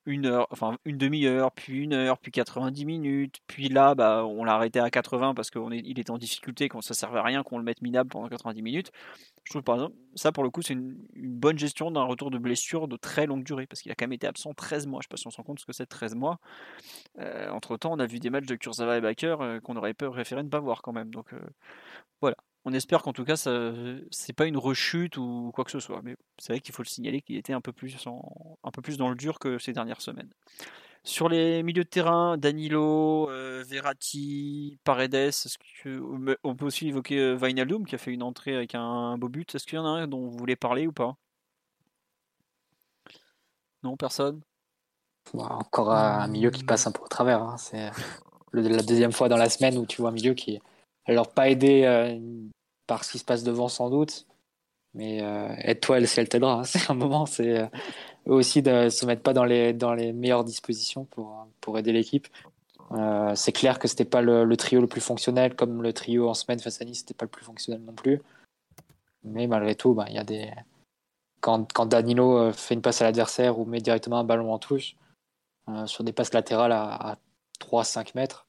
une heure, enfin une demi-heure, puis une heure, puis 90 minutes, puis là, bah, on l'a arrêté à 80 parce qu'il était en difficulté, quand ça servait à rien qu'on le mette minable pendant 90 minutes. Je trouve par exemple, ça pour le coup, c'est une, bonne gestion d'un retour de blessure de très longue durée, parce qu'il a quand même été absent 13 mois. Je sais pas si on se rend compte ce que c'est 13 mois. Euh, entre temps, on a vu des matchs de Kurzawa et Baker euh, qu'on aurait préféré ne pas voir quand même. Donc euh, voilà on espère qu'en tout cas, ce c'est pas une rechute ou quoi que ce soit. Mais c'est vrai qu'il faut le signaler qu'il était un peu, plus dans le dur que ces dernières semaines. Sur les milieux de terrain, Danilo, euh, Verratti, Paredes, on peut aussi évoquer euh, Vinaldum qui a fait une entrée avec un, beau but. Est-ce qu'il y en a un dont vous voulez parler ou pas? Non, personne? Encore un milieu qui passe un peu au travers. Hein. C'est la deuxième fois dans la semaine où tu vois un milieu qui, alors pas aidé euh, par ce qui se passe devant sans doute, mais euh, aide-toi si elle t'aidera. Hein. C'est un moment, c'est euh, eux aussi de se mettre pas dans les dans les meilleures dispositions pour pour aider l'équipe. Euh, c'est clair que c'était pas le, trio le plus fonctionnel, comme le trio en semaine face à Nice, c'était pas le plus fonctionnel non plus. Mais malgré tout, bah, il y a des quand, quand Danilo fait une passe à l'adversaire ou met directement un ballon en touche sur des passes latérales à, à 3-5 mètres,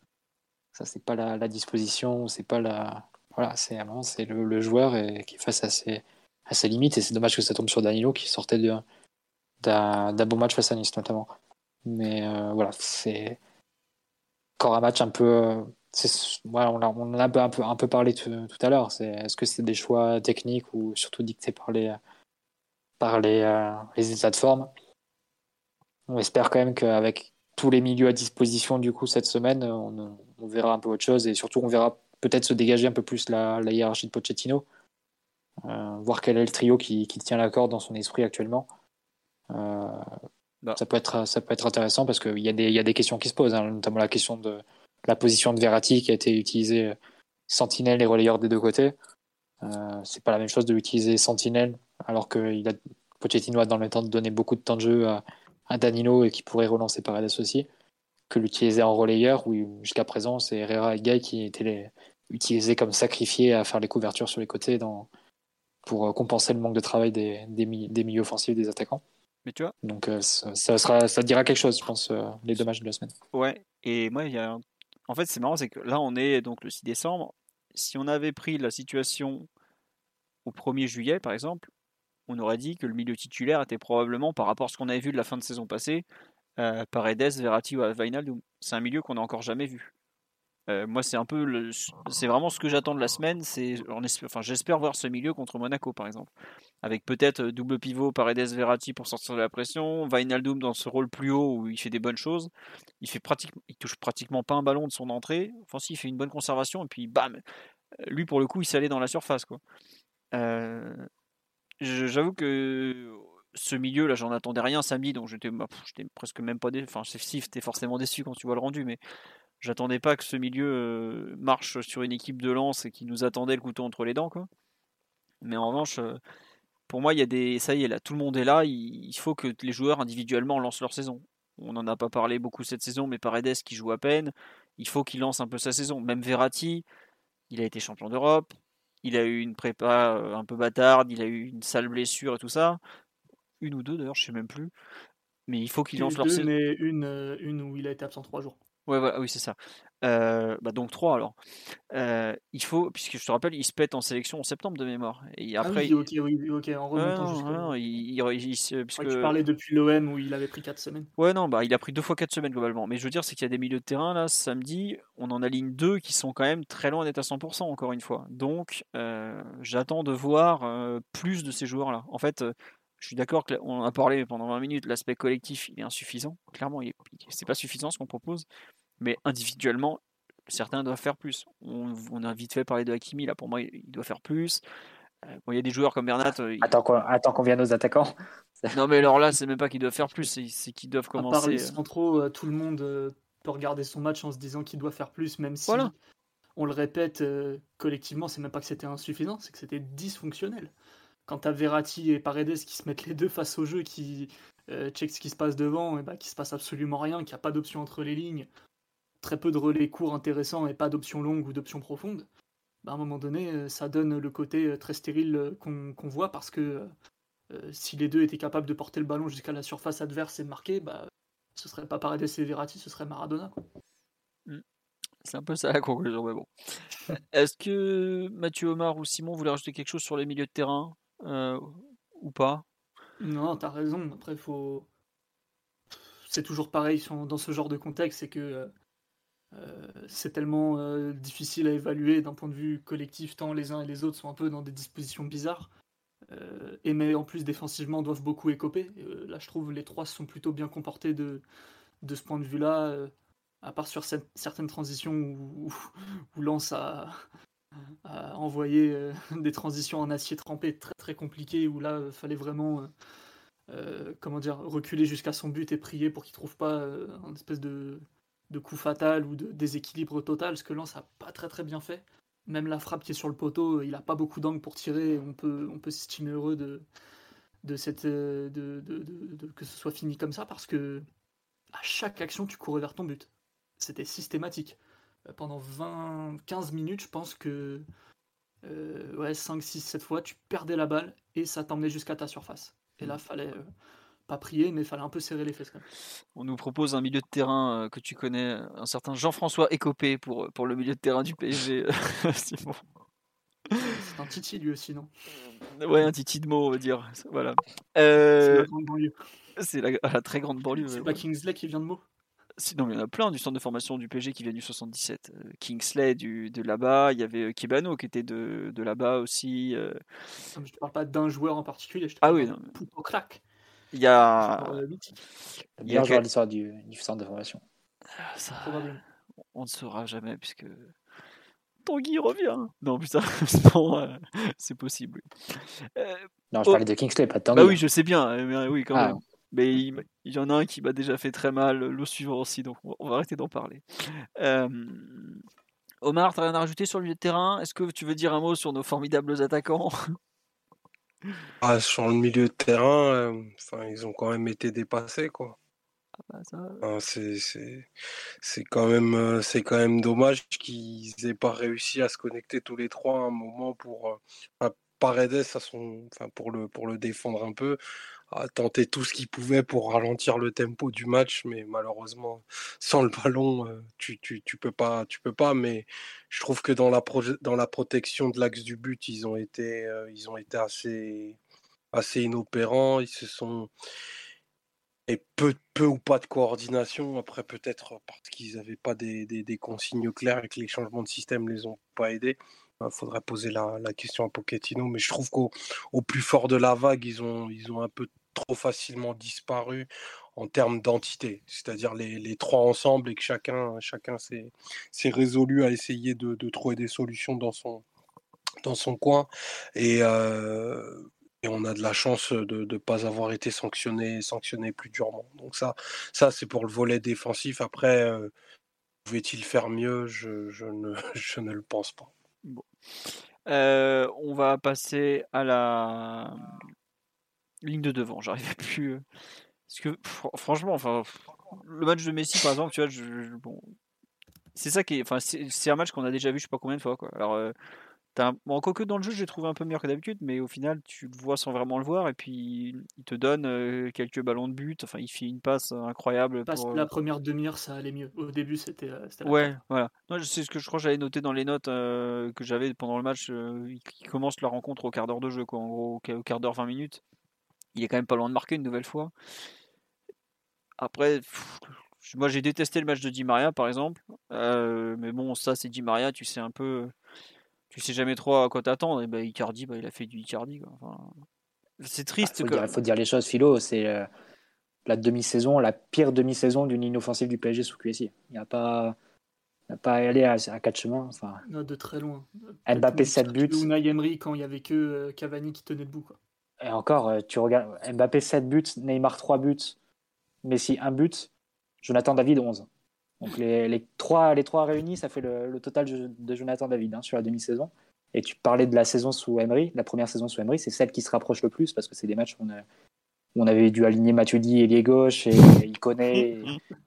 ça, c'est pas la, disposition, c'est pas la. Voilà, c'est c'est le, joueur qui est face à ses, à ses limites. Et c'est dommage que ça tombe sur Danilo qui sortait d'un bon match face à Nice, notamment. Mais euh, voilà, c'est encore un match un peu. Ouais, on, a, en a un peu, un peu parlé tout, à l'heure. Est-ce que c'est des choix techniques ou surtout dictés par les, par les, euh, les états de forme? On espère quand même qu'avec tous les milieux à disposition du coup cette semaine, on, on verra un peu autre chose et surtout on verra peut-être se dégager un peu plus la, hiérarchie de Pochettino, euh, voir quel est le trio qui, tient la corde dans son esprit actuellement. Euh, bah. ça, peut être, ça peut être intéressant parce qu'il y, a des, y a des questions qui se posent, hein, notamment la question de la position de Verratti qui a été utilisée sentinelle et relayeur des deux côtés. Euh, c'est pas la même chose de l'utiliser sentinelle alors que il a, Pochettino a dans le temps donné beaucoup de temps de jeu à, à Danilo et qui pourrait relancer Paredes aussi que l'utiliser en relayeur, où jusqu'à présent, c'est Herrera et Guy qui étaient les, utilisés comme sacrifiés à faire les couvertures sur les côtés dans, pour euh, compenser le manque de travail des, des, des milieux offensifs des attaquants. Mais tu vois Donc euh, ça, sera, ça dira quelque chose, je pense, euh, les deux matchs de la semaine. Ouais, et moi, il y a... en fait, c'est marrant, c'est que là, on est donc le 6 décembre. Si on avait pris la situation au 1er juillet, par exemple, on aurait dit que le milieu titulaire était probablement, par rapport à ce qu'on avait vu de la fin de saison passée, Paredes, Verratti ou Wijnaldum. C'est un milieu qu'on n'a encore jamais vu. moi, c'est un peu, c'est vraiment ce que j'attends de la semaine. C'est, enfin, j'espère voir ce milieu contre Monaco, par exemple, avec peut-être double pivot Paredes Verratti pour sortir de la pression, Wijnaldum dans ce rôle plus haut où il fait des bonnes choses. Il fait pratiquement, il touche pratiquement pas un ballon de son entrée. Enfin, si, il fait une bonne conservation et puis bam, lui pour le coup, il s'allait dans la surface, quoi. j'avoue que ce milieu là, j'en attendais rien samedi, donc j'étais, bah, presque même pas déçu. Enfin, si, t'es forcément déçu quand tu vois le rendu, mais J'attendais pas que ce milieu marche sur une équipe de lance et qui nous attendait le couteau entre les dents. Quoi. Mais en revanche, pour moi, il y a des. Ça y est, là, tout le monde est là. Il faut que les joueurs individuellement lancent leur saison. On n'en a pas parlé beaucoup cette saison, mais Paredes qui joue à peine, il faut qu'il lance un peu sa saison. Même Verratti, il a été champion d'Europe, il a eu une prépa un peu bâtarde, il a eu une sale blessure et tout ça. Une ou deux d'ailleurs, je sais même plus. Mais il faut qu'il lance leur saison. Une, une où il a été absent trois jours. Ouais, ouais, oui, c'est ça. bah donc 3 alors. il faut, puisque je te rappelle, il se pète en sélection en septembre de mémoire. Et après, ah oui, ok, oui, ok, en remontant non, il, il, puisque... Tu parlais depuis l'OM où il avait pris 4 semaines. Ouais, non, bah il a pris deux fois 4 semaines globalement. Mais je veux dire, c'est qu'il y a des milieux de terrain là, samedi, on en aligne deux qui sont quand même très loin d'être à 100% encore une fois. Donc, j'attends de voir plus de ces joueurs là. En fait, je suis d'accord qu'on a parlé pendant 20 minutes, l'aspect collectif il est insuffisant. Clairement, c'est pas suffisant ce qu'on propose. Mais individuellement, certains doivent faire plus. On, a vite fait parler de Hakimi, là pour moi il doit faire plus. Euh, il y a des joueurs comme Bernat. Euh, attends qu'on vienne aux attaquants. non mais alors là c'est même pas qu'ils doivent faire plus, c'est qu'ils doivent commencer. À part les euh, centraux, tout le monde peut regarder son match en se disant qu'il doit faire plus, même si on le répète collectivement, c'est même pas que c'était insuffisant, c'est que c'était dysfonctionnel quand t'as Verratti et Paredes qui se mettent les deux face au jeu, qui euh, checkent ce qui se passe devant, et bah, qui se passe absolument rien, qu'il n'y a pas d'option entre les lignes, très peu de relais courts intéressants et pas d'option longue ou d'option profonde, bah, à un moment donné, euh, ça donne le côté euh, très stérile qu'on voit parce que si les deux étaient capables de porter le ballon jusqu'à la surface adverse et de marquer, bah, ce serait pas Paredes et Verratti, ce serait Maradona. Mm. C'est un peu ça la conclusion, mais bon. Est-ce que Mathieu Omar ou Simon voulaient rajouter quelque chose sur les milieux de terrain? Euh, ou pas Non, t'as raison. Après, faut. C'est toujours pareil dans ce genre de contexte, c'est que euh, c'est tellement euh, difficile à évaluer d'un point de vue collectif, tant les uns et les autres sont un peu dans des dispositions bizarres. et mais en plus défensivement doivent beaucoup écoper. là, je trouve les trois sont plutôt bien comportés de, de ce point de vue-là, à part sur certaines transitions où, où Lance a, à envoyer euh, des transitions en acier trempé très très compliquées où là il fallait vraiment euh, euh, reculer jusqu'à son but et prier pour qu'il trouve pas un espèce de, coup fatal ou de déséquilibre total ce que Lance a pas très très bien fait. Même la frappe qui est sur le poteau il a pas beaucoup d'angle pour tirer on peut on s'estimer heureux de de cette de, de, que ce soit fini comme ça parce que à chaque action tu courais vers ton but. C'était systématique. euh, pendant 20, 15 minutes, je pense que euh, ouais, 5, 6, 7 fois, tu perdais la balle et ça t'emmenait jusqu'à ta surface. Et là, mm. fallait euh, pas prier, mais fallait un peu serrer les fesses. On nous propose un milieu de terrain que tu connais, un certain Jean-François Écopé pour, pour le milieu de terrain du PSG. C'est un titi lui aussi, non? Ouais, un titi de mots, on va dire. Voilà. C'est la grande banlieue. C'est la, très grande banlieue. C'est pas Kingsley qui vient de mots Sinon, il y en a plein du centre de formation du PG qui vient du 77. Euh, Kingsley du, de là-bas, il y avait euh, Kibano qui était de, de là-bas aussi. Euh. Je ne te parle pas d'un joueur en particulier, je te ah oui, non. au crack. Il y a. Il y a l'histoire du, du centre de formation. Ah, ça, on ne saura jamais puisque Tanguy revient. Non, putain, c'est possible. non, je parlais de Kingsley, pas de Tanguy. Bah oui, je sais bien, mais oui, quand ah. même. Mais il, y en a un qui m'a déjà fait très mal, le suivant aussi, donc on va arrêter d'en parler. Euh, Omar, t'as rien à rajouter sur le milieu de terrain? Est-ce que tu veux dire un mot sur nos formidables attaquants? Ah, Sur le milieu de terrain, euh, enfin, ils ont quand même été dépassés, quoi. Ah bah c'est quand même euh, c'est quand même dommage qu'ils aient pas réussi à se connecter tous les trois à un moment pour euh, Paredes à son enfin pour le pour le défendre un peu a tenté tout ce qu'il pouvait pour ralentir le tempo du match, mais malheureusement, sans le ballon, euh, tu, tu, tu, peux pas, tu peux pas. Mais je trouve que dans la, dans la protection de l'axe du but, ils ont été, euh, ils ont été assez, assez inopérants. Ils se sont, et peu, peu ou pas de coordination. Après, peut-être parce qu'ils n'avaient pas des, des, consignes claires et que les changements de système les ont pas aidés. Il ben, faudrait poser la, question à Pochettino. Mais je trouve qu'au au plus fort de la vague, ils ont, un peu trop facilement disparu en termes d'entité, c'est-à-dire les, trois ensemble et que chacun, chacun s'est résolu à essayer de, trouver des solutions dans son, coin. Et, euh, et on a de la chance de ne pas avoir été sanctionné, sanctionné plus durement. Donc ça, ça c'est pour le volet défensif. Après, euh, pouvait-il faire mieux? Je ne le pense pas. Bon. Euh, on va passer à la ligne de devant. J'arrivais plus. Euh, parce que franchement, enfin, le match de Messi, par exemple, tu vois, bon, c'est ça qui enfin, c'est un match qu'on a déjà vu, je sais pas combien de fois, quoi. Alors, un... Bon, quoique dans le jeu, j'ai trouvé un peu meilleur que d'habitude, mais au final, tu le vois sans vraiment le voir, et puis il te donne euh, quelques ballons de but. Enfin, il fait une passe incroyable. Pour, La euh, première demi-heure, ça allait mieux. Au début, c'était. Euh, ouais, voilà. C'est ce que je crois que j'avais noté dans les notes que j'avais pendant le match. il commence la rencontre au quart d'heure de jeu, quoi. En gros, au quart d'heure, 20 minutes. Il est quand même pas loin de marquer une nouvelle fois. Après, moi j'ai détesté le match de Di Maria, par exemple. mais bon, ça, c'est Di Maria, tu sais un peu tu sais jamais trop à quoi t'attendre. Et ben Icardi, bah, il a fait du Icardi. c'est triste. Il bah, faut, dire les choses, Philo. C'est euh, la demi-saison, la pire demi-saison d'une ligne offensive du PSG sous QSI. Il n'y a pas. Il a pas à aller à, quatre chemins. Enfin, de très loin. Mbappé 7 buts. Ou Emery quand il n'y avait que euh, Cavani qui tenait debout. Quoi. Et encore, euh, tu regardes Mbappé 7 buts, Neymar 3 buts, Messi 1 but, Jonathan David 11. Donc les, les, trois, les trois réunis, ça fait le, total de Jonathan David hein, sur la demi-saison. Et tu parlais de la saison sous Emery, la première saison sous Emery, c'est celle qui se rapproche le plus parce que c'est des matchs où on, on, avait dû aligner Matuidi et gauche et il connaît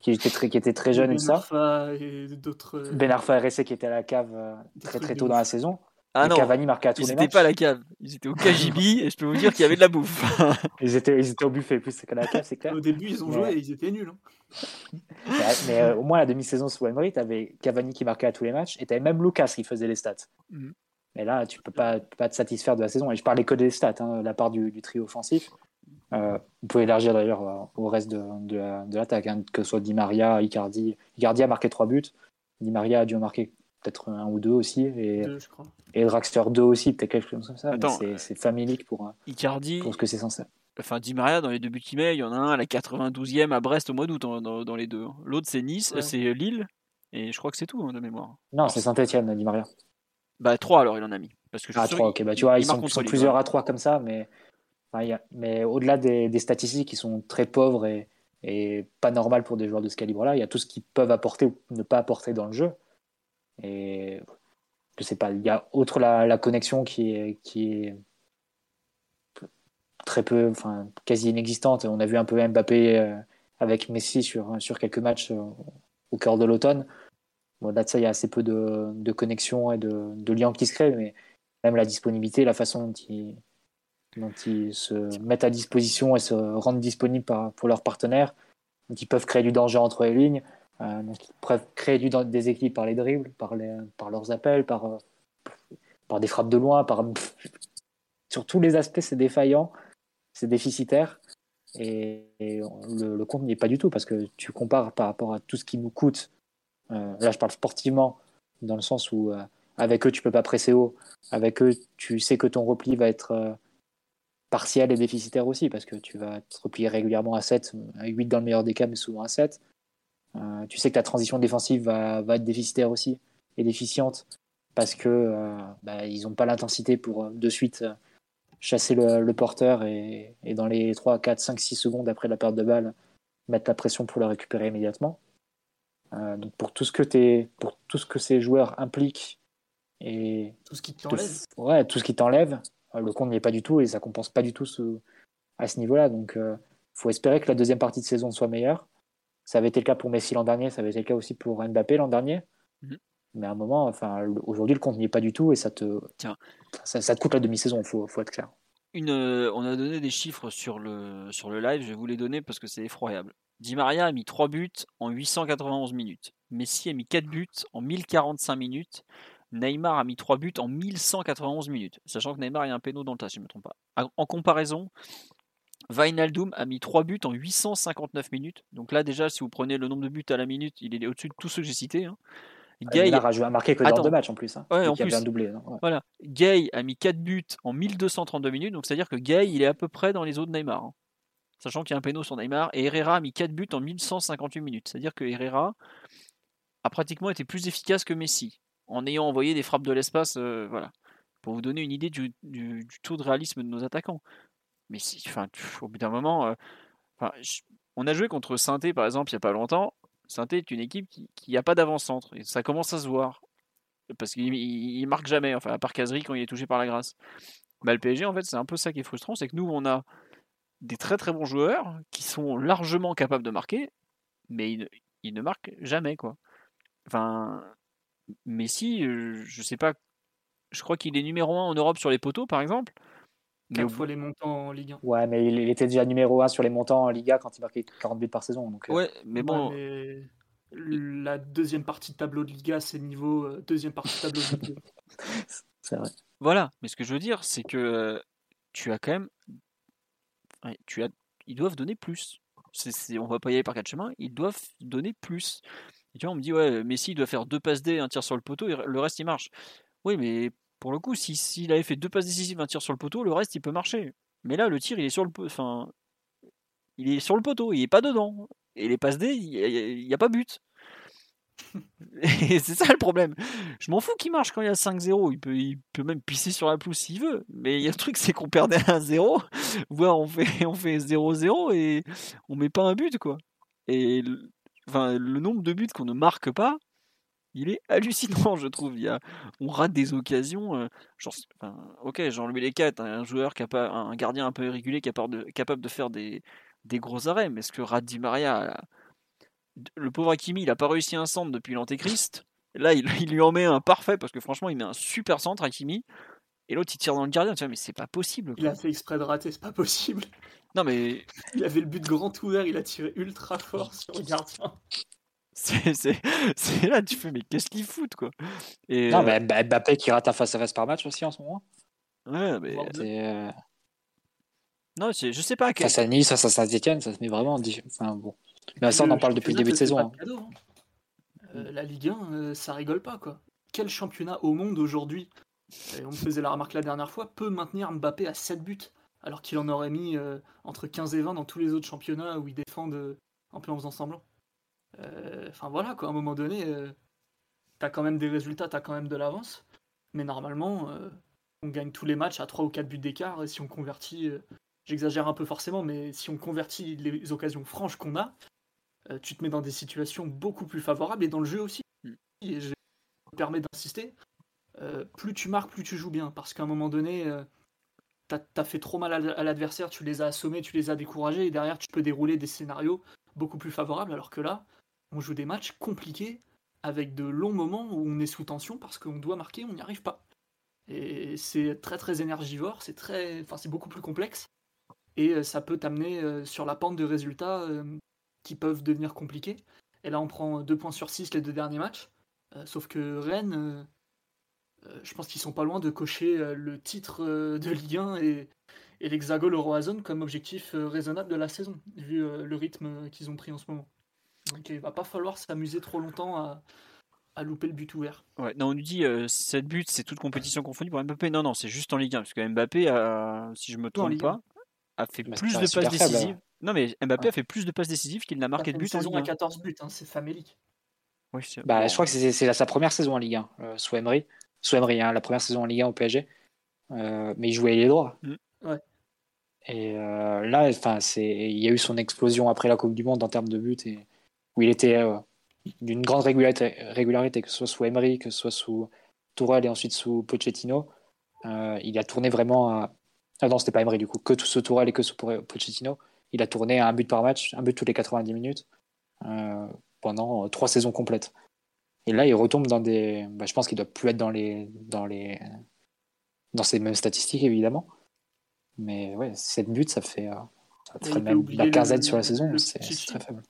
qui était très, qui était très jeune et, tout ça. Et d'autres. Ben Arfa RSC qui était à la cave euh, très très tôt dans la saison. Ah non, Cavani marquait à tous ils n'étaient pas à la cave, ils étaient au KGB et je peux vous dire qu'il y avait de la bouffe. ils, étaient, ils étaient au buffet, plus que la cave, c'est clair. Au début, ils ont joué et ils étaient nuls. Hein. mais, euh, au moins, la demi-saison sous Emery, tu avais Cavani qui marquait à tous les matchs et tu avais même Lucas qui faisait les stats. Mm. Mais là, tu peux pas, pas te satisfaire de la saison. Et je parlais que des stats, hein, la part du, trio offensif. Euh, vous pouvez élargir d'ailleurs euh, au reste de, de, l'attaque, hein, que ce soit Di Maria, Icardi. Icardi a marqué 3 buts. Di Maria a dû en marquer peut-être un ou deux aussi. Et, deux, je crois. et Draxler 2 aussi, peut-être quelque chose comme ça. C'est familique pour, Icardi, pour ce que c'est censé. Enfin, Di Maria, dans les deux buts qu'il met, il y en a un à la 92e à Brest au mois d'août dans, dans, les deux. L'autre, c'est Nice, c'est Lille. Et je crois que c'est tout hein, de mémoire. Non, c'est Saint-Etienne, Di Maria. Bah, 3 alors, il en a mis. Parce que ah, 3, ok. Bah, tu vois, ils sont, plusieurs à 3 comme ça, mais, mais au-delà des, des, statistiques qui sont très pauvres et, et pas normales pour des joueurs de ce calibre-là, il y a tout ce qu'ils peuvent apporter ou ne pas apporter dans le jeu. Et je sais pas, il y a autre la, connexion qui est, qui très peu, enfin quasi inexistante. On a vu un peu Mbappé euh, avec Messi sur, sur quelques matchs euh, au cœur de l'automne. Bon, là ça, il y a assez peu de, de connexion et de, de liens qui se créent, mais même la disponibilité, la façon dont ils, se mettent à disposition et se rendent disponibles pour leurs partenaires, ils peuvent créer du danger entre les lignes. Euh, donc ils peuvent créer du, des équipes par les dribbles, par, leurs appels, par, euh, par des frappes de loin, par, sur tous les aspects c'est défaillant, c'est déficitaire. Et, le, compte n'y est pas du tout parce que tu compares par rapport à tout ce qui nous coûte. Euh, là, je parle sportivement, dans le sens où avec eux, tu peux pas presser haut. Avec eux, tu sais que ton repli va être partiel et déficitaire aussi parce que tu vas te replier régulièrement à 7, à 8 dans le meilleur des cas, mais souvent à 7. Euh, tu sais que ta transition défensive va, va, être déficitaire aussi et déficiente parce que euh, bah, ils n'ont pas l'intensité pour euh, de suite chasser le, porteur et, et, dans les 3, 4, 5, 6 secondes après la perte de balle, mettre la pression pour la récupérer immédiatement. donc pour tout ce que es, pour tout ce que ces joueurs impliquent et tout ce qui t'enlève, ouais, tout ce qui t'enlève, le compte n'y est pas du tout et ça compense pas du tout ce, à ce niveau-là. Donc il faut espérer que la deuxième partie de saison soit meilleure. Ça avait été le cas pour Messi l'an dernier, ça avait été le cas aussi pour Mbappé l'an dernier. Mhm. Mais à un moment, enfin, aujourd'hui, le compte n'y est pas du tout et ça te, Tiens. Ça, te coûte la demi-saison, il faut, faut, être clair. Une, euh, on a donné des chiffres sur le, sur le live, je vais vous les donner parce que c'est effroyable. Di Maria a mis 3 buts en 891 minutes. Messi a mis 4 buts en 1045 minutes. Neymar a mis 3 buts en 1191 minutes. Sachant que Neymar a un péno dans le tas, si je ne me trompe pas. En comparaison, Wijnaldum a mis 3 buts en 859 minutes. Donc là, déjà, si vous prenez le nombre de buts à la minute, il est au-dessus de tous ceux que j'ai cités. Hein. Gay a marqué que dans deux matchs en plus. Hein. en plus. Un doublé, Voilà. Gay a mis 4 buts en 1232 minutes. Donc c'est-à-dire que Gay, il est à peu près dans les eaux de Neymar. Hein. Sachant qu'il y a un péno sur Neymar. Et Herrera a mis 4 buts en 1158 minutes. C'est-à-dire que Herrera a pratiquement été plus efficace que Messi. En ayant envoyé des frappes de l'espace. Euh, voilà. Pour vous donner une idée du, du, taux de réalisme de nos attaquants. Mais si, enfin, au bout d'un moment, euh, on a joué contre saint par exemple il n'y a pas longtemps. saint est une équipe qui n'a pas d'avant-centre et ça commence à se voir parce qu'il il, marque jamais, enfin à part Kazri quand il est touché par la grâce. Bah, le PSG en fait c'est un peu ça qui est frustrant, c'est que nous on a des très très bons joueurs qui sont largement capables de marquer, mais ils ne, marquent jamais quoi. Enfin, Messi, euh, je sais pas, je crois qu'il est numéro 1 en Europe sur les poteaux par exemple. Quatre fois les montants en Ligue 1. Ouais, mais il était déjà numéro 1 sur les montants en Liga quand il marquait 40 buts par saison. Donc, euh. ouais, mais bon. La deuxième partie de tableau de Liga, c'est niveau euh, deuxième partie de tableau de Liga. c'est vrai. Voilà, mais ce que je veux dire, c'est que euh, tu as quand même. tu as... Ils doivent donner plus. C'est, On va pas y aller par quatre chemins, ils doivent donner plus. Et tu vois, on me dit, ouais, Messi doit faire deux passes D, un tir sur le poteau, et le reste il marche. Oui, mais pour le coup, s'il si, avait fait deux passes décisives, un tir sur le poteau, le reste il peut marcher. Mais là, le tir, il est sur le, enfin, il est sur le poteau, il est pas dedans. Et les passes D, il n'y a, pas but. Et c'est ça le problème. Je m'en fous qu'il marche quand il y a 5-0. Il peut, il peut même pisser sur la pelouse s'il veut. Mais il y a le truc, c'est qu'on perdait 1-0, voire on fait, on fait 0-0 et on met pas un but, quoi. Et enfin, le nombre de buts qu'on ne marque pas, il est hallucinant, je trouve. Il y a, on rate des occasions. Euh, genre, ok, Jean-Louis Lescat, un joueur capable, un gardien un peu irrégulier, capable de, capable de faire des, des gros arrêts. Mais ce que rate Di Maria, le pauvre Hakimi, il n'a pas réussi un centre depuis l'Antéchrist. Là, il, lui en met un parfait parce que franchement, il met un super centre, Hakimi. Et l'autre, il tire dans le gardien. Tu vois, mais c'est pas possible. Il a fait exprès de rater, c'est pas possible. Non, mais. Il avait le but grand ouvert, il a tiré ultra fort sur le gardien. C'est là, tu fais, mais qu'est-ce qu'ils foutent, quoi? Et, Non, mais Mbappé qui rate un face-à-face par match aussi en ce moment. Ouais, mais. Euh, non, je sais pas. Face à Nice, face à Saint-Etienne, ça se met vraiment. Enfin, bon. Mais ça, on en parle depuis le début de saison. Hein. Hein. Euh, la Ligue 1, euh, ça rigole pas, quoi. Quel championnat au monde aujourd'hui, on me faisait la remarque la dernière fois, peut maintenir Mbappé à 7 buts alors qu'il en aurait mis entre 15 et 20 dans tous les autres championnats où ils défendent un peu en faisant semblant? euh, enfin voilà, quoi, à un moment donné, euh, t'as quand même des résultats, t'as quand même de l'avance. Mais normalement, euh, on gagne tous les matchs à 3 ou 4 buts d'écart. Et si on convertit, j'exagère un peu forcément, mais si on convertit les occasions franches qu'on a, tu te mets dans des situations beaucoup plus favorables et dans le jeu aussi. Mm. Et je me permets d'insister, plus tu marques, plus tu joues bien. Parce qu'à un moment donné, t'as as fait trop mal à l'adversaire, tu les as assommés, tu les as découragés, et derrière tu peux dérouler des scénarios beaucoup plus favorables, alors que là, on joue des matchs compliqués avec de longs moments où on est sous tension parce qu'on doit marquer, on n'y arrive pas. Et c'est très très énergivore, c'est très, enfin c'est beaucoup plus complexe et euh, ça peut t'amener euh, sur la pente de résultats euh, qui peuvent devenir compliqués. Et là on prend 2 points sur 6 les deux derniers matchs, sauf que Rennes, je pense qu'ils sont pas loin de cocher le titre de Ligue 1 et, et l'Hexagone Euroazone comme objectif raisonnable de la saison, vu le rythme qu'ils ont pris en ce moment. Donc il va pas falloir s'amuser trop longtemps à, à, louper le but ouvert. Ouais, non, on nous dit euh, 7 buts, c'est toute compétition confondue pour Mbappé. Non, non, c'est juste en Ligue 1. Parce que Mbappé, a, si je me trompe pas, a fait plus de passes décisives. non, mais Mbappé a fait plus de passes décisives qu'il n'a marqué de buts en Ligue 1. à 14 buts, hein, c'est famélique. Oui, bah, Je crois que c'est sa première saison en Ligue 1, euh, sous Emery. Sous Emery, hein, la première saison en Ligue 1 au PSG. Euh, mais il jouait les droits. Mm. Ouais. Et euh, là, il y a eu son explosion après la Coupe du Monde en termes de buts. Et où il était euh, d'une grande régularité, que ce soit sous Emery, que ce soit sous Tourelle et ensuite sous Pochettino. Euh, il a tourné vraiment à... Ah non, c'était pas Emery du coup, que sous Tourelle et que sous Pochettino. Il a tourné à un but par match, un but tous les 90 minutes, euh, pendant trois saisons complètes. Et là, il retombe dans des. Bah, je pense qu'il doit plus être dans les, dans les, dans ces mêmes statistiques évidemment. Mais ouais, 7 buts, ça fait, ça fait même la quinzaine sur la saison, c'est très faible.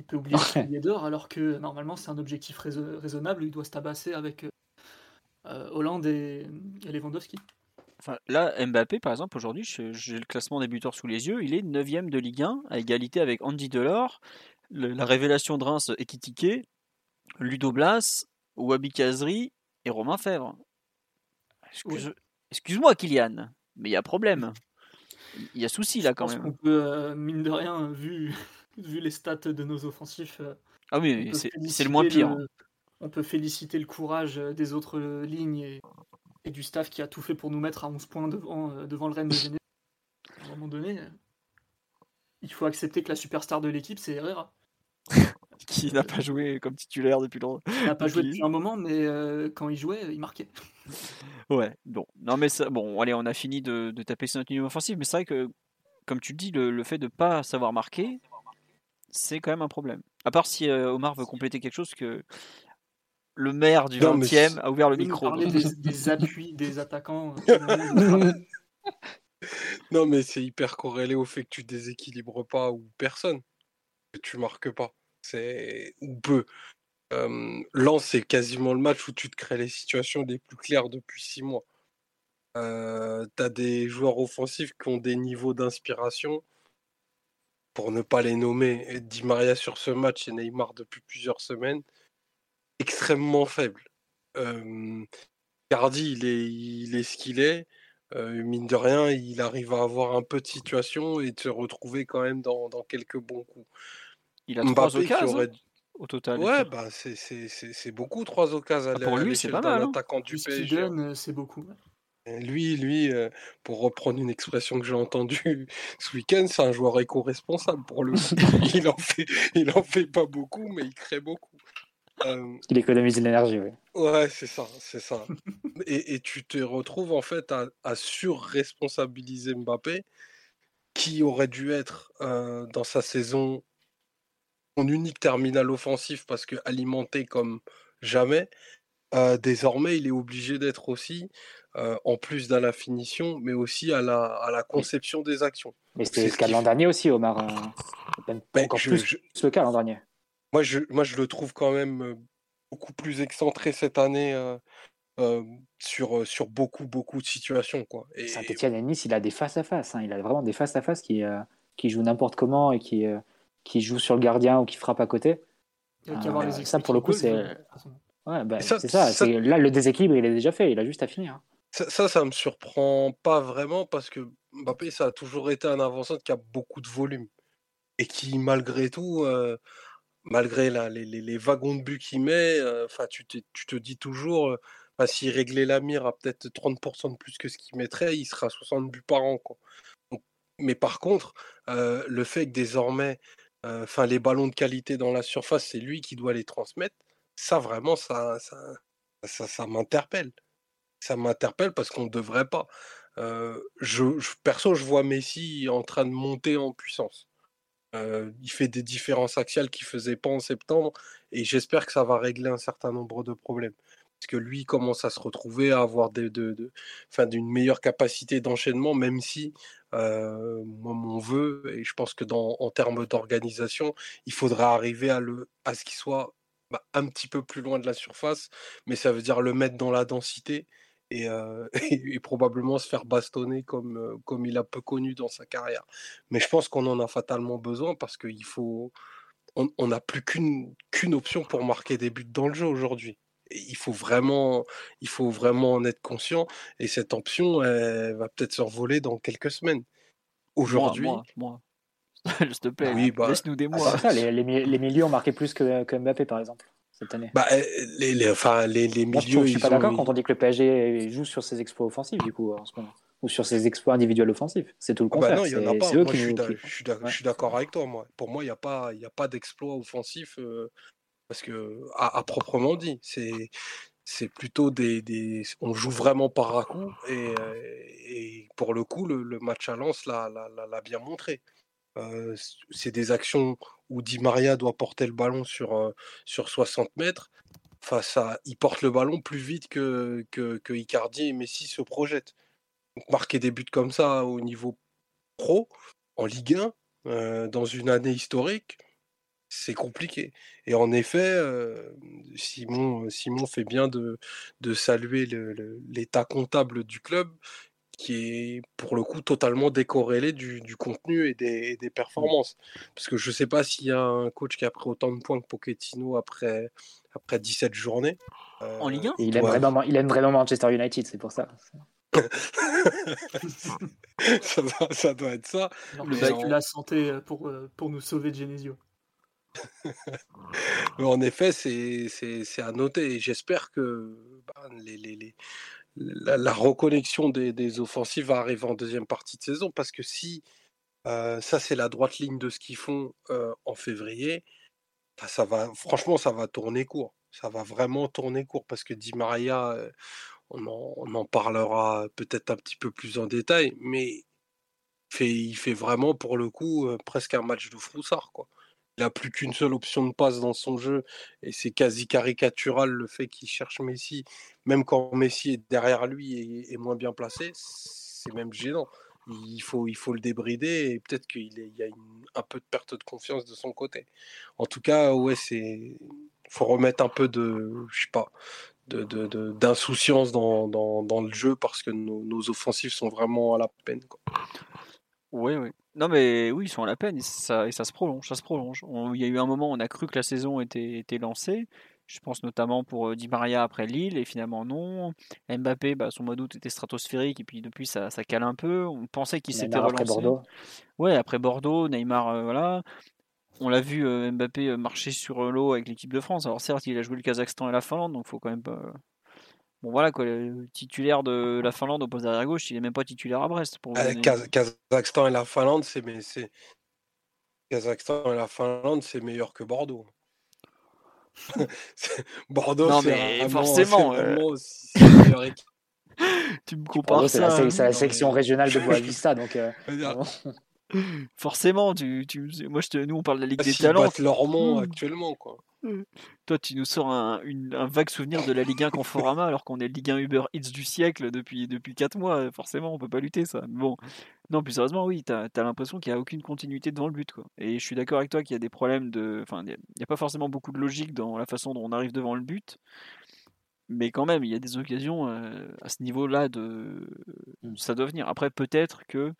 Il peut oublier le pilier d'or alors que normalement c'est un objectif raisonnable. Il doit se tabasser avec euh, Hollande et, Lewandowski. Enfin, là, Mbappé, par exemple, aujourd'hui, j'ai le classement des buteurs sous les yeux. Il est 9 de Ligue 1, à égalité avec Andy Delors, la révélation de Reims, Ekitike, Ludo Blas, Wabi Kazri et Romain Fèvre. Excuse-moi, Kylian, mais il y a problème. Il y a souci là quand même. On peut, euh, mine de rien, vu, vu les stats de nos offensifs. Euh, ah oui, c'est le moins pire. on peut féliciter le courage euh, des autres lignes et, et, du staff qui a tout fait pour nous mettre à 11 points devant, devant le Rennes de Genève. À un moment donné, il faut accepter que la superstar de l'équipe, c'est Herrera. qui n'a pas joué comme titulaire depuis longtemps. Il n'a pas joué depuis un moment, mais quand il jouait, il marquait. Ouais, bon. Non, mais ça, bon, allez, on a fini de, taper sur notre niveau offensif, mais c'est vrai que, comme tu le dis, le, fait de ne pas savoir marquer, c'est quand même un problème. À part si euh, Omar veut compléter quelque chose, que le maire du 20e a ouvert le micro. Des, des, appuis des attaquants. Euh, non, mais c'est hyper corrélé au fait que tu déséquilibres pas ou personne, que tu marques pas. C'est ou peu. Euh, Lens, c'est quasiment le match où tu te crées les situations les plus claires depuis six mois. Euh, tu as des joueurs offensifs qui ont des niveaux d'inspiration, pour ne pas les nommer, Di Maria sur ce match et Neymar depuis plusieurs semaines, extrêmement faibles. Euh, Cardi, il est, il est ce qu'il est. mine de rien, il arrive à avoir un peu de situation et de se retrouver quand même dans, quelques bons coups. Il a trois occasions au total. Ouais, bah c'est beaucoup, trois occasions. Ah, pour lui, c'est pas mal. Hein. Attaquant du PSG. Euh, c'est beaucoup. Lui, lui, euh, pour reprendre une expression que j'ai entendue ce week-end, c'est un joueur éco-responsable pour le il en fait, il en fait pas beaucoup, mais il crée beaucoup. Euh, il économise de l'énergie, oui. Ouais, c'est ça, c'est ça. et, et, tu te retrouves en fait à, à surresponsabiliser Mbappé, qui aurait dû être dans sa saison unique terminal offensif parce que alimenté comme jamais, désormais il est obligé d'être aussi, en plus dans la finition, mais aussi à la, à la conception des actions. Mais c'était le cas l'an dernier aussi, Omar. Ben, encore plus le cas l'an dernier. Moi je, moi, je le trouve quand même beaucoup plus excentré cette année. sur, sur beaucoup, beaucoup de situations. Quoi. Et... Saint-Etienne et Nice, il a des face-à-face. Hein. Il a vraiment des face-à-face qui, qui jouent n'importe comment et qui, qui joue sur le gardien ou qui frappe à côté. Euh, ça, pour le coup, c'est. Ouais, bah, c'est ça. Là, le déséquilibre, il est déjà fait. Il a juste à finir. Ça, ça, me surprend pas vraiment parce que Mbappé, ça a toujours été un avançant qui a beaucoup de volume et qui, malgré tout, euh, malgré les, wagons de but qu'il met, euh, tu, te dis toujours, s'il réglait la mire à peut-être 30% de plus que ce qu'il mettrait, il sera 60 buts par an. Mais par contre, le fait que désormais enfin les ballons de qualité dans la surface, c'est lui qui doit les transmettre. Ça vraiment, ça, ça, ça m'interpelle. Ça m'interpelle parce qu'on ne devrait pas. je, perso, je vois Messi en train de monter en puissance. il fait des différences axiales qu'il faisait pas en septembre et j'espère que ça va régler un certain nombre de problèmes. Parce que lui commence à se retrouver à avoir des, de, de, d'une meilleure capacité d'enchaînement, même si euh, moi, mon vœu, et je pense que dans, en termes d'organisation, il faudra arriver à, le, à ce qu'il soit bah, un petit peu plus loin de la surface, mais ça veut dire le mettre dans la densité et, euh, et, probablement se faire bastonner comme, euh, comme il a peu connu dans sa carrière. Mais je pense qu'on en a fatalement besoin parce qu'il faut. On n'a plus qu'une qu'une option pour marquer des buts dans le jeu aujourd'hui il faut vraiment, il faut vraiment en être conscient. Et cette option, elle va peut-être se revoler dans quelques semaines. Aujourd'hui. Moi, moi, S'il te plaît, oui, bah, laisse-nous des ah, mois. les, les, milieux ont marqué plus que, que Mbappé, par exemple, cette année. Bah, eh, les, les, enfin, les, les milieux. je, suis pas d'accord quand on dit que le PSG joue sur ses exploits offensifs, du coup, en ce moment. Ou sur ses exploits individuels offensifs. C'est tout le ah bah contraire. non, il n'y en a pas. Moi, je, suis d'accord avec toi. Moi. Pour moi, il n'y a pas, a pas d'exploit offensif. Euh, parce que, à, proprement dit, c'est c'est plutôt des, des, On joue vraiment par à coup. Et, et pour le coup, le, match à Lens l'a bien montré. C'est des actions où Di Maria doit porter le ballon sur, sur 60 mètres. Face à, il porte le ballon plus vite que, que, Icardi et Messi se projettent. Marquer des buts comme ça au niveau pro, en Ligue 1, dans une année historique, c'est compliqué. Et en effet, Simon, Simon fait bien de, de saluer l'état comptable du club qui est pour le coup totalement décorrélé du, du contenu et des, des, performances. Parce que je ne sais pas s'il y a un coach qui a pris autant de points que Pochettino après, après 17 journées. en Ligue 1 il aime, vraiment, il aime vraiment Manchester United, c'est pour ça. ça, doit, ça, doit, être ça. Alors que la santé pour, pour nous sauver de Genesio. en effet, c'est à noter. Et j'espère que bah, les, les, les, la, reconnexion des, offensives va arriver en deuxième partie de saison. Parce que si euh, ça, c'est la droite ligne de ce qu'ils font euh, en février, bah, ça va, franchement, ça va tourner court. Ça va vraiment tourner court. Parce que Di Maria, euh, on, en, parlera peut-être un petit peu plus en détail. Mais fait, il fait vraiment, pour le coup, presque un match de froussard. Quoi il n'a plus qu'une seule option de passe dans son jeu et c'est quasi caricatural le fait qu'il cherche Messi, même quand Messi est derrière lui et est moins bien placé, c'est même gênant. Il faut, il faut le débrider et peut-être qu'il y a un peu de perte de confiance de son côté. En tout cas, ouais, c'est faut remettre un peu de, je sais pas, d'insouciance de, de, dans, dans, dans, le jeu parce que nos, nos, offensifs sont vraiment à la peine. Oui, oui. Non, mais oui, ils sont à la peine et ça, et ça se prolonge. Ça se prolonge. il y a eu un moment où on a cru que la saison était, était lancée. Je pense notamment pour Di Maria après Lille, et finalement non. Mbappé, bah, son mois d'août était stratosphérique, et puis depuis ça, ça cale un peu. On pensait qu'il s'était relancé. Après Bordeaux. Ouais, après Bordeaux, Neymar, euh, voilà. On l'a vu euh, Mbappé marcher sur l'eau avec l'équipe de France. Alors certes, il a joué le Kazakhstan et la Finlande, donc faut quand même pas, Bon voilà quoi, le titulaire de la Finlande au poste derrière gauche, il est même pas titulaire à Brest. Pour euh, Kazakhstan et la Finlande, c'est mais c'est Kazakhstan et la Finlande, c'est meilleur que Bordeaux. Bordeaux, non mais forcément. Euh... tu me compares ça. C'est la, la, section régionale de Boavista, donc. Euh... Forcément, tu, tu, moi je te, nous on parle de la Ligue ah, des Talents. Ils Lormont actuellement quoi. Toi, tu nous sors un, une, un, vague souvenir de la Ligue 1 Conforama alors qu'on est Ligue 1 Uber Eats du siècle depuis, depuis 4 mois. Forcément, on peut pas lutter ça. Bon, non, plus sérieusement, oui, tu as, as l'impression qu'il n'y a aucune continuité devant le but. Quoi. Et je suis d'accord avec toi qu'il y a des problèmes de. Enfin, il n'y a, pas forcément beaucoup de logique dans la façon dont on arrive devant le but. Mais quand même, il y a des occasions euh, à ce niveau-là de. Ça doit venir. Après, peut-être que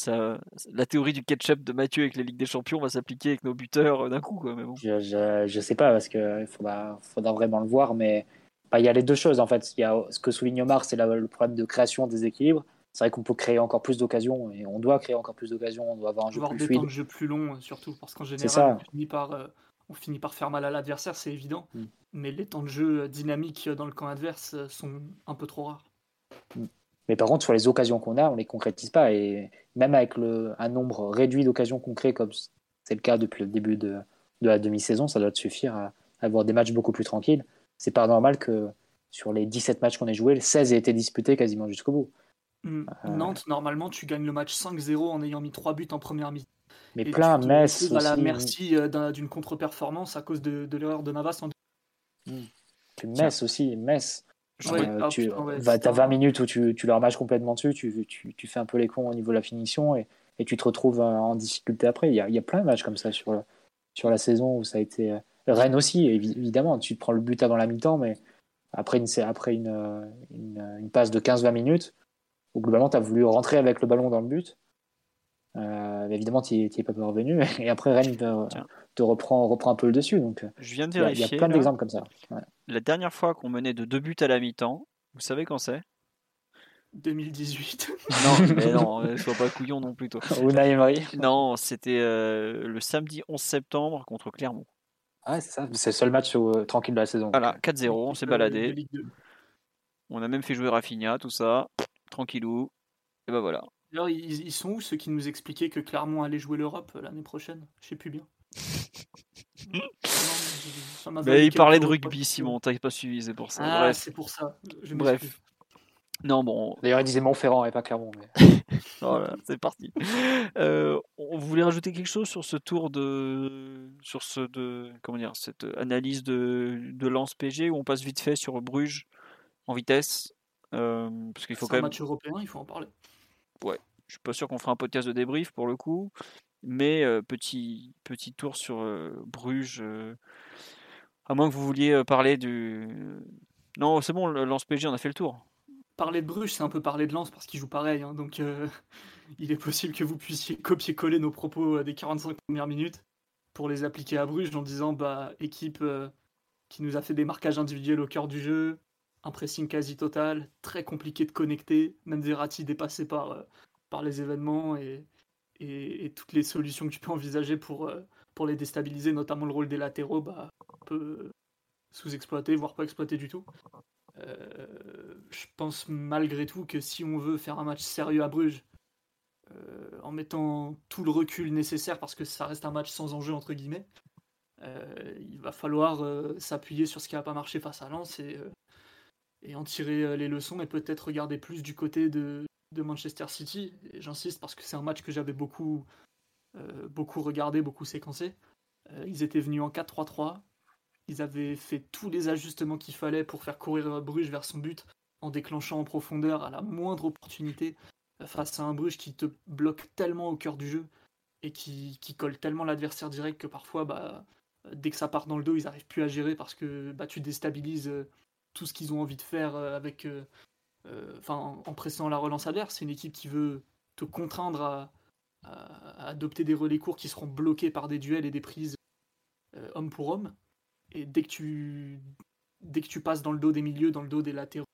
ça, la théorie du ketchup de Mathieu avec la Ligue des Champions va s'appliquer avec nos buteurs euh, d'un coup. Quoi, mais bon. je, je, je, sais pas, parce qu'il faudra, faudra vraiment le voir, mais bah, il y a les deux choses en fait. Il y a ce que souligne Omar, c'est le problème de création des équilibres. C'est vrai qu'on peut créer encore plus d'occasions et on doit créer encore plus d'occasions. On doit avoir un jeu plus des fluide. temps de jeu plus long, euh, surtout parce qu'en général, on finit, par, euh, on finit par faire mal à l'adversaire, c'est évident. Mm. Mais les temps de jeu dynamiques dans le camp adverse sont un peu trop rares. Mm. Mais par contre, sur les occasions qu'on a, on ne les concrétise pas. Et même avec le, un nombre réduit d'occasions concrètes, comme c'est le cas depuis le début de, de la demi-saison, ça doit suffire à, avoir des matchs beaucoup plus tranquilles. C'est pas normal que sur les 17 matchs qu'on ait joués, les 16 aient été disputés quasiment jusqu'au bout. Mmh. Euh... Nantes, normalement, tu gagnes le match 5-0 en ayant mis 3 buts en première mi Mais et plein, Metz. à la merci euh, d'une contre-performance à cause de, de l'erreur de Navas en. Mmh. Metz aussi, Metz. Ouais, euh, tu as 20 minutes où tu, tu leur matches complètement dessus, tu, tu, tu, fais un peu les cons au niveau de la finition et, et tu te retrouves en difficulté après. Il y a, il y a plein de matchs comme ça sur, sur la saison où ça a été. Euh, Rennes aussi, évidemment, tu te prends le but avant la mi-temps, mais après une, après une, une, une passe de 15-20 minutes, où globalement tu as voulu rentrer avec le ballon dans le but. Euh, évidemment, tu n'y es pas revenu. Et après, Rennes te, te, reprend, reprend un peu le dessus. Donc, je viens de vérifier. Il y a plein d'exemples comme ça. Ouais. La dernière fois qu'on menait de deux buts à la mi-temps, vous savez quand c'est? 2018. non, mais non, euh, sois pas couillon non plus, toi. Emery. Non, c'était euh, le samedi 11 septembre contre Clermont. Ah, c'est ça. C'est le seul match euh, tranquille de la saison. Voilà, 4-0, on s'est baladé. On a même fait jouer Rafinha, tout ça. Tranquillou. Et ben voilà. Alors, ils, sont où ceux qui nous expliquaient que Clermont allait jouer l'Europe euh, l'année prochaine? Je sais plus bien. Non, mais il parlait de rugby, Simon, t'as pas suivi, c'est pour ça. Ah, c'est pour ça. Je Bref. Non, bon. D'ailleurs, il disait Montferrand et pas Clermont. Mais... voilà, c'est parti. Euh, on voulait rajouter quelque chose sur ce tour de. sur ce de. comment dire, cette analyse de, de lance PG où on passe vite fait sur Bruges en vitesse. Euh, parce qu'il faut quand un même. match européen, il faut en parler ouais, je suis pas sûr qu'on fera un podcast de débrief pour le coup, mais petit petit tour sur Bruges. À moins que vous vouliez parler du. Non, c'est bon, le lance PG, on a fait le tour. parler de Bruges, c'est un peu parler de Lens parce qu'ils jouent pareil. Hein, donc, il est possible que vous puissiez copier-coller nos propos des 45 premières minutes pour les appliquer à Bruges en disant bah, équipe qui nous a fait des marquages individuels au cœur du jeu, un pressing quasi total, très compliqué de connecter, même Verratti dépassé par, par les événements et, et, toutes les solutions que tu peux envisager pour, pour les déstabiliser, notamment le rôle des latéraux, bah, un peu sous-exploité, voire pas exploité du tout. Euh, je pense malgré tout que si on veut faire un match sérieux à Bruges, euh, en mettant tout le recul nécessaire, parce que ça reste un match sans enjeu, entre guillemets, euh, il va falloir s'appuyer sur ce qui n'a pas marché face à Lens et, et en tirer les leçons et peut-être regarder plus du côté de, de Manchester City. J'insiste parce que c'est un match que j'avais beaucoup, beaucoup regardé, beaucoup séquencé. ils étaient venus en 4-3-3. Ils avaient fait tous les ajustements qu'il fallait pour faire courir Bruges vers son but en déclenchant en profondeur à la moindre opportunité face à un Bruges qui te bloque tellement au cœur du jeu et qui, colle tellement l'adversaire direct que parfois, bah, dès que ça part dans le dos, ils n'arrivent plus à gérer parce que bah, tu déstabilises euh, tout ce qu'ils ont envie de faire euh, avec, euh, enfin, en pressant la relance adverse. C'est une équipe qui veut te contraindre à, adopter des relais courts qui seront bloqués par des duels et des prises homme pour homme. Et dès que tu passes dans le dos des milieux, dans le dos des latéraux,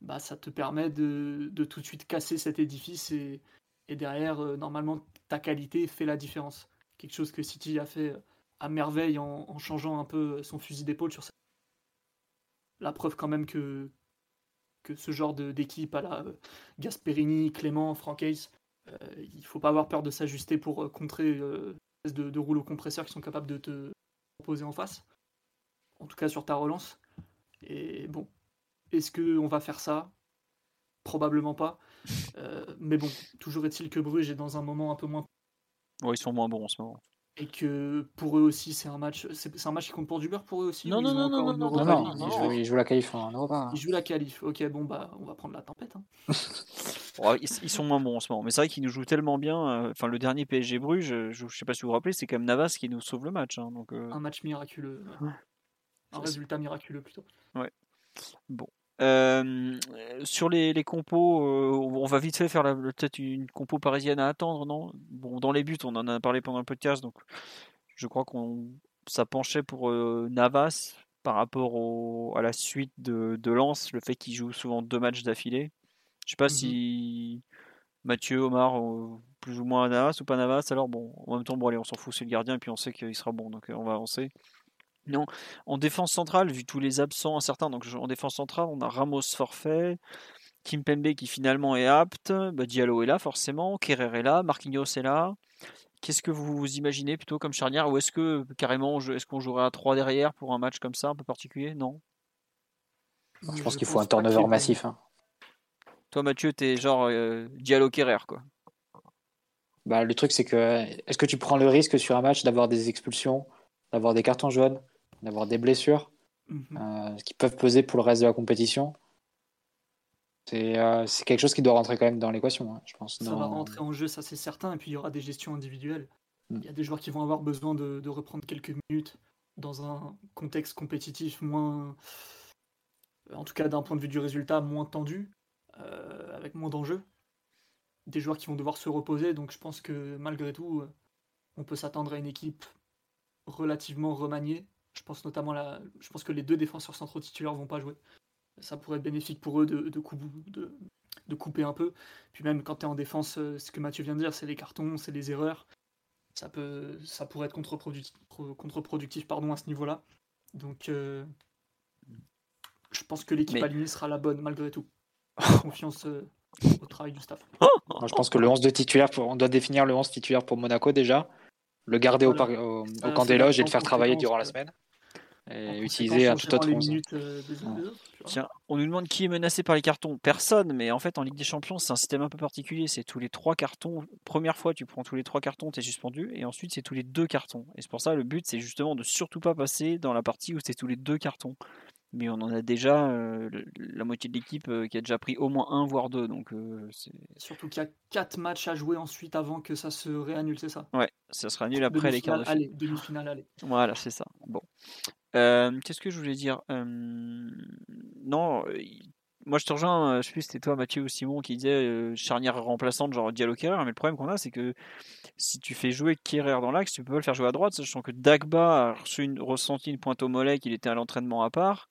bah ça te permet de, tout de suite casser cet édifice et, derrière, euh, normalement, ta qualité fait la différence. Quelque chose que City a fait euh, à merveille en, changeant un peu son fusil d'épaule sur ça. La preuve quand même que, que ce genre d'équipe à la euh, Gasperini, Clément, Franck Hayes, il faut pas avoir peur de s'ajuster pour contrer de, de rouleaux compresseurs qui sont capables de te, proposer en face. En tout cas sur ta relance. Et bon, est-ce qu'on va faire ça? Probablement pas. Euh, mais bon, toujours est-il que Bruges est dans un moment un peu moins. Oui, ils sont moins bons en ce moment. Et que pour eux aussi, c'est un match. C'est un match qui compte pour du beurre pour eux aussi. Non, non, non, non, non, non, ils jouent la qualif en Europa. Ils jouent la qualif. Ok, bon, bah, on va prendre la tempête. Hein. ils, sont moins bons en ce moment. Mais c'est vrai qu'ils nous jouent tellement bien. Euh, enfin, le dernier PSG Bruges, je, je, sais pas si vous vous rappelez, c'est quand même Navas qui nous sauve le match. Hein, donc, euh. Un match miraculeux. Un résultat miraculeux plutôt. Ouais. Bon. Euh, sur les, les compos, on va vite fait faire peut-être une compo parisienne à attendre, non? Bon, dans les buts, on en a parlé pendant le podcast, donc je crois qu'on ça penchait pour Navas par rapport à la suite de, de Lens, le fait qu'il joue souvent deux matchs d'affilée. Je sais pas si Mathieu, Omar, plus ou moins Navas ou pas Navas. Alors bon, en même temps, bon allez, on s'en fout, c'est le gardien, et puis on sait qu'il sera bon, donc euh, on va avancer. Non, en défense centrale, vu tous les absents certains, donc en défense centrale, on a Ramos forfait, Kim Pembe qui finalement est apte, bah, Diallo est là forcément, Kerrer est là, Marquinhos est là. Qu'est-ce que vous imaginez plutôt comme charnière ou est-ce que carrément est-ce qu'on jouerait à 3 derrière pour un match comme ça un peu particulier? Non Je pense qu'il faut un turnover massif. Hein. Toi, Mathieu, t'es genre euh, Diallo Kerrer, quoi. Bah, le truc, c'est que est-ce que tu prends le risque sur un match d'avoir des expulsions, d'avoir des cartons jaunes, d'avoir des blessures mhm. euh, qui peuvent peser pour le reste de la compétition euh, C'est quelque chose qui doit rentrer quand même dans l'équation, hein, je pense. Ça va rentrer en jeu, ça c'est certain, et puis il y aura des gestions individuelles. Mm. Il y a des joueurs qui vont avoir besoin de, de reprendre quelques minutes dans un contexte compétitif moins, en tout cas d'un point de vue du résultat, moins tendu. Euh, avec moins d'enjeux. Des joueurs qui vont devoir se reposer, donc je pense que malgré tout, euh, on peut s'attendre à une équipe relativement remaniée. Je pense notamment la, je pense que les deux défenseurs centraux titulaires vont pas jouer. Ça pourrait être bénéfique pour eux de, de, de, de couper un peu. Puis même quand tu es en défense, euh, ce que Mathieu vient de dire, c'est les cartons, c'est les erreurs. Ça, peut, ça pourrait être contre-productif, contre-productif pardon, à ce niveau-là. Donc je pense que l'équipe alignée sera la bonne malgré tout. confiance euh, au travail du staff. je pense que le 11 de titulaire, on doit définir le 11 titulaire pour Monaco déjà, le garder au, au, camp des loges et le faire travailler durant la semaine. Et utiliser un tout autre 11. Euh, Tiens, on nous demande qui est menacé par les cartons. Personne, mais en fait en Ligue des Champions, c'est un système un peu particulier. C'est tous les trois cartons. Première fois, tu prends tous les trois cartons, tu es suspendu, et ensuite c'est tous les deux cartons. Et c'est pour ça le but, c'est justement de surtout pas passer dans la partie où c'est tous les deux cartons mais on en a déjà euh, la moitié de l'équipe euh, qui a déjà pris au moins un voire deux. Donc, euh, Surtout qu'il y a quatre matchs à jouer ensuite avant que ça se réannule, c'est ça? Ouais, ça se réannule après les quarts de finale. Demi-finale, allez. Voilà, c'est ça. Bon. Qu'est-ce que je voulais dire? Non, moi je te rejoins, euh, je sais plus si c'était toi Mathieu ou Simon qui disait euh, charnière remplaçante genre Diallo Kerrer, mais le problème qu'on a c'est que si tu fais jouer Kerrer dans l'axe, tu peux pas le faire jouer à droite, sachant que Dagba a reçu une, ressenti une pointe au mollet qu'il était à l'entraînement à part.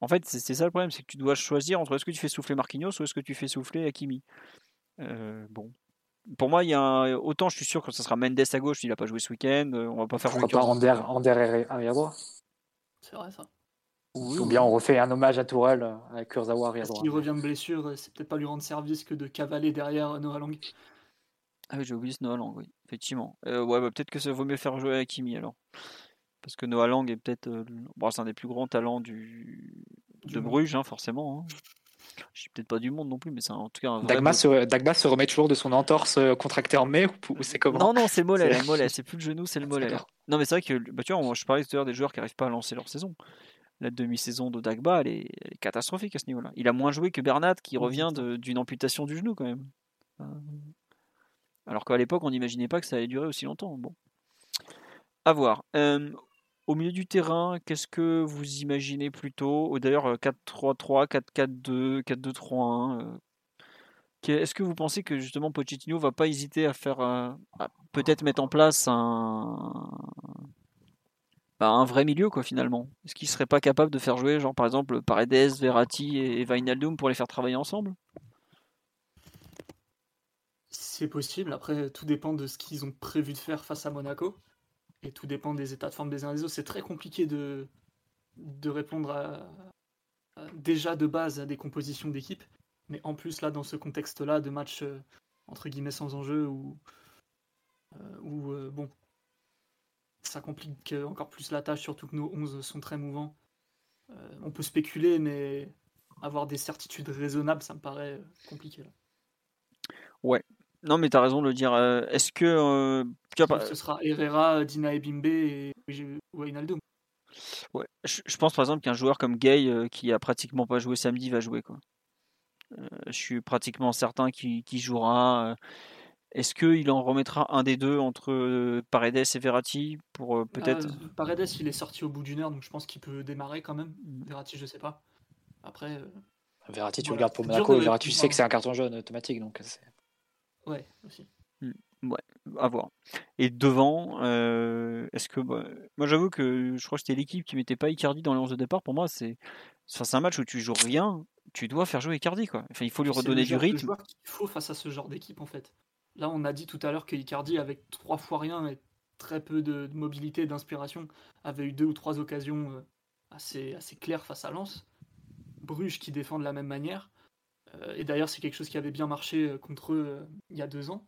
En fait, c'est ça le problème, c'est que tu dois choisir entre est-ce que tu fais souffler Marquinhos ou est-ce que tu fais souffler Hakimi. Euh, bon. Pour moi, il y a un... autant je suis sûr que ce sera Mendes à gauche, il a pas joué ce week-end, on va pas faire Pourquoi pas Ander, Ander arrière droit C'est vrai ça. Oui, ou bien on refait un hommage à Tourelle euh, avec Kurzawa droit. S'il revient de blessure, c'est peut-être pas lui rendre service que de cavaler derrière Noah Lang. Ah oui, j'ai oublié ce Noah Lang, oui, effectivement. Euh, ouais, bah, peut-être que ça vaut mieux faire jouer Hakimi alors. Parce que Noah Lang est peut-être. Euh, bon, c'est un des plus grands talents du... de Bruges, hein, forcément. Hein. Je suis peut-être pas du monde non plus, mais c'est en tout cas. Un Dagba, se, Dagba se remet toujours de son entorse contractée en mai ou, c'est comment? Non, non, c'est le mollet. Le mollet. C'est plus le genou, c'est le mollet. Non, mais c'est vrai que bah, tu vois, je parlais tout à l'heure des joueurs qui n'arrivent pas à lancer leur saison. La demi-saison de Dagba, elle est, elle est, catastrophique à ce niveau-là. Il a moins joué que Bernat qui revient d'une amputation du genou quand même. Alors qu'à l'époque, on n'imaginait pas que ça allait durer aussi longtemps. Bon. À voir. Euh, au milieu du terrain, qu'est-ce que vous imaginez plutôt? D'ailleurs, 4-3-3, 4-4-2, 4-2-3-1. Est-ce que vous pensez que justement Pochettino va pas hésiter à faire, à peut-être mettre en place un, bah, un vrai milieu quoi finalement Est-ce qu'il serait pas capable de faire jouer genre par exemple Paredes, Verratti et Wijnaldum pour les faire travailler ensemble? C'est possible. Après, tout dépend de ce qu'ils ont prévu de faire face à Monaco et tout dépend des états de forme des uns des autres. C'est très compliqué de, répondre à, à, déjà de base à des compositions d'équipe, mais en plus là dans ce contexte-là de match euh, entre guillemets sans enjeu ou euh, où euh, bon ça complique encore plus la tâche, surtout que nos 11 sont très mouvants. Euh, on peut spéculer, mais avoir des certitudes raisonnables, ça me paraît compliqué. Là. Ouais, non, mais tu as raison de le dire. Euh, est-ce que. Euh, tu vois, Ce sera Herrera, Dina Ebimbe et Wijnaldum. Ouais, je, je, pense par exemple qu'un joueur comme Gay, qui a pratiquement pas joué samedi, va jouer. Quoi. Je suis pratiquement certain qu'il qu jouera. Est-ce qu'il en remettra un des deux entre Paredes et Verratti pour peut-être? Euh, Paredes, il est sorti au bout d'une heure, donc je pense qu'il peut démarrer quand même. Verratti, je sais pas. Après. Verratti, tu voilà. le gardes pour Monaco. Verratti, tu sais que c'est un carton jaune automatique, donc c'est. Ouais, aussi. Mmh. Ouais, à voir. Et devant, euh, est-ce que. Bah, moi, j'avoue que je crois que c'était l'équipe qui mettait pas Icardi dans les 11 de départ. Pour moi, c'est enfin, un match où tu joues rien, tu dois faire jouer Icardi. Quoi. Enfin, il faut lui redonner du rythme. Il faut face à ce genre d'équipe, en fait. Là, on a dit tout à l'heure que Icardi, avec trois fois rien et très peu de, de mobilité et d'inspiration, avait eu deux ou trois occasions euh, assez, assez claires face à Lens. Bruges qui défend de la même manière. Euh, et d'ailleurs, c'est quelque chose qui avait bien marché euh, contre eux il y a deux ans.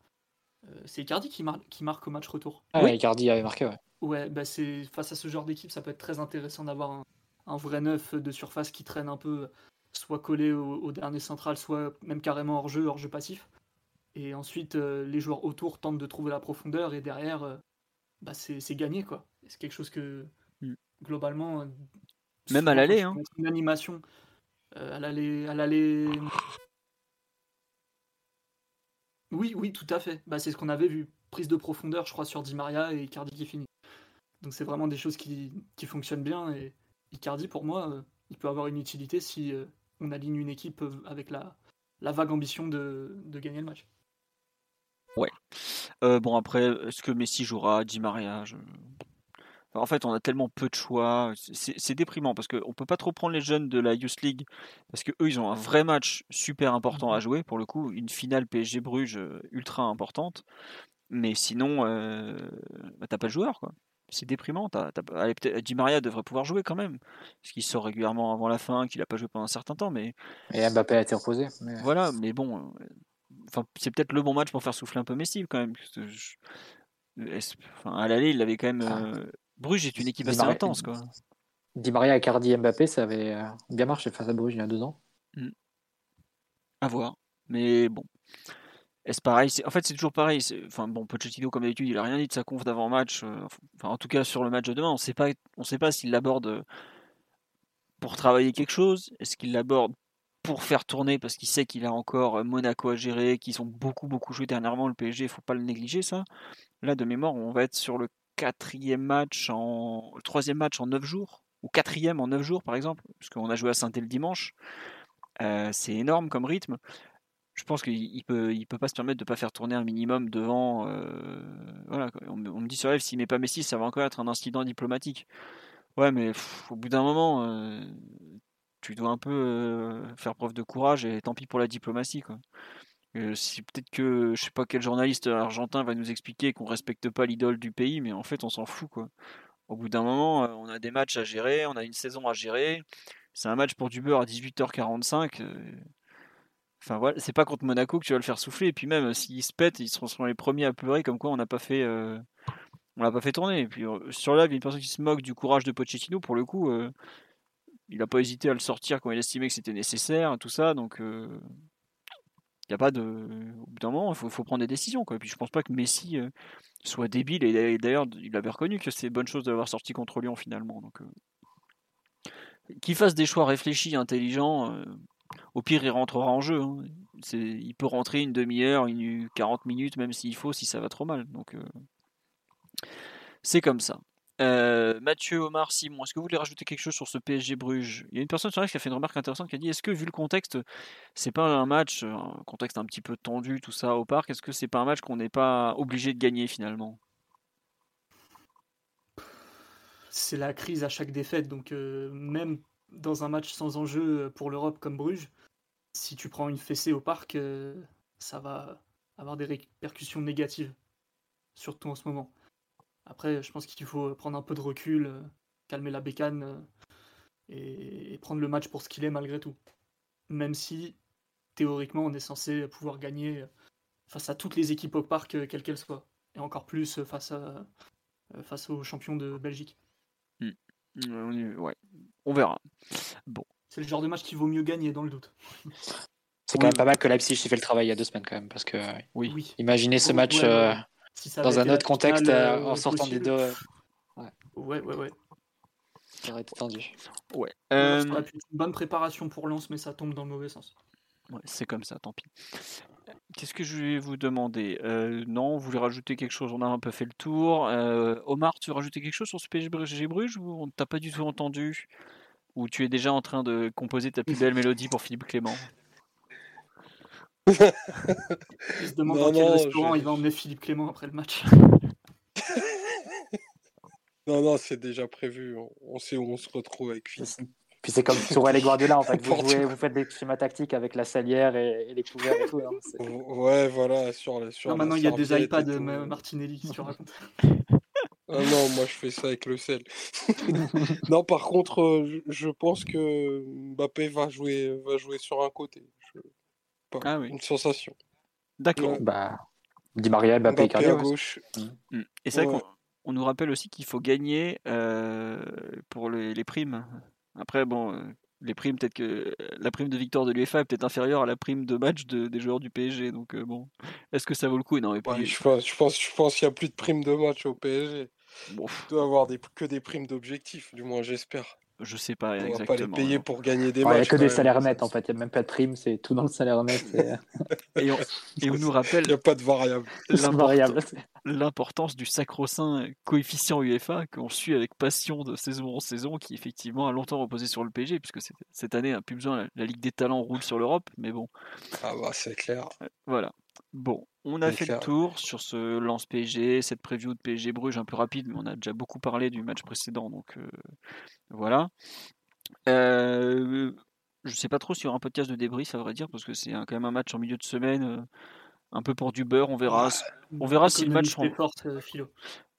c'est Icardi qui, mar qui, marque au match retour. Ah, oui. Icardi avait marqué, ouais. Ouais, bah c'est face à ce genre d'équipe, ça peut être très intéressant d'avoir un, un, vrai neuf de surface qui traîne un peu, soit collé au, au dernier central, soit même carrément hors jeu, hors jeu passif. Et ensuite, euh, les joueurs autour tentent de trouver la profondeur et derrière, euh, bah, c'est gagné quoi. C'est quelque chose que mm. globalement, euh, même à l'aller, hein. une animation à l'aller, à l'aller. Oui, oui, tout à fait. Bah, c'est ce qu'on avait vu. Prise de profondeur, je crois, sur Di Maria et Icardi qui finit. Donc c'est vraiment des choses qui, qui, fonctionnent bien. Et Icardi, pour moi, euh, il peut avoir une utilité si euh, on aligne une équipe avec la, la vague ambition de, de, gagner le match. Ouais. Euh, bon, après, est-ce que Messi jouera Di Maria je... En fait, on a tellement peu de choix. C'est déprimant parce qu'on peut pas trop prendre les jeunes de la Youth League parce que eux, ils ont un vrai match super important à jouer. Pour le coup, une finale PSG Bruges ultra importante. Mais sinon, euh, bah, t'as pas de joueur, quoi. C'est déprimant. T as, t as... Allez, Di Maria devrait pouvoir jouer quand même, parce qu'il sort régulièrement avant la fin, qu'il a pas joué pendant un certain temps. Mais et Mbappé a été reposé. Mais... Voilà, mais bon, enfin, c'est peut-être le bon match pour faire souffler un peu Messi quand même. Je... Enfin, à l'aller, il avait quand même. Ah. Euh... Bruges est une équipe assez Maria, intense, quoi. Di Maria, Cardi, Mbappé, ça avait bien marché face à Bruges il y a deux ans. Mmh. À voir. Mais bon. Est-ce pareil? En fait, c'est toujours pareil. Enfin, bon, Pochettino, comme d'habitude, il a rien dit de sa conf d'avant-match. Enfin, en tout cas, sur le match de demain, on sait pas, on sait pas s'il l'aborde pour travailler quelque chose. Est-ce qu'il l'aborde pour faire tourner parce qu'il sait qu'il a encore Monaco à gérer, qu'ils ont beaucoup, beaucoup joué dernièrement le PSG. Il faut pas le négliger, ça. Là, de mémoire, on va être sur le quatrième match en le troisième match en neuf jours ou quatrième en neuf jours par exemple parce qu'on a joué à saint le dimanche c'est énorme comme rythme. Je pense qu'il peut, il peut pas se permettre de pas faire tourner un minimum devant. voilà, on, me dit sur live s'il met pas Messi, ça va encore être un incident diplomatique. Ouais, mais au bout d'un moment, tu dois un peu faire preuve de courage et tant pis pour la diplomatie, quoi. si peut-être que je sais pas quel journaliste argentin va nous expliquer qu'on respecte pas l'idole du pays, mais en fait on s'en fout quoi. Au bout d'un moment, on a des matchs à gérer, on a une saison à gérer. C'est un match pour du beurre à 18h45. Enfin voilà, c'est pas contre Monaco que tu vas le faire souffler. Et puis même s'ils se pètent, ils seront les premiers à pleurer comme quoi on n'a pas fait, on l'a pas fait tourner. Et puis sur là, il y a une personne qui se moque du courage de Pochettino. Pour le coup, il n'a pas hésité à le sortir quand il estimait que c'était nécessaire, tout ça. Donc il n'y a pas de. Au bout d'un moment, il faut, prendre des décisions. Quoi. Et puis je pense pas que Messi soit débile. Et d'ailleurs, il avait reconnu que c'est bonne chose d'avoir sorti contre Lyon finalement. Donc qu'il fasse des choix réfléchis, intelligents. au pire, il rentrera en jeu. Hein. Il peut rentrer une demi-heure, une 40 minutes, même s'il faut, si ça va trop mal. Donc, c'est comme ça. Euh, Mathieu, Omar, Simon, est-ce que vous voulez rajouter quelque chose sur ce PSG Bruges? Il y a une personne sur live qui a fait une remarque intéressante qui a dit est-ce que vu le contexte, c'est pas un match, un contexte un petit peu tendu, tout ça au parc, est-ce que c'est pas un match qu'on n'est pas obligé de gagner finalement? C'est la crise à chaque défaite, donc euh, même dans un match sans enjeu pour l'Europe comme Bruges, si tu prends une fessée au parc, euh, ça va avoir des répercussions négatives, surtout en ce moment. Après, je pense qu'il faut prendre un peu de recul, euh, calmer la bécane euh, et, prendre le match pour ce qu'il est malgré tout. Même si, théoriquement, on est censé pouvoir gagner euh, face à toutes les équipes au parc, quelles qu'elles soient. Et encore plus face, à, face aux champions de Belgique. Hmm. Ouais, on verra. Bon. C'est le genre de match qu'il vaut mieux gagner, dans le doute. C'est quand même pas mal que Leipzig ait fait le travail il y a deux semaines quand même, parce que oui. imaginez ce match dans un autre contexte, euh, en sortant des deux. Ouais, ouais, ouais. ouais. Ça aurait été tendu. Ouais. Euh... Ça une bonne préparation pour Lens, mais ça tombe dans le mauvais sens. Ouais, c'est comme ça, tant pis. Qu'est-ce que je vais vous demander? Euh, Non, vous voulez rajouter quelque chose? On a un peu fait le tour. Euh, Omar, tu veux rajouter quelque chose sur ce PSG Bruges ou on t'a pas du tout entendu? Ou tu es déjà en train de composer ta plus belle mélodie pour Philippe Clément? Il se demande dans quel restaurant il va emmener Philippe Clément après le match. non, non, c'est déjà prévu. On sait où on se retrouve avec Philippe. Puis c'est comme sur les Guardiola, en fait. Vous, jouez, vous faites des schémas tactiques avec la salière et, les couverts et tout. Hein, ouais, voilà. Sur, sur non, maintenant, il y a des iPads de Martinelli qui se racontent. Ah non, moi je fais ça avec le sel. non, par contre, euh, je pense que Mbappé va jouer, va jouer sur un côté. Ah une sensation. D'accord. Bah, Di Maria, Mbappé, Mbappé à gauche. Mm. Et c'est vrai qu'on nous rappelle aussi qu'il faut gagner euh, pour les, primes. Après, bon, euh, les primes, peut-être que la prime de victoire de l'UEFA est peut-être inférieure à la prime de match des joueurs du PSG. Donc, euh, bon, est-ce que ça vaut le coup? Non, je pense, je pense, je pense qu'il n'y a plus de primes de match au PSG. Bon. Il doit avoir des, que des primes d'objectifs, du moins j'espère. Je sais pas on exactement. va pas les payer pour gagner des matchs. Il n'y a que des salaires nets en fait, il n'y a même pas de prime, c'est tout dans le salaire net. et, on, et, on, nous rappelle. Il n'y a pas de variable. L'importance du sacro-saint coefficient UEFA qu'on suit avec passion de saison en saison, qui effectivement a longtemps reposé sur le PSG, puisque cette année, n'a plus besoin, la Ligue des Talents roule sur l'Europe, mais bon. Ah bah c'est clair. Voilà. Bon, on a fait le tour sur ce lance PSG, cette preview de PSG Bruges un peu rapide, mais on a déjà beaucoup parlé du match précédent, donc euh, voilà. Euh, je sais pas trop sur un podcast de débrief, à vrai dire, parce que c'est quand même un match en milieu de semaine, euh, un peu pour du beurre. On verra, on verra si le match en...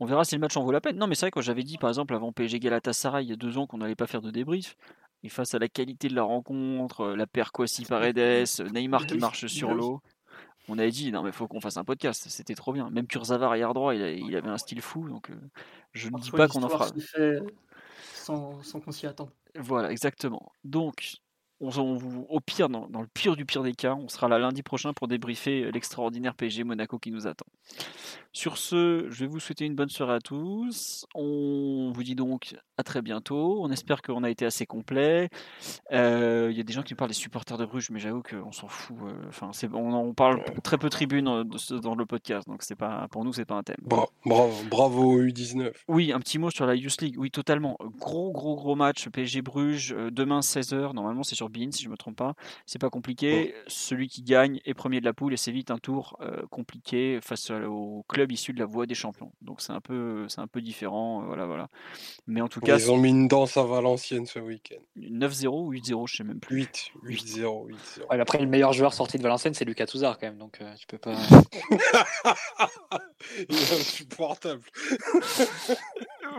on verra si le match en vaut la peine. Non, mais c'est vrai que j'avais dit par exemple avant PSG Galatasaray il y a deux ans qu'on n'allait pas faire de débrief. Et face à la qualité de la rencontre, la paire Kwasi Paredes, Neymar qui marche sur l'eau, on avait dit non mais faut qu'on fasse un podcast, c'était trop bien. Même Kurzawa arrière droit, il, avait un style fou, donc euh, je ne dis pas qu'on en fera. Sans, sans qu'on s'y attende. Voilà, exactement. Donc on, au pire, dans, le pire du pire des cas, on sera là lundi prochain pour débriefer l'extraordinaire PSG Monaco qui nous attend. Sur ce, je vais vous souhaiter une bonne soirée à tous. On vous dit donc à très bientôt. On espère qu'on a été assez complet. Euh, il y a des gens qui me parlent des supporters de Bruges, mais j'avoue qu'on s'en fout. Euh, enfin, on, on, parle très peu tribune euh, dans le podcast, donc c'est pas pour nous c'est pas un thème. bravo, bravo U19. Oui, un petit mot sur la Youth League. Oui, totalement. Gros gros gros match PSG Bruges demain 16h. Normalement c'est sur sur Bean, si je me trompe pas. C'est pas compliqué. Celui qui gagne est premier de la poule et c'est vite un tour euh, compliqué face au club issu de la Voie des Champions. Donc c'est un peu, c'est un peu différent. euh, voilà, voilà. Mais en tout cas, Ils ont mis une danse à Valenciennes ce week-end. 9-0 ou 8-0, je sais même plus. 8, 8-0, 8-0. Ouais, mais après, le meilleur joueur sorti de Valenciennes, c'est Lucas Touzard quand même. Donc, euh, tu peux pas. Il est insupportable.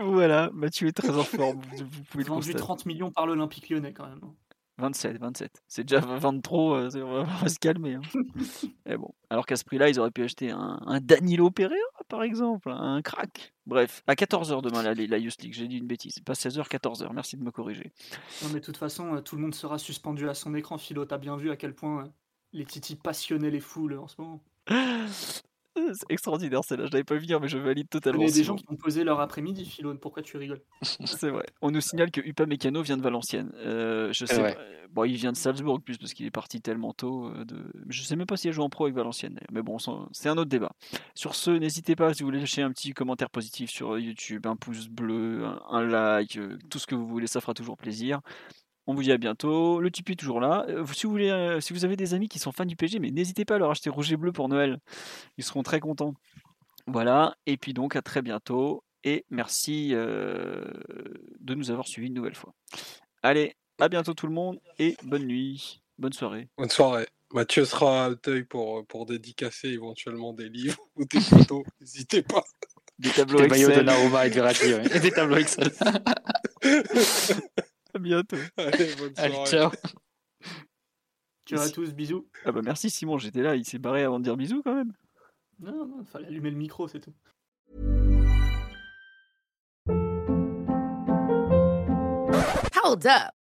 Voilà, Mathieu est très en forme. Vous, pouvez Vendu constater. 30 millions par l'Olympique lyonnais quand même. Hein. 27, 27. C'est déjà 20 trop, euh, on va se calmer. hein. Mais bon, alors qu'à ce prix-là, ils auraient pu acheter un, un Danilo Pereira, par exemple, un crack. Bref, à 14h demain, la, la Youth League, j'ai dit une bêtise. Pas 16h, 14h, merci de me corriger. Non mais de toute façon, euh, tout le monde sera suspendu à son écran. Philo, t'as bien vu à quel point euh, les titis passionnaient les foules en ce moment. C'est extraordinaire celle-là, je l'avais pas vu venir, mais je valide Il totalement. y a des gens qui ont posé leur après-midi, Philo. Pourquoi tu rigoles C'est vrai. On nous signale que Upa Mécano vient de Valenciennes. Euh, je sais ouais. pas- Bon, il vient de Salzbourg plus parce qu'il est parti tellement tôt. euh, De... Je sais même pas s'il a joué en pro avec Valenciennes. d'ailleurs. Mais bon, c'est un autre débat. Sur ce, n'hésitez pas si vous voulez lâcher un petit commentaire positif sur YouTube, un pouce bleu, un, un like, euh, tout ce que vous voulez, ça fera toujours plaisir. On vous dit à bientôt. Le Tipeee est toujours là. Euh, si, vous voulez, euh, si vous avez des amis qui sont fans du PG, mais n'hésitez pas à leur acheter rouge et bleu pour Noël. Ils seront très contents. Voilà. Et puis donc, à très bientôt. Et merci euh, de nous avoir suivis une nouvelle fois. Allez, à bientôt tout le monde et bonne nuit, bonne soirée. Bonne soirée. Mathieu sera à Auteuil pour, pour dédicacer éventuellement des livres ou des photos. N'hésitez pas. Des tableaux Des maillots de Excel. Naruma et de Verratti, ouais. Et des tableaux Excel. À bientôt. Allez, bonne soirée. Allez, ciao. Ciao à tous, bisous. Ah bah merci Simon, j'étais là, il s'est barré avant de dire bisous quand même. Non, non, fallait allumer le micro, c'est tout. Hold up.